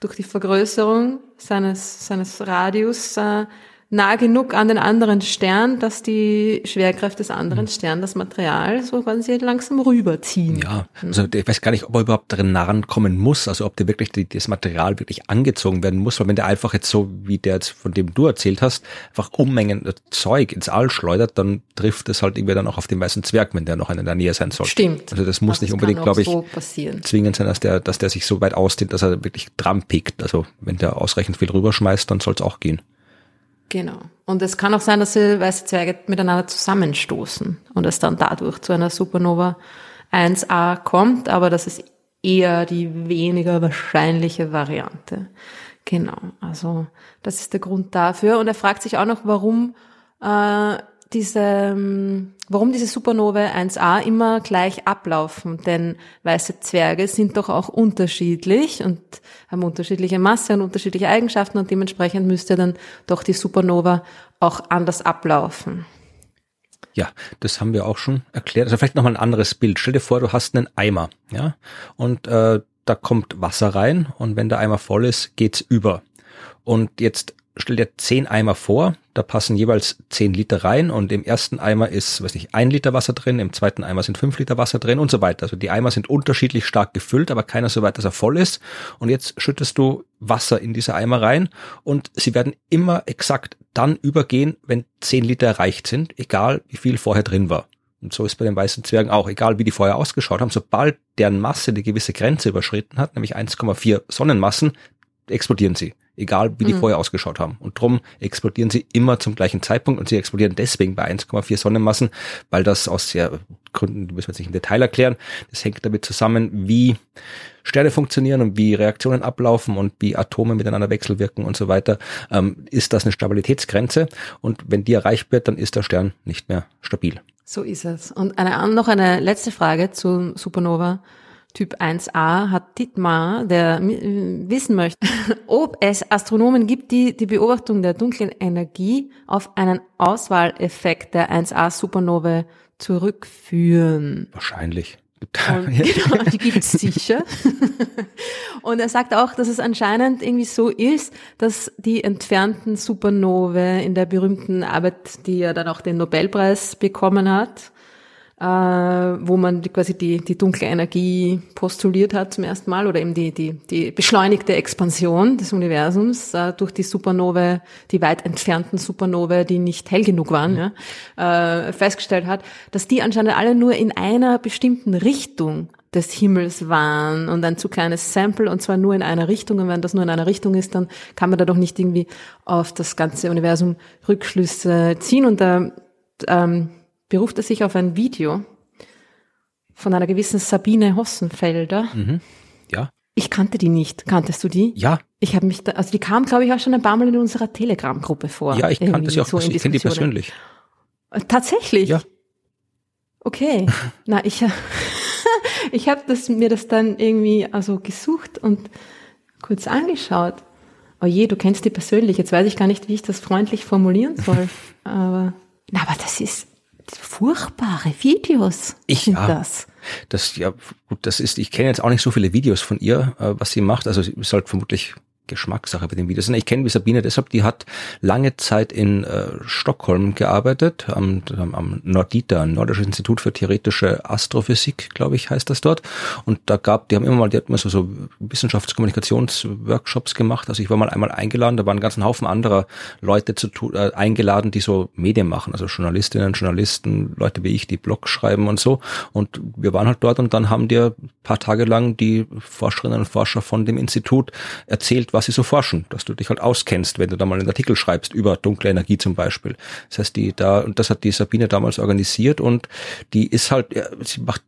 durch die Vergrößerung seines, seines Radius, äh, nah genug an den anderen Stern, dass die Schwerkraft des anderen Sterns das Material so quasi langsam rüberziehen. Ja, also ich weiß gar nicht, ob er überhaupt darin nahen kommen muss, also ob der wirklich die, das Material wirklich angezogen werden muss, weil wenn der einfach jetzt so, wie der jetzt, von dem du erzählt hast, einfach Unmengen Zeug ins All schleudert, dann trifft es halt irgendwie dann auch auf den weißen Zwerg, wenn der noch in der Nähe sein soll. Stimmt. Also das muss das nicht unbedingt, glaube ich, so zwingend sein, dass der, dass der sich so weit ausdehnt, dass er wirklich dran pickt. Also wenn der ausreichend viel rüberschmeißt, dann soll es auch gehen. Genau. Und es kann auch sein, dass sie weiße Zwerge miteinander zusammenstoßen und es dann dadurch zu einer Supernova 1a kommt, aber das ist eher die weniger wahrscheinliche Variante. Genau. Also das ist der Grund dafür. Und er fragt sich auch noch, warum äh, diese, ähm, warum diese Supernovae 1a immer gleich ablaufen. Denn weiße Zwerge sind doch auch unterschiedlich und haben unterschiedliche Masse und unterschiedliche Eigenschaften und dementsprechend müsste dann doch die Supernova auch anders ablaufen. Ja, das haben wir auch schon erklärt. Also vielleicht nochmal ein anderes Bild. Stell dir vor, du hast einen Eimer, ja, und äh, da kommt Wasser rein und wenn der Eimer voll ist, geht's über. Und jetzt stell dir zehn Eimer vor, da passen jeweils zehn Liter rein und im ersten Eimer ist, weiß nicht, ein Liter Wasser drin, im zweiten Eimer sind fünf Liter Wasser drin und so weiter. Also die Eimer sind unterschiedlich stark gefüllt, aber keiner so weit, dass er voll ist. Und jetzt schüttest du Wasser in diese Eimer rein und sie werden immer exakt dann übergehen, wenn zehn Liter erreicht sind, egal wie viel vorher drin war. Und so ist bei den weißen Zwergen auch, egal wie die vorher ausgeschaut haben, sobald deren Masse eine gewisse Grenze überschritten hat, nämlich 1,4 Sonnenmassen, explodieren sie egal wie die mhm. vorher ausgeschaut haben. Und drum explodieren sie immer zum gleichen Zeitpunkt und sie explodieren deswegen bei 1,4 Sonnenmassen, weil das aus sehr Gründen, die müssen wir jetzt nicht im Detail erklären, das hängt damit zusammen, wie Sterne funktionieren und wie Reaktionen ablaufen und wie Atome miteinander wechselwirken und so weiter, ähm, ist das eine Stabilitätsgrenze und wenn die erreicht wird, dann ist der Stern nicht mehr stabil. So ist es. Und eine, noch eine letzte Frage zu Supernova. Typ 1a hat Dietmar, der wissen möchte, ob es Astronomen gibt, die die Beobachtung der dunklen Energie auf einen Auswahleffekt der 1a Supernovae zurückführen. Wahrscheinlich. Und, genau, die gibt es sicher. Und er sagt auch, dass es anscheinend irgendwie so ist, dass die entfernten Supernovae in der berühmten Arbeit, die ja dann auch den Nobelpreis bekommen hat, äh, wo man die, quasi die, die dunkle Energie postuliert hat zum ersten Mal oder eben die, die, die beschleunigte Expansion des Universums äh, durch die Supernovae, die weit entfernten Supernovae, die nicht hell genug waren, mhm. ja, äh, festgestellt hat, dass die anscheinend alle nur in einer bestimmten Richtung des Himmels waren und ein zu kleines Sample und zwar nur in einer Richtung. Und wenn das nur in einer Richtung ist, dann kann man da doch nicht irgendwie auf das ganze Universum Rückschlüsse ziehen. Und da ähm, beruft er sich auf ein Video von einer gewissen Sabine Hossenfelder. Mhm. Ja. Ich kannte die nicht. Kanntest du die? Ja. Ich habe mich da, also die kam, glaube ich, auch schon ein paar Mal in unserer Telegram-Gruppe vor. Ja, ich kannte sie auch. So ich kenne die persönlich. Äh, tatsächlich? Ja. Okay. Na, ich, ich habe das, mir das dann irgendwie also gesucht und kurz angeschaut. Oh je, du kennst die persönlich. Jetzt weiß ich gar nicht, wie ich das freundlich formulieren soll. aber, na, aber das ist, furchtbare Videos ich, sind ja, das. Das ja gut, das ist. Ich kenne jetzt auch nicht so viele Videos von ihr, äh, was sie macht. Also sie ist halt vermutlich Geschmackssache bei den Videos. Ich kenne die Sabine deshalb, die hat lange Zeit in äh, Stockholm gearbeitet, am, am Nordita, Nordisches Institut für theoretische Astrophysik, glaube ich, heißt das dort. Und da gab, die haben immer mal, die hat immer so, so Wissenschaftskommunikationsworkshops gemacht. Also ich war mal einmal eingeladen, da waren einen ganzen Haufen anderer Leute zu äh, eingeladen, die so Medien machen, also Journalistinnen, Journalisten, Leute wie ich, die Blogs schreiben und so. Und wir waren halt dort und dann haben dir paar Tage lang die Forscherinnen und Forscher von dem Institut erzählt, was sie so forschen, dass du dich halt auskennst, wenn du da mal einen Artikel schreibst über dunkle Energie zum Beispiel. Das heißt, die da, und das hat die Sabine damals organisiert und die ist halt, ja, sie macht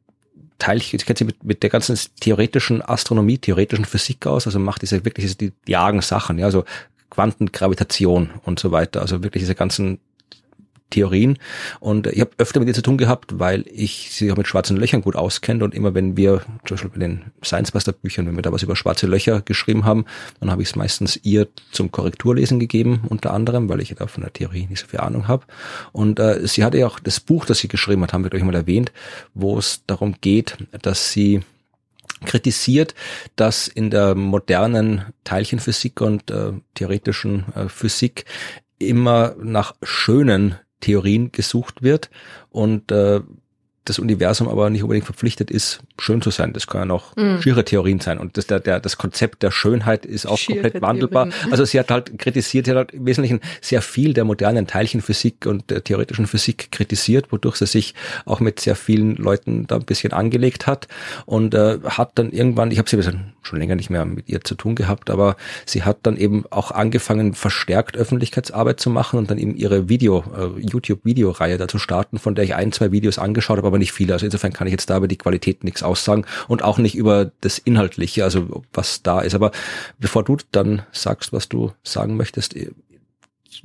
Teilchen, ich kenne sie mit, mit der ganzen theoretischen Astronomie, theoretischen Physik aus, also macht diese wirklich diese, die jagen Sachen, ja, also Quantengravitation und so weiter, also wirklich diese ganzen Theorien. Und ich habe öfter mit ihr zu tun gehabt, weil ich sie auch mit schwarzen Löchern gut auskenne. Und immer wenn wir, zum Beispiel bei den Science Buster Büchern, wenn wir da was über schwarze Löcher geschrieben haben, dann habe ich es meistens ihr zum Korrekturlesen gegeben, unter anderem, weil ich da von der Theorie nicht so viel Ahnung habe. Und äh, sie hatte ja auch das Buch, das sie geschrieben hat, haben wir gleich mal erwähnt, wo es darum geht, dass sie kritisiert, dass in der modernen Teilchenphysik und äh, theoretischen äh, Physik immer nach schönen Theorien gesucht wird. Und äh, das Universum aber nicht unbedingt verpflichtet ist, schön zu sein. Das können auch mm. schiere Theorien sein. Und das, der, der, das Konzept der Schönheit ist auch schiere komplett wandelbar. Also sie hat halt kritisiert, sie hat halt im Wesentlichen sehr viel der modernen Teilchenphysik und der theoretischen Physik kritisiert, wodurch sie sich auch mit sehr vielen Leuten da ein bisschen angelegt hat und äh, hat dann irgendwann, ich habe sie schon länger nicht mehr mit ihr zu tun gehabt, aber sie hat dann eben auch angefangen, verstärkt Öffentlichkeitsarbeit zu machen und dann eben ihre Video, äh, YouTube-Videoreihe dazu starten, von der ich ein, zwei Videos angeschaut habe, aber nicht viele. Also insofern kann ich jetzt da über die Qualität nichts aussagen und auch nicht über das Inhaltliche, also was da ist. Aber bevor du dann sagst, was du sagen möchtest, äh,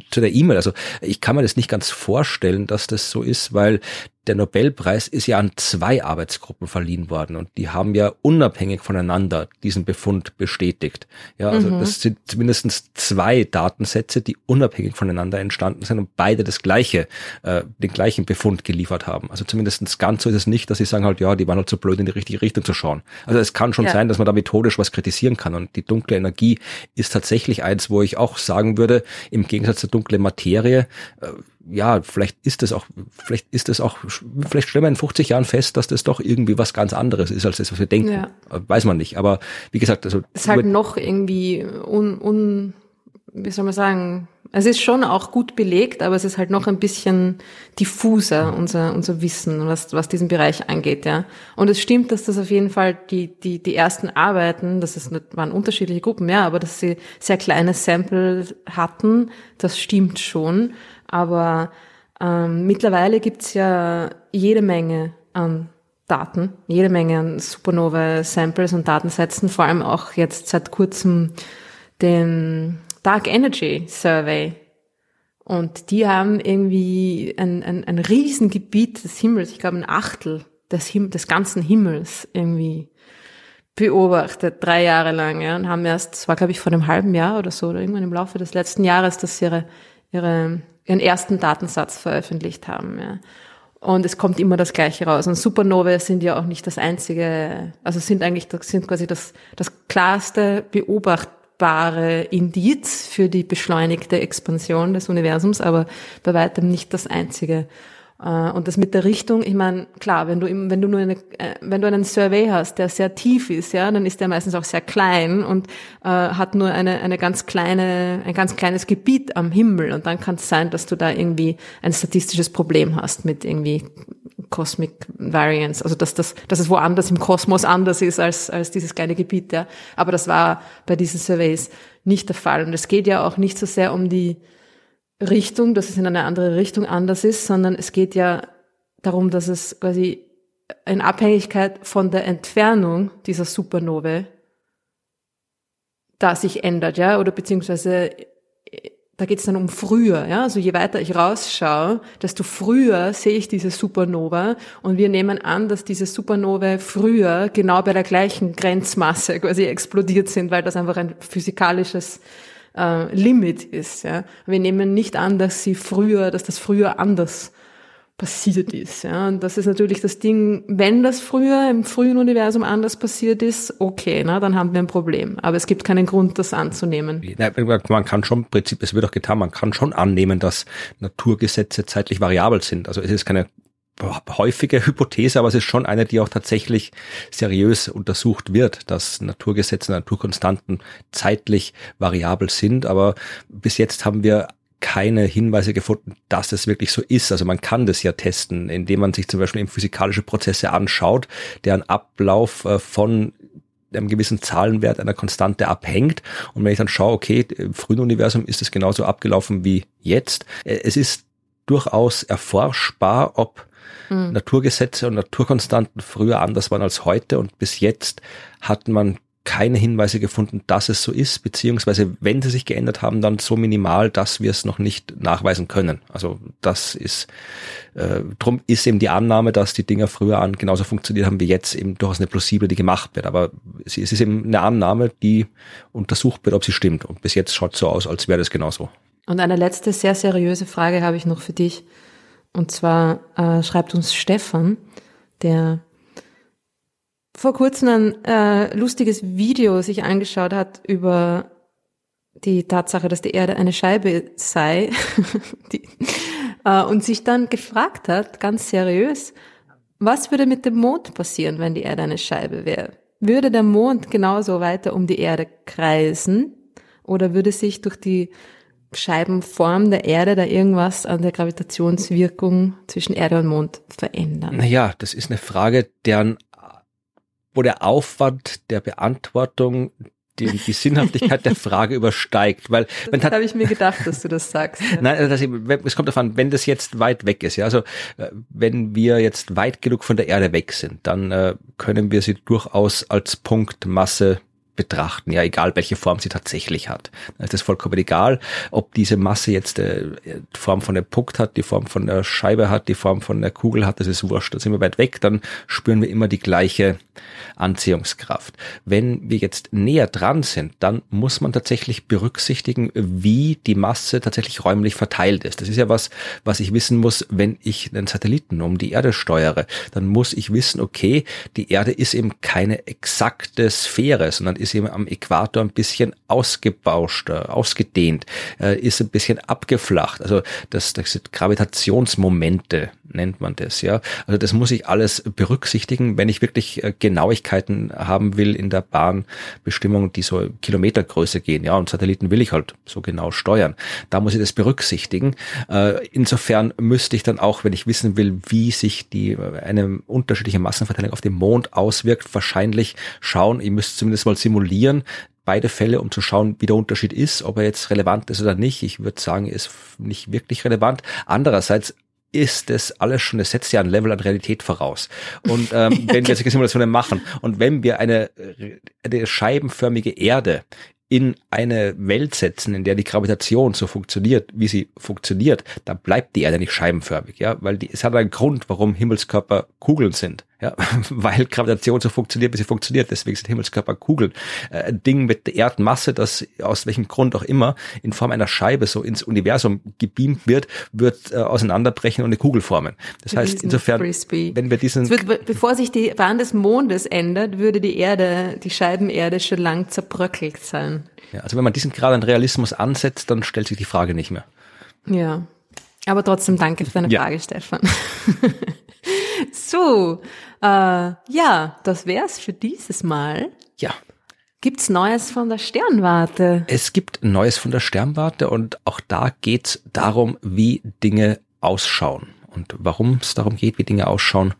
zu der E-Mail. Also ich kann mir das nicht ganz vorstellen, dass das so ist, weil der Nobelpreis ist ja an zwei Arbeitsgruppen verliehen worden und die haben ja unabhängig voneinander diesen Befund bestätigt. Ja, also mhm. das sind mindestens zwei Datensätze, die unabhängig voneinander entstanden sind und beide das gleiche, äh, den gleichen Befund geliefert haben. Also zumindestens ganz so ist es nicht, dass sie sagen halt, ja, die waren halt so blöd in die richtige Richtung zu schauen. Also es kann schon ja. sein, dass man da methodisch was kritisieren kann und die dunkle Energie ist tatsächlich eins, wo ich auch sagen würde, im Gegensatz zur dunklen Materie, äh, ja, vielleicht ist es auch, vielleicht ist es auch, vielleicht stellen wir in 50 Jahren fest, dass das doch irgendwie was ganz anderes ist als das, was wir denken. Ja. Weiß man nicht. Aber wie gesagt, also. Es ist halt noch irgendwie un, un, wie soll man sagen, es ist schon auch gut belegt, aber es ist halt noch ein bisschen diffuser, unser, unser Wissen, was, was diesen Bereich angeht, ja. Und es stimmt, dass das auf jeden Fall die, die, die ersten Arbeiten, das ist, waren unterschiedliche Gruppen, ja, aber dass sie sehr kleine Sample hatten, das stimmt schon. Aber ähm, mittlerweile gibt's ja jede Menge an Daten, jede Menge an Supernova-Samples und Datensätzen, vor allem auch jetzt seit kurzem den Dark Energy Survey. Und die haben irgendwie ein, ein, ein Riesengebiet des Himmels, ich glaube ein Achtel des, Him des ganzen Himmels irgendwie beobachtet, drei Jahre lang, ja, und haben erst, das war glaube ich vor einem halben Jahr oder so, oder irgendwann im Laufe des letzten Jahres, dass ihre, ihre ihren ersten Datensatz veröffentlicht haben. Ja. Und es kommt immer das Gleiche raus. Und Supernovae sind ja auch nicht das einzige, also sind eigentlich, sind quasi das, das klarste beobachtbare Indiz für die beschleunigte Expansion des Universums, aber bei weitem nicht das einzige. Äh, und das mit der Richtung, ich meine, klar, wenn du wenn du nur eine, äh, wenn du einen Survey hast, der sehr tief ist, ja, dann ist der meistens auch sehr klein und äh, hat nur eine eine ganz kleine ein ganz kleines Gebiet am Himmel. Und dann kann es sein, dass du da irgendwie ein statistisches Problem hast mit irgendwie Cosmic Variance, also dass das dass es woanders im Kosmos anders ist als als dieses kleine Gebiet, ja. Aber das war bei diesen Surveys nicht der Fall. Und es geht ja auch nicht so sehr um die Richtung, dass es in eine andere Richtung anders ist, sondern es geht ja darum, dass es quasi in Abhängigkeit von der Entfernung dieser Supernovae da sich ändert, ja, oder beziehungsweise da geht es dann um früher, ja, also je weiter ich rausschaue, desto früher sehe ich diese Supernova. Und wir nehmen an, dass diese Supernovae früher genau bei der gleichen Grenzmasse quasi explodiert sind, weil das einfach ein physikalisches äh, Limit ist. Ja. Wir nehmen nicht an, dass sie früher, dass das früher anders passiert ist. Ja. Und das ist natürlich das Ding, wenn das früher im frühen Universum anders passiert ist, okay, na, dann haben wir ein Problem. Aber es gibt keinen Grund, das anzunehmen. Man kann schon, im Prinzip, es wird auch getan, man kann schon annehmen, dass Naturgesetze zeitlich variabel sind. Also es ist keine häufige Hypothese, aber es ist schon eine, die auch tatsächlich seriös untersucht wird, dass Naturgesetze, Naturkonstanten zeitlich variabel sind. Aber bis jetzt haben wir keine Hinweise gefunden, dass es wirklich so ist. Also man kann das ja testen, indem man sich zum Beispiel eben physikalische Prozesse anschaut, deren Ablauf äh, von einem gewissen Zahlenwert einer Konstante abhängt. Und wenn ich dann schaue, okay, im frühen Universum ist es genauso abgelaufen wie jetzt. Äh, es ist durchaus erforschbar, ob hm. Naturgesetze und Naturkonstanten früher anders waren als heute und bis jetzt hat man keine Hinweise gefunden, dass es so ist, beziehungsweise wenn sie sich geändert haben, dann so minimal, dass wir es noch nicht nachweisen können. Also das ist, äh, drum ist eben die Annahme, dass die Dinger früher an genauso funktioniert haben wie jetzt, eben durchaus eine plausible, die gemacht wird. Aber es ist eben eine Annahme, die untersucht wird, ob sie stimmt. Und bis jetzt schaut es so aus, als wäre das genauso. Und eine letzte sehr seriöse Frage habe ich noch für dich. Und zwar äh, schreibt uns Stefan, der vor kurzem ein äh, lustiges Video sich angeschaut hat über die Tatsache, dass die Erde eine Scheibe sei die, äh, und sich dann gefragt hat, ganz seriös, was würde mit dem Mond passieren, wenn die Erde eine Scheibe wäre? Würde der Mond genauso weiter um die Erde kreisen oder würde sich durch die Scheibenform der Erde da irgendwas an der Gravitationswirkung zwischen Erde und Mond verändern? Naja, das ist eine Frage, deren wo der Aufwand der Beantwortung die, die Sinnhaftigkeit der Frage übersteigt, weil das habe ich mir gedacht, dass du das sagst. Ja. Nein, das, es kommt davon, wenn das jetzt weit weg ist, ja, also äh, wenn wir jetzt weit genug von der Erde weg sind, dann äh, können wir sie durchaus als Punktmasse betrachten, ja, egal welche Form sie tatsächlich hat. Da ist es vollkommen egal, ob diese Masse jetzt äh, die Form von der Punkt hat, die Form von der Scheibe hat, die Form von der Kugel hat, das ist wurscht. Da sind wir weit weg, dann spüren wir immer die gleiche Anziehungskraft. Wenn wir jetzt näher dran sind, dann muss man tatsächlich berücksichtigen, wie die Masse tatsächlich räumlich verteilt ist. Das ist ja was, was ich wissen muss, wenn ich einen Satelliten um die Erde steuere. Dann muss ich wissen, okay, die Erde ist eben keine exakte Sphäre, sondern ist eben am Äquator ein bisschen ausgebauschter, ausgedehnt, äh, ist ein bisschen abgeflacht. Also das, das sind Gravitationsmomente, nennt man das, ja. Also das muss ich alles berücksichtigen, wenn ich wirklich äh, Genauigkeiten haben will in der Bahnbestimmung, die so Kilometergröße gehen, ja. Und Satelliten will ich halt so genau steuern. Da muss ich das berücksichtigen. Äh, insofern müsste ich dann auch, wenn ich wissen will, wie sich die eine unterschiedliche Massenverteilung auf dem Mond auswirkt, wahrscheinlich schauen, ich müsste zumindest mal simulieren, beide Fälle, um zu schauen, wie der Unterschied ist, ob er jetzt relevant ist oder nicht. Ich würde sagen, ist nicht wirklich relevant. Andererseits ist das alles schon, es setzt ja ein Level an Realität voraus. Und ähm, wenn wir solche Simulationen machen und wenn wir eine, eine scheibenförmige Erde in eine Welt setzen, in der die Gravitation so funktioniert, wie sie funktioniert, dann bleibt die Erde nicht scheibenförmig, ja, weil die, es hat einen Grund, warum Himmelskörper Kugeln sind. Ja, weil Gravitation so funktioniert, wie sie funktioniert. Deswegen sind Himmelskörper Kugeln. Äh, ein Ding mit der Erdmasse, das aus welchem Grund auch immer in Form einer Scheibe so ins Universum gebeamt wird, wird äh, auseinanderbrechen und eine Kugel formen. Das heißt, insofern, Frisbee. wenn wir diesen... Wird, bevor sich die Bahn des Mondes ändert, würde die Erde, die Scheibenerde schon lang zerbröckelt sein. Ja, also wenn man diesen Grad an Realismus ansetzt, dann stellt sich die Frage nicht mehr. Ja. Aber trotzdem danke für deine ja. Frage, Stefan. so, äh, ja, das wär's für dieses Mal. Ja. Gibt's Neues von der Sternwarte? Es gibt Neues von der Sternwarte und auch da geht's darum, wie Dinge ausschauen. Und warum es darum geht, wie Dinge ausschauen,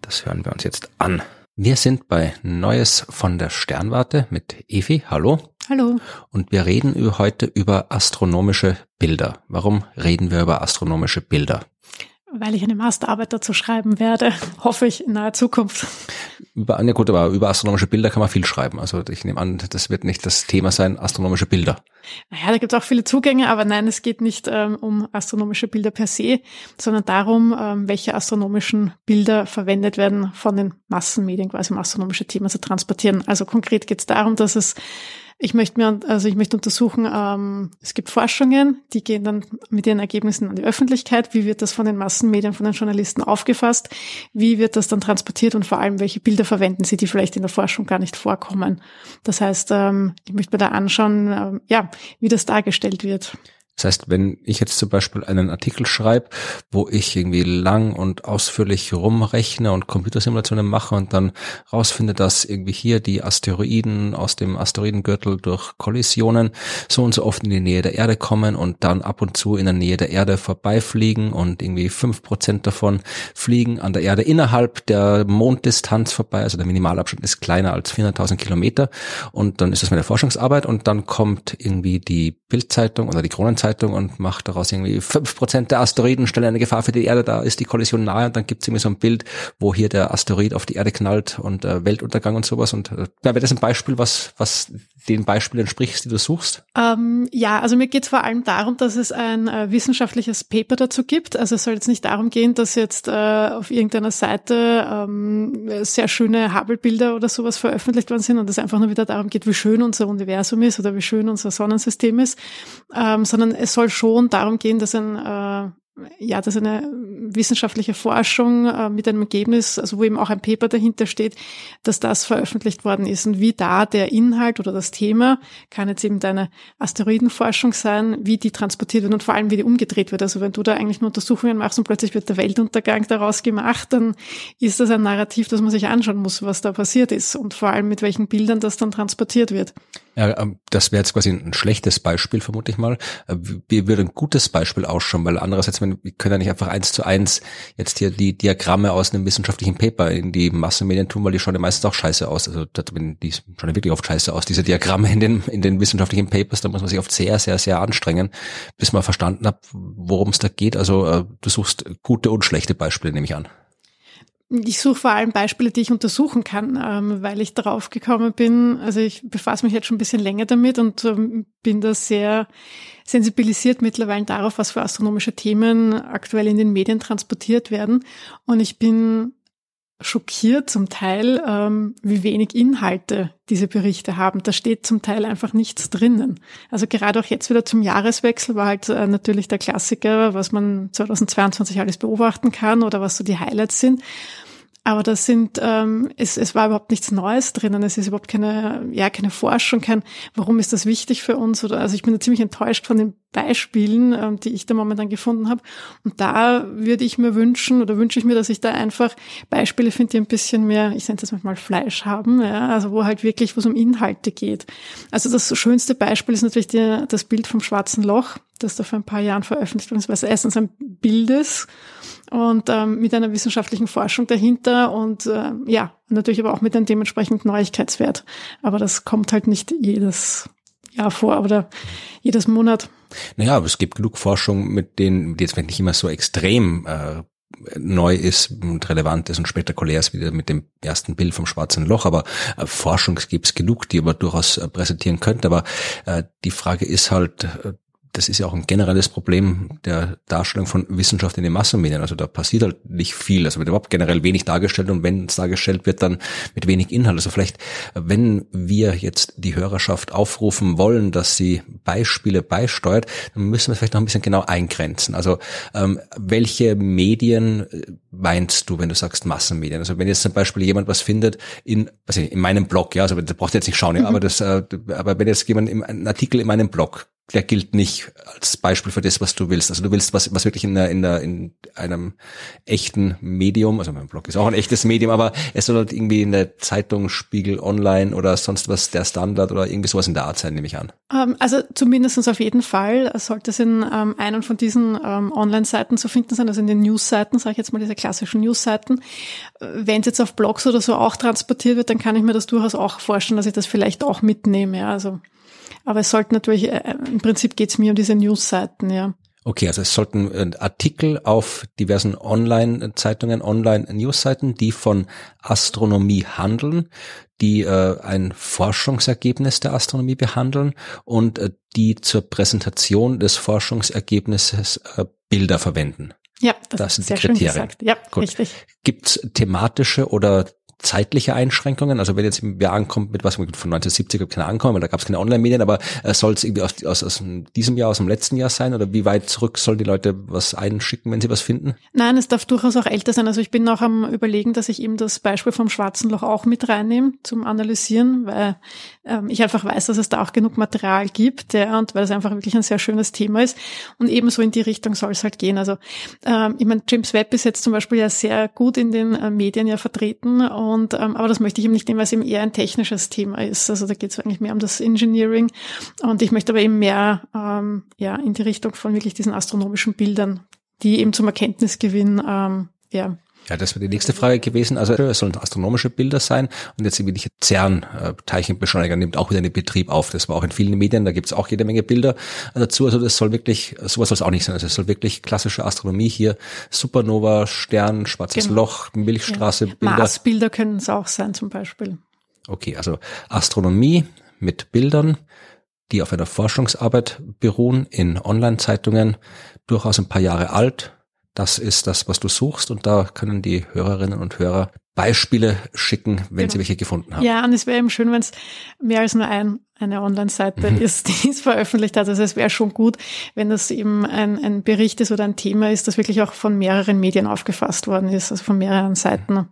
das hören wir uns jetzt an. Wir sind bei Neues von der Sternwarte mit Evi. Hallo. Hallo. Und wir reden heute über astronomische Bilder. Warum reden wir über astronomische Bilder? Weil ich eine Masterarbeit dazu schreiben werde, hoffe ich in naher Zukunft. Über, ne gut, aber über astronomische Bilder kann man viel schreiben. Also ich nehme an, das wird nicht das Thema sein, astronomische Bilder. Naja, da gibt es auch viele Zugänge, aber nein, es geht nicht ähm, um astronomische Bilder per se, sondern darum, ähm, welche astronomischen Bilder verwendet werden von den Massenmedien, quasi um astronomische Themen zu transportieren. Also konkret geht es darum, dass es ich möchte mir, also ich möchte untersuchen, ähm, es gibt Forschungen, die gehen dann mit ihren Ergebnissen an die Öffentlichkeit. Wie wird das von den Massenmedien, von den Journalisten aufgefasst? Wie wird das dann transportiert und vor allem, welche Bilder verwenden sie, die vielleicht in der Forschung gar nicht vorkommen? Das heißt, ähm, ich möchte mir da anschauen, äh, ja, wie das dargestellt wird. Das heißt, wenn ich jetzt zum Beispiel einen Artikel schreibe, wo ich irgendwie lang und ausführlich rumrechne und Computersimulationen mache und dann rausfinde, dass irgendwie hier die Asteroiden aus dem Asteroidengürtel durch Kollisionen so und so oft in die Nähe der Erde kommen und dann ab und zu in der Nähe der Erde vorbeifliegen und irgendwie fünf Prozent davon fliegen an der Erde innerhalb der Monddistanz vorbei, also der Minimalabstand ist kleiner als 400.000 Kilometer. Und dann ist das meine Forschungsarbeit und dann kommt irgendwie die Bildzeitung oder die Kronenzeitung Tageszeitung und macht daraus irgendwie fünf Prozent der Asteroiden stellen eine Gefahr für die Erde, da ist die Kollision nahe und dann gibt's irgendwie so ein Bild, wo hier der Asteroid auf die Erde knallt und äh, Weltuntergang und sowas. Und äh, wäre das ein Beispiel, was, was den Beispielen entsprichst, die du suchst? Ähm, ja, also mir geht es vor allem darum, dass es ein äh, wissenschaftliches Paper dazu gibt. Also es soll jetzt nicht darum gehen, dass jetzt äh, auf irgendeiner Seite ähm, sehr schöne Hubble-Bilder oder sowas veröffentlicht worden sind und es einfach nur wieder darum geht, wie schön unser Universum ist oder wie schön unser Sonnensystem ist, ähm, sondern es soll schon darum gehen, dass ein äh, ja, dass eine wissenschaftliche Forschung äh, mit einem Ergebnis, also wo eben auch ein Paper dahinter steht, dass das veröffentlicht worden ist und wie da der Inhalt oder das Thema, kann jetzt eben deine Asteroidenforschung sein, wie die transportiert wird und vor allem wie die umgedreht wird. Also wenn du da eigentlich nur Untersuchungen machst und plötzlich wird der Weltuntergang daraus gemacht, dann ist das ein Narrativ, das man sich anschauen muss, was da passiert ist und vor allem mit welchen Bildern das dann transportiert wird. Ja, ähm, das wäre jetzt quasi ein schlechtes Beispiel, vermute ich mal. Äh, wie würde ein gutes Beispiel ausschauen? Weil andererseits, wir können ja nicht einfach eins zu eins jetzt hier die Diagramme aus einem wissenschaftlichen Paper in die Massenmedien tun, weil die schauen ja meistens auch scheiße aus. Also die schauen ja wirklich oft scheiße aus, diese Diagramme in den, in den wissenschaftlichen Papers. Da muss man sich oft sehr, sehr, sehr anstrengen, bis man verstanden hat, worum es da geht. Also äh, du suchst gute und schlechte Beispiele, nehme ich an. Ich suche vor allem Beispiele, die ich untersuchen kann, ähm, weil ich darauf gekommen bin. Also ich befasse mich jetzt schon ein bisschen länger damit und ähm, bin da sehr sensibilisiert mittlerweile darauf, was für astronomische Themen aktuell in den Medien transportiert werden. Und ich bin schockiert zum Teil, ähm, wie wenig Inhalte diese Berichte haben. Da steht zum Teil einfach nichts drinnen. Also gerade auch jetzt wieder zum Jahreswechsel war halt äh, natürlich der Klassiker, was man 2022 alles beobachten kann oder was so die Highlights sind. Aber das sind, ähm, es, es war überhaupt nichts Neues drinnen. Es ist überhaupt keine, ja, keine Forschung, kein, warum ist das wichtig für uns? Oder also ich bin da ziemlich enttäuscht von den Beispielen, ähm, die ich da momentan gefunden habe. Und da würde ich mir wünschen oder wünsche ich mir, dass ich da einfach Beispiele finde, die ein bisschen mehr, ich nenne das manchmal Fleisch haben, ja, also wo halt wirklich, wo es um Inhalte geht. Also das schönste Beispiel ist natürlich die, das Bild vom schwarzen Loch, das da vor ein paar Jahren veröffentlicht weil es erstens ein Bild ist und ähm, mit einer wissenschaftlichen Forschung dahinter und äh, ja, natürlich aber auch mit einem dementsprechenden Neuigkeitswert. Aber das kommt halt nicht jedes Jahr vor oder jedes Monat. Naja, aber es gibt genug Forschung, mit denen, die jetzt nicht immer so extrem äh, neu ist und relevant ist und spektakulär ist, wieder mit dem ersten Bild vom schwarzen Loch. Aber äh, Forschung gibt es genug, die man durchaus äh, präsentieren könnte. Aber äh, die Frage ist halt, äh, das ist ja auch ein generelles Problem der Darstellung von Wissenschaft in den Massenmedien. Also da passiert halt nicht viel. Also wird überhaupt generell wenig dargestellt und wenn es dargestellt wird, dann mit wenig Inhalt. Also vielleicht, wenn wir jetzt die Hörerschaft aufrufen wollen, dass sie Beispiele beisteuert, dann müssen wir vielleicht noch ein bisschen genau eingrenzen. Also ähm, welche Medien äh, meinst du, wenn du sagst Massenmedien? Also wenn jetzt zum Beispiel jemand was findet in, also in meinem Blog, ja, also das braucht jetzt nicht schauen, ja, mhm. aber das, äh, aber wenn jetzt jemand im, einen Artikel in meinem Blog der gilt nicht als Beispiel für das, was du willst. Also du willst was, was wirklich in, der, in, der, in einem echten Medium, also mein Blog ist auch ein echtes Medium, aber es soll halt irgendwie in der Zeitung, Spiegel, Online oder sonst was der Standard oder irgendwie sowas in der Art sein, nehme ich an. Ähm, also zumindestens auf jeden Fall sollte es in ähm, einem von diesen ähm, Online-Seiten zu finden sein, also in den News-Seiten, sage ich jetzt mal diese klassischen News-Seiten. Wenn es jetzt auf Blogs oder so auch transportiert wird, dann kann ich mir das durchaus auch vorstellen, dass ich das vielleicht auch mitnehme. Ja. Also aber es sollten natürlich, äh, im Prinzip geht es mir um diese News-Seiten, ja. Okay, also es sollten äh, Artikel auf diversen Online-Zeitungen, Online-News-Seiten, die von Astronomie handeln, die äh, ein Forschungsergebnis der Astronomie behandeln und äh, die zur Präsentation des Forschungsergebnisses äh, Bilder verwenden. Ja, das, das sind die Kriterien. Ja, Gut. richtig. Gibt es thematische oder zeitliche Einschränkungen? Also wenn jetzt wer ankommt mit was von 1970 keine ankommen, weil da gab es keine Online-Medien, aber äh, soll es irgendwie aus, aus, aus diesem Jahr, aus dem letzten Jahr sein oder wie weit zurück sollen die Leute was einschicken, wenn sie was finden? Nein, es darf durchaus auch älter sein. Also ich bin auch am überlegen, dass ich eben das Beispiel vom Schwarzen Loch auch mit reinnehme zum Analysieren, weil ähm, ich einfach weiß, dass es da auch genug Material gibt ja, und weil es einfach wirklich ein sehr schönes Thema ist. Und ebenso in die Richtung soll es halt gehen. Also ähm, ich meine, James Webb ist jetzt zum Beispiel ja sehr gut in den äh, Medien ja vertreten und ähm, aber das möchte ich eben nicht nehmen, weil es eben eher ein technisches Thema ist. Also da geht es eigentlich mehr um das Engineering. Und ich möchte aber eben mehr ähm, ja in die Richtung von wirklich diesen astronomischen Bildern, die eben zum Erkenntnisgewinn ähm, ja, Ja, das wäre die nächste Frage gewesen. Also es sollen astronomische Bilder sein und jetzt irgendwie nicht CERN, äh, Teilchenbeschleuniger, nimmt auch wieder den Betrieb auf. Das war auch in vielen Medien, da gibt's auch jede Menge Bilder dazu. Also das soll wirklich, sowas soll es auch nicht sein. Also es soll wirklich klassische Astronomie hier, Supernova, Stern, schwarzes genau. Loch, Milchstraße, ja. Bilder. Marsbilder können es auch sein zum Beispiel. Okay, also Astronomie mit Bildern, die auf einer Forschungsarbeit beruhen in Online-Zeitungen, durchaus ein paar Jahre alt, das ist das, was du suchst und da können die Hörerinnen und Hörer Beispiele schicken, wenn genau. sie welche gefunden haben. Ja, und es wäre eben schön, wenn es mehr als nur ein, eine Online-Seite mhm. ist, die es veröffentlicht hat. Also es wäre schon gut, wenn das eben ein, ein Bericht ist oder ein Thema ist, das wirklich auch von mehreren Medien aufgefasst worden ist, also von mehreren Seiten. Äh,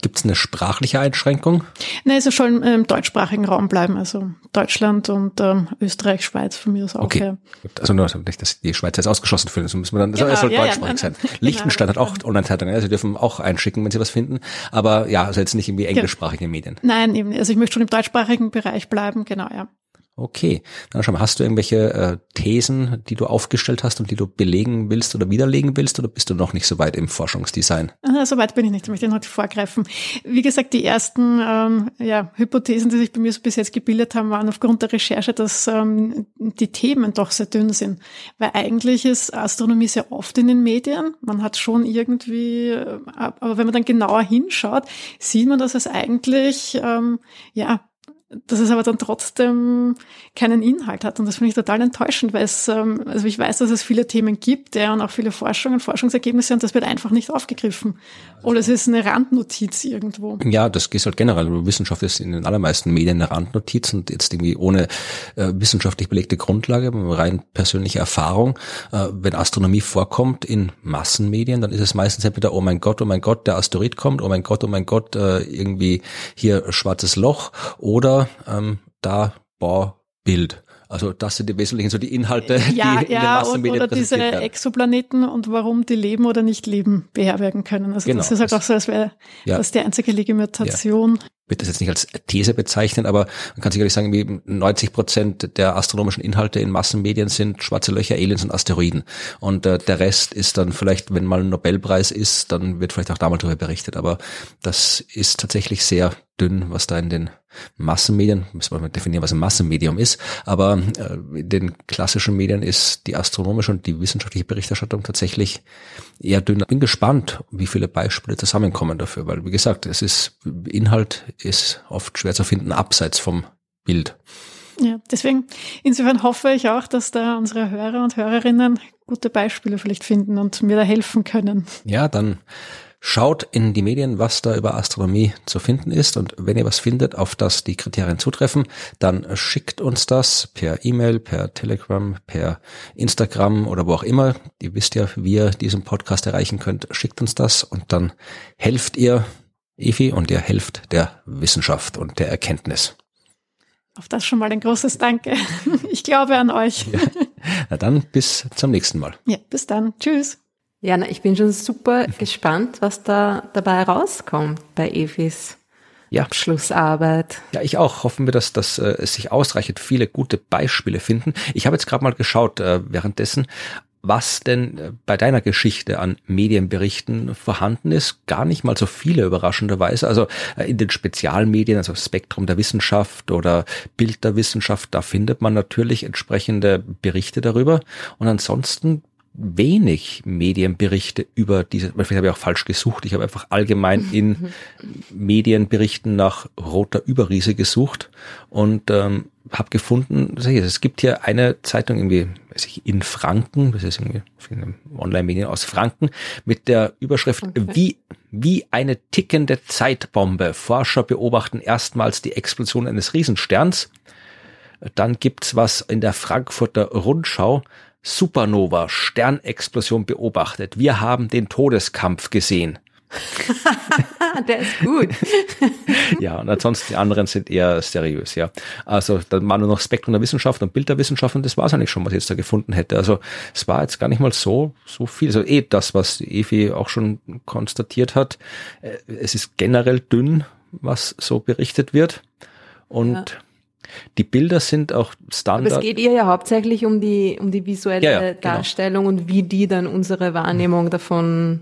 Gibt es eine sprachliche Einschränkung? Nein, es soll im deutschsprachigen Raum bleiben, also Deutschland und ähm, Österreich, Schweiz von mir aus auch. Okay. Ja. Also nur nicht, dass die Schweiz jetzt ausgeschlossen fühlen, so müssen wir dann, genau, es soll ja, deutschsprachig ja, sein. Genau, Liechtenstein hat auch Online-Zeitungen, also sie dürfen auch einschicken, wenn sie was finden, aber ja, also jetzt nicht irgendwie englischsprachige Medien. Nein, eben, also ich möchte schon im deutschsprachigen Bereich bleiben, genau, ja. Okay, dann schau mal, hast du irgendwelche äh, Thesen, die du aufgestellt hast und die du belegen willst oder widerlegen willst oder bist du noch nicht so weit im Forschungsdesign? So weit bin ich nicht, ich möchte noch vorgreifen. Wie gesagt, die ersten ähm, ja, Hypothesen, die sich bei mir so bis jetzt gebildet haben, waren aufgrund der Recherche, dass ähm, die Themen doch sehr dünn sind. Weil eigentlich ist Astronomie sehr oft in den Medien. Man hat schon irgendwie, äh, aber wenn man dann genauer hinschaut, sieht man, dass es eigentlich ähm, ja dass es aber dann trotzdem keinen Inhalt hat. Und das finde ich total enttäuschend, weil es, ähm, also ich weiß, dass es viele Themen gibt, ja, und auch viele Forschungen, Forschungsergebnisse, und das wird einfach nicht aufgegriffen. Oder es ist eine Randnotiz irgendwo. Ja, das geht halt generell. Wissenschaft ist in den allermeisten Medien eine Randnotiz und jetzt irgendwie ohne äh, wissenschaftlich belegte Grundlage, rein persönliche Erfahrung. Äh, wenn Astronomie vorkommt in Massenmedien, dann ist es meistens entweder, oh mein Gott, oh mein Gott, der Asteroid kommt, oh mein Gott, oh mein Gott, äh, irgendwie hier schwarzes Loch oder ähm, da Bild. Also das sind die wesentlichen so die Inhalte, ja, die ja, in den Massenmedien oder diese werden. Exoplaneten und warum die leben oder nicht leben beherbergen können. Also genau, das ist halt auch so, als wäre ja. das die einzige Legitimation. Ja. Ich würde das jetzt nicht als These bezeichnen, aber man kann sicherlich sagen, wie 90 Prozent der astronomischen Inhalte in Massenmedien sind schwarze Löcher, Aliens und Asteroiden. Und äh, der Rest ist dann vielleicht, wenn mal ein Nobelpreis ist, dann wird vielleicht auch da mal darüber berichtet. Aber das ist tatsächlich sehr dünn, was da in den Massenmedien, müssen wir mal definieren, was ein Massenmedium ist, aber äh, in den klassischen Medien ist die astronomische und die wissenschaftliche Berichterstattung tatsächlich eher dünn. Bin gespannt, wie viele Beispiele zusammenkommen dafür, weil wie gesagt, es ist Inhalt ist oft schwer zu finden abseits vom Bild. Ja, deswegen, insofern hoffe ich auch, dass da unsere Hörer und Hörerinnen gute Beispiele vielleicht finden und mir da helfen können. Ja, dann Schaut in die Medien, was da über Astronomie zu finden ist und wenn ihr was findet, auf das die Kriterien zutreffen, dann schickt uns das per E-Mail, per Telegram, per Instagram oder wo auch immer. Ihr wisst ja, wie ihr diesen Podcast erreichen könnt. Schickt uns das und dann helft ihr Evi und ihr helft der Wissenschaft und der Erkenntnis. Auf das schon mal ein großes Danke. Ich glaube an euch. Ja. Na dann bis zum nächsten Mal. Ja, bis dann. Tschüss. Jana, ich bin schon super gespannt, was da dabei rauskommt bei Evis ja. Abschlussarbeit. Ja, ich auch. Hoffen wir, dass, dass äh, es sich ausreichend viele gute Beispiele finden. Ich habe jetzt gerade mal geschaut äh, währenddessen, was denn äh, bei deiner Geschichte an Medienberichten vorhanden ist. Gar nicht mal so viele überraschenderweise. Also äh, in den Spezialmedien, also Spektrum der Wissenschaft oder Bild der Wissenschaft, da findet man natürlich entsprechende Berichte darüber. Und ansonsten wenig Medienberichte über diese, vielleicht habe ich auch falsch gesucht, ich habe einfach allgemein in Medienberichten nach roter Überriese gesucht und ähm, habe gefunden, es gibt hier eine Zeitung irgendwie, weiß ich, in Franken, das ist irgendwie Online-Medien aus Franken, mit der Überschrift okay. wie, wie eine tickende Zeitbombe. Forscher beobachten erstmals die Explosion eines Riesensterns. Dann gibt's was in der Frankfurter Rundschau, Supernova, Sternexplosion beobachtet. Wir haben den Todeskampf gesehen. Der ist gut. ja, und ansonsten die anderen sind eher seriös, ja. Also dann war nur noch Spektrum der Wissenschaft und Bild der Wissenschaft und das war es eigentlich schon, was ich jetzt da gefunden hätte. Also es war jetzt gar nicht mal so, so viel. Also eh das, was Evi auch schon konstatiert hat. Äh, es ist generell dünn, was so berichtet wird. Und ja die Bilder sind auch Standard. Aber es geht ihr ja hauptsächlich um die, um die visuelle ja, ja, genau. Darstellung genau. und wie die dann unsere Wahrnehmung davon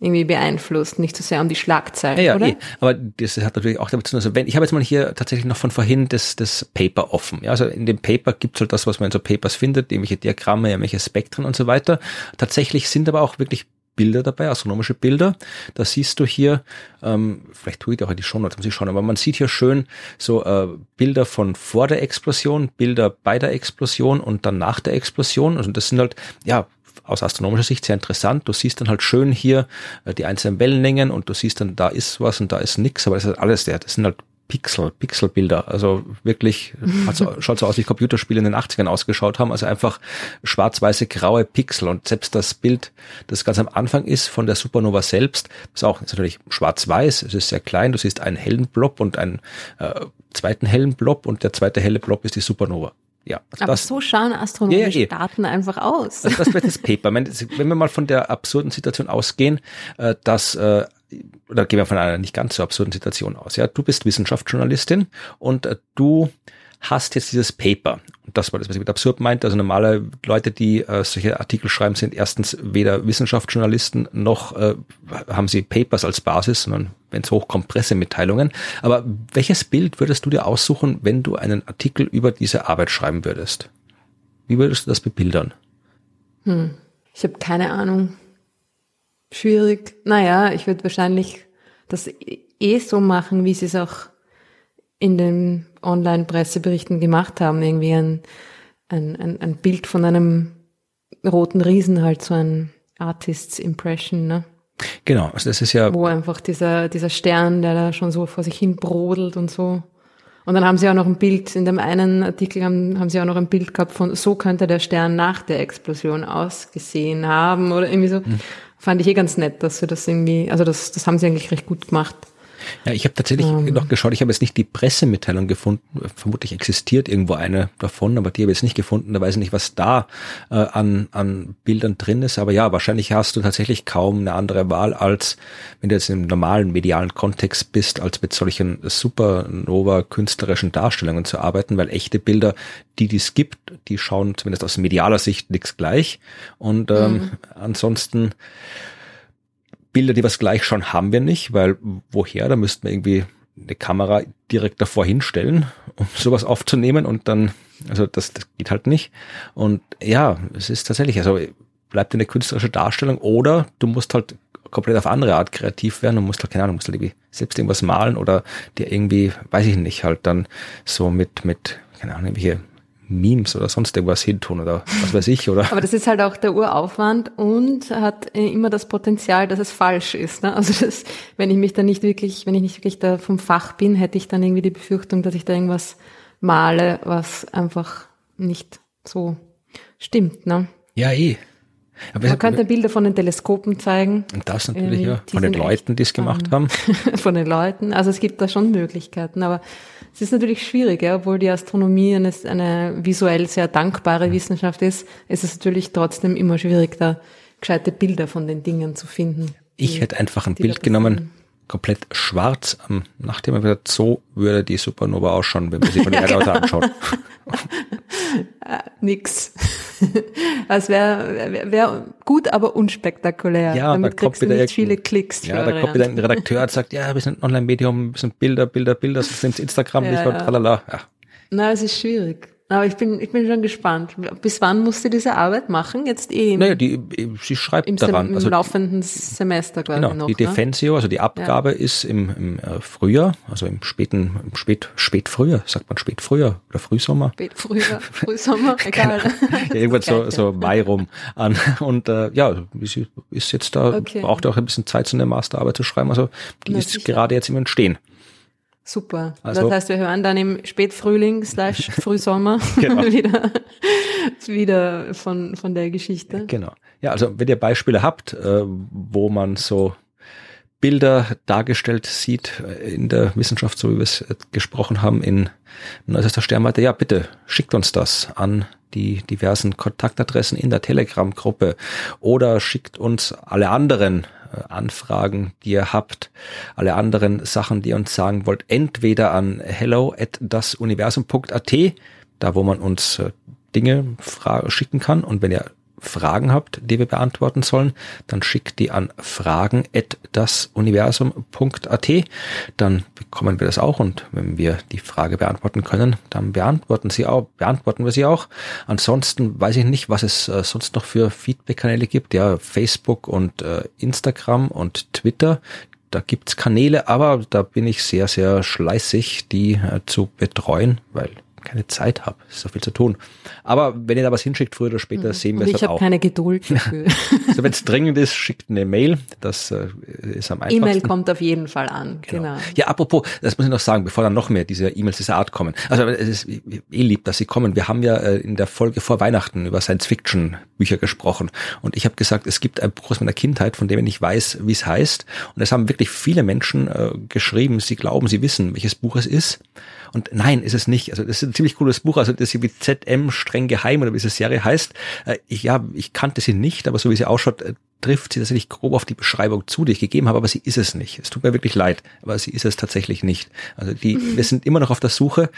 irgendwie beeinflusst, nicht so sehr um die Schlagzeilen, ja, ja, oder? Eh. Aber das hat natürlich auch damit zu tun, also wenn, ich habe jetzt mal hier tatsächlich noch von vorhin das, das Paper offen. Ja, also in dem Paper gibt's halt das, was man in so Papers findet, irgendwelche Diagramme, irgendwelche Spektren und so weiter. Tatsächlich sind aber auch wirklich Bilder dabei, astronomische Bilder. Da siehst du hier, ähm, vielleicht tue ich auch in die Shownotes, muss ich schauen, aber man sieht hier schön so äh, Bilder von vor der Explosion, Bilder bei der Explosion und dann nach der Explosion. Also das sind halt, ja, aus astronomischer Sicht sehr interessant. Du siehst dann halt schön hier äh, die einzelnen Wellenlängen und du siehst dann, da ist was und da ist nix, aber das ist alles der, das sind halt Pixel, Pixelbilder. Also wirklich, so, schaut so aus wie Computerspiele in den 80ern ausgeschaut haben. Also einfach schwarz-weiße, graue Pixel. Und selbst das Bild, das ganz am Anfang ist von der Supernova selbst, ist auch ist natürlich schwarz-weiß. Es ist sehr klein. Du siehst einen hellen Blob und einen äh, zweiten hellen Blob und der zweite helle Blob ist die Supernova. Ja, Aber das, so schauen astronomische Ja, ja, eh. Daten einfach aus. also das wird das Paper. Wenn, wenn wir mal von der absurden Situation ausgehen, äh, dass äh, oder gehen wir von einer nicht ganz so absurden Situation aus. Ja, du bist Wissenschaftsjournalistin und äh, du hast jetzt dieses Paper. Und das war das, was ich mit absurd meinte. Also normale Leute, die äh, solche Artikel schreiben, sind erstens weder Wissenschaftsjournalisten noch äh, haben sie Papers als Basis, sondern wenn es hochkommt, Pressemitteilungen. Aber welches Bild würdest du dir aussuchen, wenn du einen Artikel über diese Arbeit schreiben würdest? Wie würdest du das bebildern? Ich habe keine Ahnung. Schwierig. Naja, ich würde wahrscheinlich das eh so machen, wie sie es auch in den Online-Presseberichten gemacht haben. Irgendwie ein, ein, ein, ein Bild von einem roten Riesen, halt so ein Artist's Impression, ne? Genau, also das ist ja Wo einfach dieser, dieser Stern, der da schon so vor sich hin brodelt und so. Und dann haben sie auch noch ein Bild, in dem einen Artikel haben, haben sie auch noch ein Bild gehabt von, so könnte der Stern nach der Explosion ausgesehen haben oder irgendwie so. Fand ich eh ganz nett, dass sie das irgendwie, also das, das haben sie eigentlich recht gut gemacht. Ja, ich habe tatsächlich noch geschaut, ich habe jetzt nicht die Pressemitteilung gefunden, vermutlich existiert irgendwo eine davon, aber die habe ich jetzt nicht gefunden, da weiß ich nicht, was da äh, an, an Bildern drin ist, aber ja, wahrscheinlich hast du tatsächlich kaum eine andere Wahl, als wenn du jetzt im normalen medialen Kontext bist, als mit solchen Supernova-künstlerischen Darstellungen zu arbeiten, weil echte Bilder, die die es gibt, die schauen zumindest aus medialer Sicht nichts gleich. Und ähm, ansonsten Bilder, die was gleich schauen, haben wir nicht, weil woher? Da müssten wir irgendwie eine Kamera direkt davor hinstellen, um sowas aufzunehmen und dann, also das, das geht halt nicht. Und ja, es ist tatsächlich, also bleibt eine künstlerische Darstellung oder du musst halt komplett auf andere Art kreativ werden und musst halt, keine Ahnung, musst halt irgendwie selbst irgendwas malen oder dir irgendwie, weiß ich nicht, halt dann so mit, mit, keine Ahnung, irgendwelche Memes oder sonst irgendwas hintun oder was weiß ich, oder? Aber das ist halt auch der Uraufwand und hat äh, immer das Potenzial, dass es falsch ist. Ne? Also das, wenn ich mich da nicht wirklich, wenn ich nicht wirklich da vom Fach bin, hätte ich dann irgendwie die Befürchtung, dass ich da irgendwas male, was einfach nicht so stimmt. Ne? Ja, eh. Aber Man könnte Bilder von den Teleskopen zeigen. und das natürlich, äh, ja, von den Leuten, die es gemacht ähm, haben. von den Leuten. Also es gibt da schon Möglichkeiten, aber es ist natürlich schwierig, ja, obwohl die Astronomie eine, eine visuell sehr dankbare Wissenschaft ist, ist es natürlich trotzdem immer schwierig, da gescheite Bilder von den Dingen zu finden. Ich hätte einfach ein Bild genommen. Komplett schwarz am Nachthimmel gesagt, so würde die Supernova ausschauen, wenn wir sie von der Erde aus anschauen. Nix. Das wäre wär, wär gut, aber unspektakulär. Ja, Damit dann kommt wieder nicht viele Klicks. Ja, da kommt wieder ein Redakteur und sagt, ja, wir sind ein Online-Medium, wir sind Bilder, Bilder, Bilder, das nimmt Instagram Ja, nicht und tralala. Ja. Na, es ist schwierig. Aber ich bin, ich bin schon gespannt. Bis wann musst du diese Arbeit machen? Jetzt eh im, Naja, die, sie schreibt im, Sem daran. im Also, laufenden Semester quasi genau, noch. die ne? Defensio, also die Abgabe ist im, im äh, Frühjahr, also im späten, im Spät, Spätfrühjahr, sagt man Spätfrühjahr oder Frühsommer. Spät, früher, Frühsommer, egal. ja, irgendwann so, so Mai rum an. Und äh, ja, sie ist jetzt da, Okay. braucht auch ein bisschen Zeit, so eine Masterarbeit zu schreiben. Also die Na, ist sicher. gerade jetzt im Entstehen. Super. Also- das heißt, wir hören dann im Spätfrühling slash Frühsommer Genau. wieder, wieder von, von der Geschichte. Genau. Ja, also wenn ihr Beispiele habt, äh, wo man so Bilder dargestellt sieht äh, in der Wissenschaft, so wie wir es äh, gesprochen haben, in Neuester Sternwarte, ja, bitte schickt uns das an die diversen Kontaktadressen in der Telegram-Gruppe oder schickt uns alle anderen Anfragen, die ihr habt, alle anderen Sachen, die ihr uns sagen wollt, entweder an hello at dasuniversum.at, da wo man uns äh, Dinge schicken kann. Und wenn ihr Fragen habt, die wir beantworten sollen, dann schickt die an fragen@dasuniversum.at. Dann bekommen wir das auch und wenn wir die Frage beantworten können, dann beantworten sie auch, beantworten wir sie auch. Ansonsten weiß ich nicht, was es äh, sonst noch für Feedback-Kanäle gibt. Ja, Facebook und äh, Instagram und Twitter da gibt's Kanäle, aber da bin ich sehr, sehr schleißig, die äh, zu betreuen, weil keine Zeit habe. Es ist so viel zu tun. Aber wenn ihr da was hinschickt, früher oder später mhm. sehen wir es auch. Ich habe keine Geduld dafür. also wenn es dringend ist, schickt eine Mail. Das äh, ist am einfachsten. E-Mail kommt auf jeden Fall an. Genau. genau. Ja, apropos, das muss ich noch sagen, bevor dann noch mehr diese E-Mails dieser Art kommen. Also es ist eh lieb, dass sie kommen. Wir haben ja äh, in der Folge vor Weihnachten über Science-Fiction-Bücher gesprochen. Und ich habe gesagt, es gibt ein Buch aus meiner Kindheit, von dem ich nicht weiß, wie es heißt. Und es haben wirklich viele Menschen äh, geschrieben, sie glauben, sie wissen, welches Buch es ist. Und nein, ist es nicht. Also das ist ein ziemlich cooles Buch. Also das ist wie ZM streng geheim oder wie diese Serie heißt. Äh, ich, ja, ich kannte sie nicht, aber so wie sie ausschaut, äh, trifft sie tatsächlich grob auf die Beschreibung zu, die ich gegeben habe, aber sie ist es nicht. Es tut mir wirklich leid, aber sie ist es tatsächlich nicht. Also die, mhm. wir sind immer noch auf der Suche.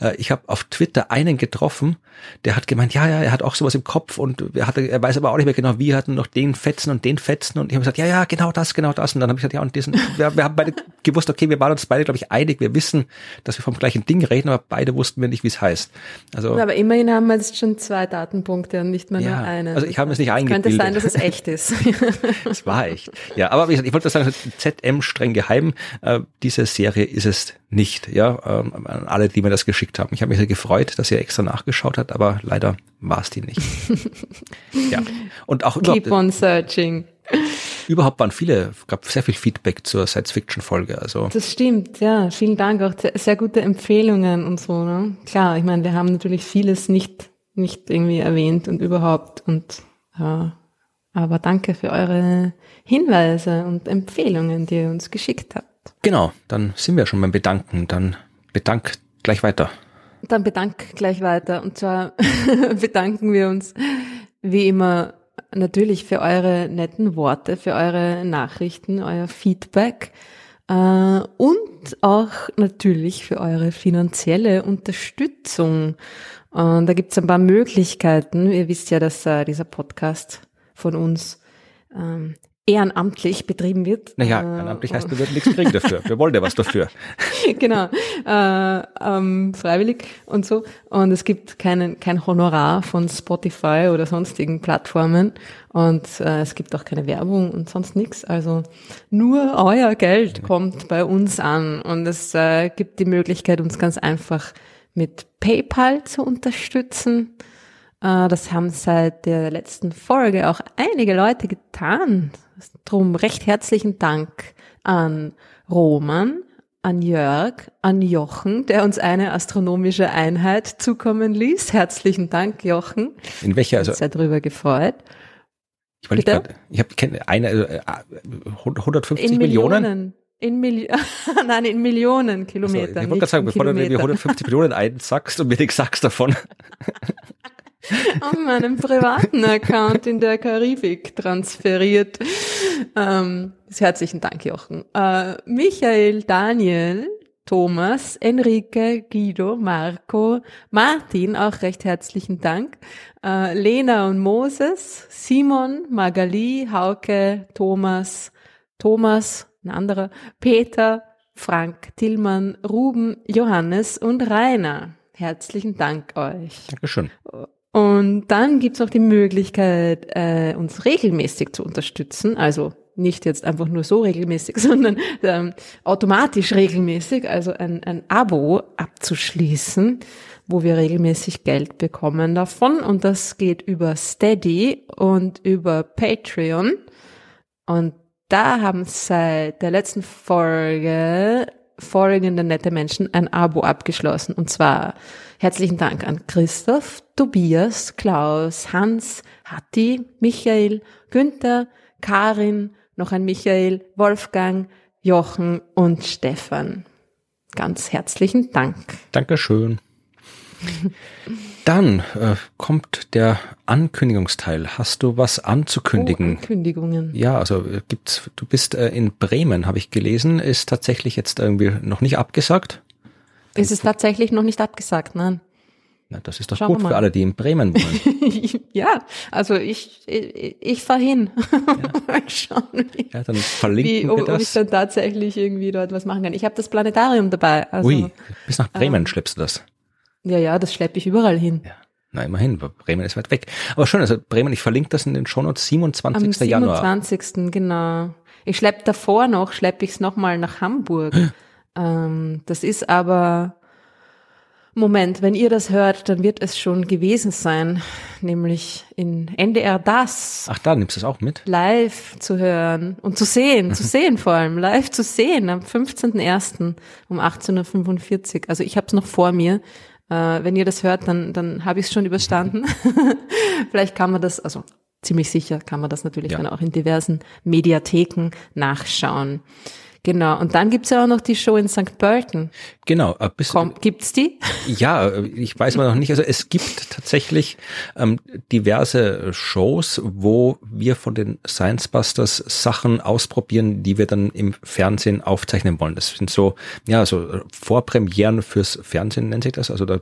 Äh, ich habe auf Twitter einen getroffen, der hat gemeint, ja, ja, er hat auch sowas im Kopf und er, hat, er weiß aber auch nicht mehr genau, wie er hat noch den Fetzen und den Fetzen und ich habe gesagt, ja, ja, genau das, genau das und dann habe ich gesagt, ja und diesen, wir, wir haben beide gewusst, okay, wir waren uns beide, glaube ich, einig, wir wissen, dass wir vom gleichen Ding reden, aber beide wussten wir nicht, wie es heißt. Also, aber immerhin haben wir jetzt schon zwei Datenpunkte und nicht mehr ja, nur eine. Also ich habe es nicht eingebildet. Könnte sein, dass es echt ist. das war echt. Ja, aber wie gesagt, ich wollte sagen, ZM streng geheim. Äh, diese Serie ist es nicht. Ja, ähm, an alle, die mir das geschickt haben. Ich habe mich sehr gefreut, dass ihr extra nachgeschaut habt, aber leider war es die nicht. ja. Und auch Keep on searching. Überhaupt waren viele, gab sehr viel Feedback zur Science-Fiction-Folge. Also das stimmt, ja. Vielen Dank, auch sehr gute Empfehlungen und so. Ne? Klar, ich meine, wir haben natürlich vieles nicht nicht irgendwie erwähnt und überhaupt und ja, aber danke für eure Hinweise und Empfehlungen, die ihr uns geschickt habt. Genau, dann sind wir schon beim Bedanken. Dann bedank gleich weiter. Dann bedank gleich weiter. Und zwar bedanken wir uns wie immer natürlich für eure netten Worte, für eure Nachrichten, euer Feedback äh, und auch natürlich für eure finanzielle Unterstützung. Und da gibt's ein paar Möglichkeiten. Ihr wisst ja, dass äh, dieser Podcast von uns ähm, ehrenamtlich betrieben wird. Naja, äh, ehrenamtlich heißt, wir würden nichts kriegen dafür. Wir wollen ja was dafür. genau, äh, ähm, freiwillig und so. Und es gibt keinen, kein Honorar von Spotify oder sonstigen Plattformen. Und äh, es gibt auch keine Werbung und sonst nichts. Also nur euer Geld kommt bei uns an. Und es äh, gibt die Möglichkeit, uns ganz einfach mit PayPal zu unterstützen. Äh, das haben seit der letzten Folge auch einige Leute getan. Drum recht herzlichen Dank an Roman, an Jörg, an Jochen, der uns eine astronomische Einheit zukommen ließ. Herzlichen Dank, Jochen. In welcher? Also, sehr darüber gefreut. Ich, wollte grad, ich habe eine äh, 150 in Millionen. Millionen. In Milli Nein, in Millionen Kilometer. Also, ich wollte gerade sagen, bevor Kilometer. du mir 150 Millionen einsackst und mir nichts sagst davon. an meinem privaten Account in der Karibik transferiert. Ähm, herzlichen Dank, Jochen. Äh, Michael, Daniel, Thomas, Enrique, Guido, Marco, Martin, auch recht herzlichen Dank. Äh, Lena und Moses, Simon, Magali, Hauke, Thomas, Thomas, ein anderer, Peter, Frank, Tillmann, Ruben, Johannes und Rainer. Herzlichen Dank euch. Dankeschön. Und dann gibt's auch die Möglichkeit, äh, uns regelmäßig zu unterstützen. Also nicht jetzt einfach nur so regelmäßig, sondern ähm, automatisch regelmäßig, also ein, ein Abo abzuschließen, wo wir regelmäßig Geld bekommen davon. Und das geht über Steady und über Patreon. Und da haben seit der letzten Folge folgende nette Menschen ein Abo abgeschlossen. Und zwar herzlichen Dank an Christoph, Tobias, Klaus, Hans, Hatti, Michael, Günther, Karin, noch ein Michael, Wolfgang, Jochen und Stefan. Ganz herzlichen Dank. Dankeschön. Dann äh, kommt der Ankündigungsteil. Hast du was anzukündigen? Oh, Ankündigungen. Ja, also äh, gibt's. Du bist äh, in Bremen, habe ich gelesen. Ist tatsächlich jetzt irgendwie noch nicht abgesagt? Ist es tatsächlich noch nicht abgesagt, nein. Na, das ist doch Schauen gut für alle, die in Bremen wohnen. ja, also ich, ich, ich fahre hin. Ja. mal schauen, wie, ja, dann verlinken wie, ob, wir das. ob ich dann tatsächlich irgendwie dort was machen kann. Ich habe das Planetarium dabei. Also, Ui, bis nach Bremen ähm, schleppst du das. Ja, ja, das schleppe ich überall hin. Ja. Na, immerhin, Bremen ist weit weg. Aber schön, also Bremen, ich verlinke das in den Shownotes, 27. Am 27. Januar. 27. genau. Ich schleppe davor noch, schleppe ich es nochmal nach Hamburg. ähm, das ist aber, Moment, wenn ihr das hört, dann wird es schon gewesen sein, nämlich in NDR Das. Ach, da nimmst du es auch mit? Live zu hören und zu sehen, zu sehen vor allem, live zu sehen am 15.01. um 18.45 Uhr. Also ich habe es noch vor mir. Äh, wenn ihr das hört, dann, dann habe ich es schon überstanden. Vielleicht kann man das, also ziemlich sicher kann man das natürlich ja. dann auch in diversen Mediatheken nachschauen. Genau, und dann gibt's ja auch noch die Show in St. Pölten. Genau. Äh, bis, Komm, gibt's die? Ja, ich weiß mal noch nicht. Also es gibt tatsächlich ähm, diverse Shows, wo wir von den Science Busters Sachen ausprobieren, die wir dann im Fernsehen aufzeichnen wollen. Das sind so, ja, so Vorpremieren fürs Fernsehen nennt sich das. Also da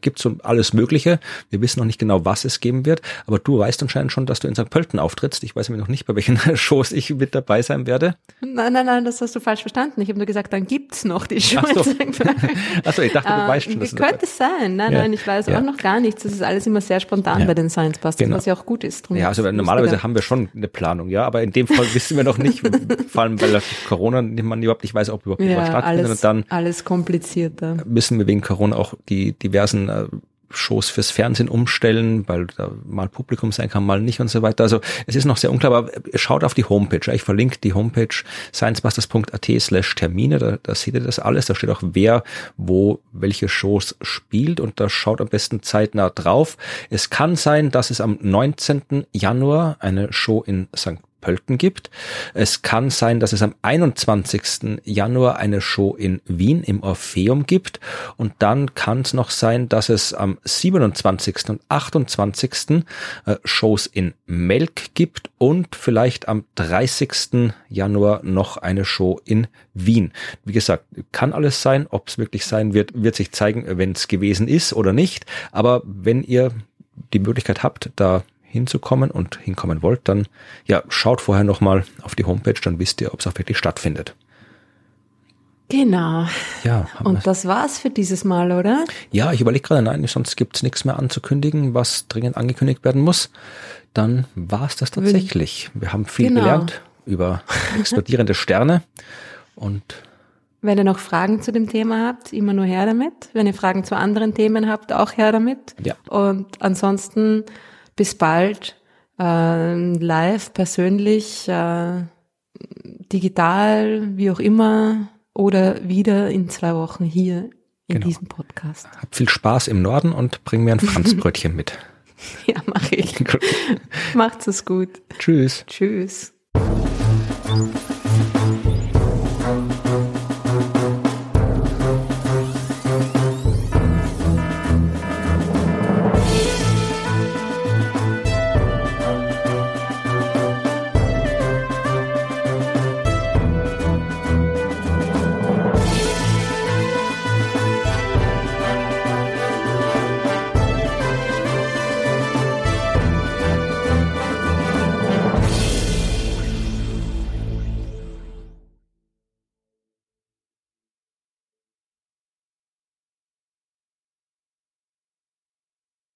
gibt so alles Mögliche. Wir wissen noch nicht genau, was es geben wird, aber du weißt anscheinend schon, dass du in St. Pölten auftrittst. Ich weiß nämlich noch nicht, bei welchen Shows ich mit dabei sein werde. Nein, nein, nein, das hast du falsch verstanden. Ich habe nur gesagt, dann gibt's noch die Show Ach so. in St. Pölten. Achso, ich dachte, du äh, weißt schon. Wie könnte es sein? Nein, ja. nein, ich weiß ja. auch noch gar nichts. Das ist alles immer sehr spontan ja. bei den Science Busters, genau. was ja auch gut ist. Drum ja, also normalerweise haben wir schon eine Planung, ja, aber in dem Fall wissen wir noch nicht, vor allem weil Corona man überhaupt nicht weiß, ob überhaupt ja, was stattfindet. Alles, und dann alles komplizierter. Müssen wir wegen Corona auch die diversen äh, Shows fürs Fernsehen umstellen, weil da mal Publikum sein kann, mal nicht und so weiter. Also es ist noch sehr unklar, aber schaut auf die Homepage. Ich verlinke die Homepage sciencebusters.at slash Termine, da, da seht ihr das alles. Da steht auch, wer wo welche Shows spielt und da schaut am besten zeitnah drauf. Es kann sein, dass es am 19. Januar eine Show in St. Pölten gibt. Es kann sein, dass es am 21. Januar eine Show in Wien im Orpheum gibt und dann kann es noch sein, dass es am 27. und 28. Äh, Shows in Melk gibt und vielleicht am 30. Januar noch eine Show in Wien. Wie gesagt, kann alles sein. Ob es wirklich sein wird, wird sich zeigen, wenn es gewesen ist oder nicht. Aber wenn ihr die Möglichkeit habt, da hinzukommen und hinkommen wollt, dann ja, schaut vorher nochmal auf die Homepage, dann wisst ihr, ob es auch wirklich stattfindet. Genau. Ja. Und das war's für dieses Mal, oder? Ja, ich überlege gerade, nein, sonst gibt's nichts mehr anzukündigen, was dringend angekündigt werden muss. Dann war's das tatsächlich. Wir haben viel genau. gelernt über explodierende Sterne und wenn ihr noch Fragen zu dem Thema habt, immer nur her damit. Wenn ihr Fragen zu anderen Themen habt, auch her damit. Ja. Und ansonsten bis bald, äh, live, persönlich, äh, digital, wie auch immer, oder wieder in zwei Wochen hier in genau. diesem Podcast. Hab viel Spaß im Norden und bring mir ein Franzbrötchen mit. Ja, mache ich. Macht's es gut. Tschüss. Tschüss.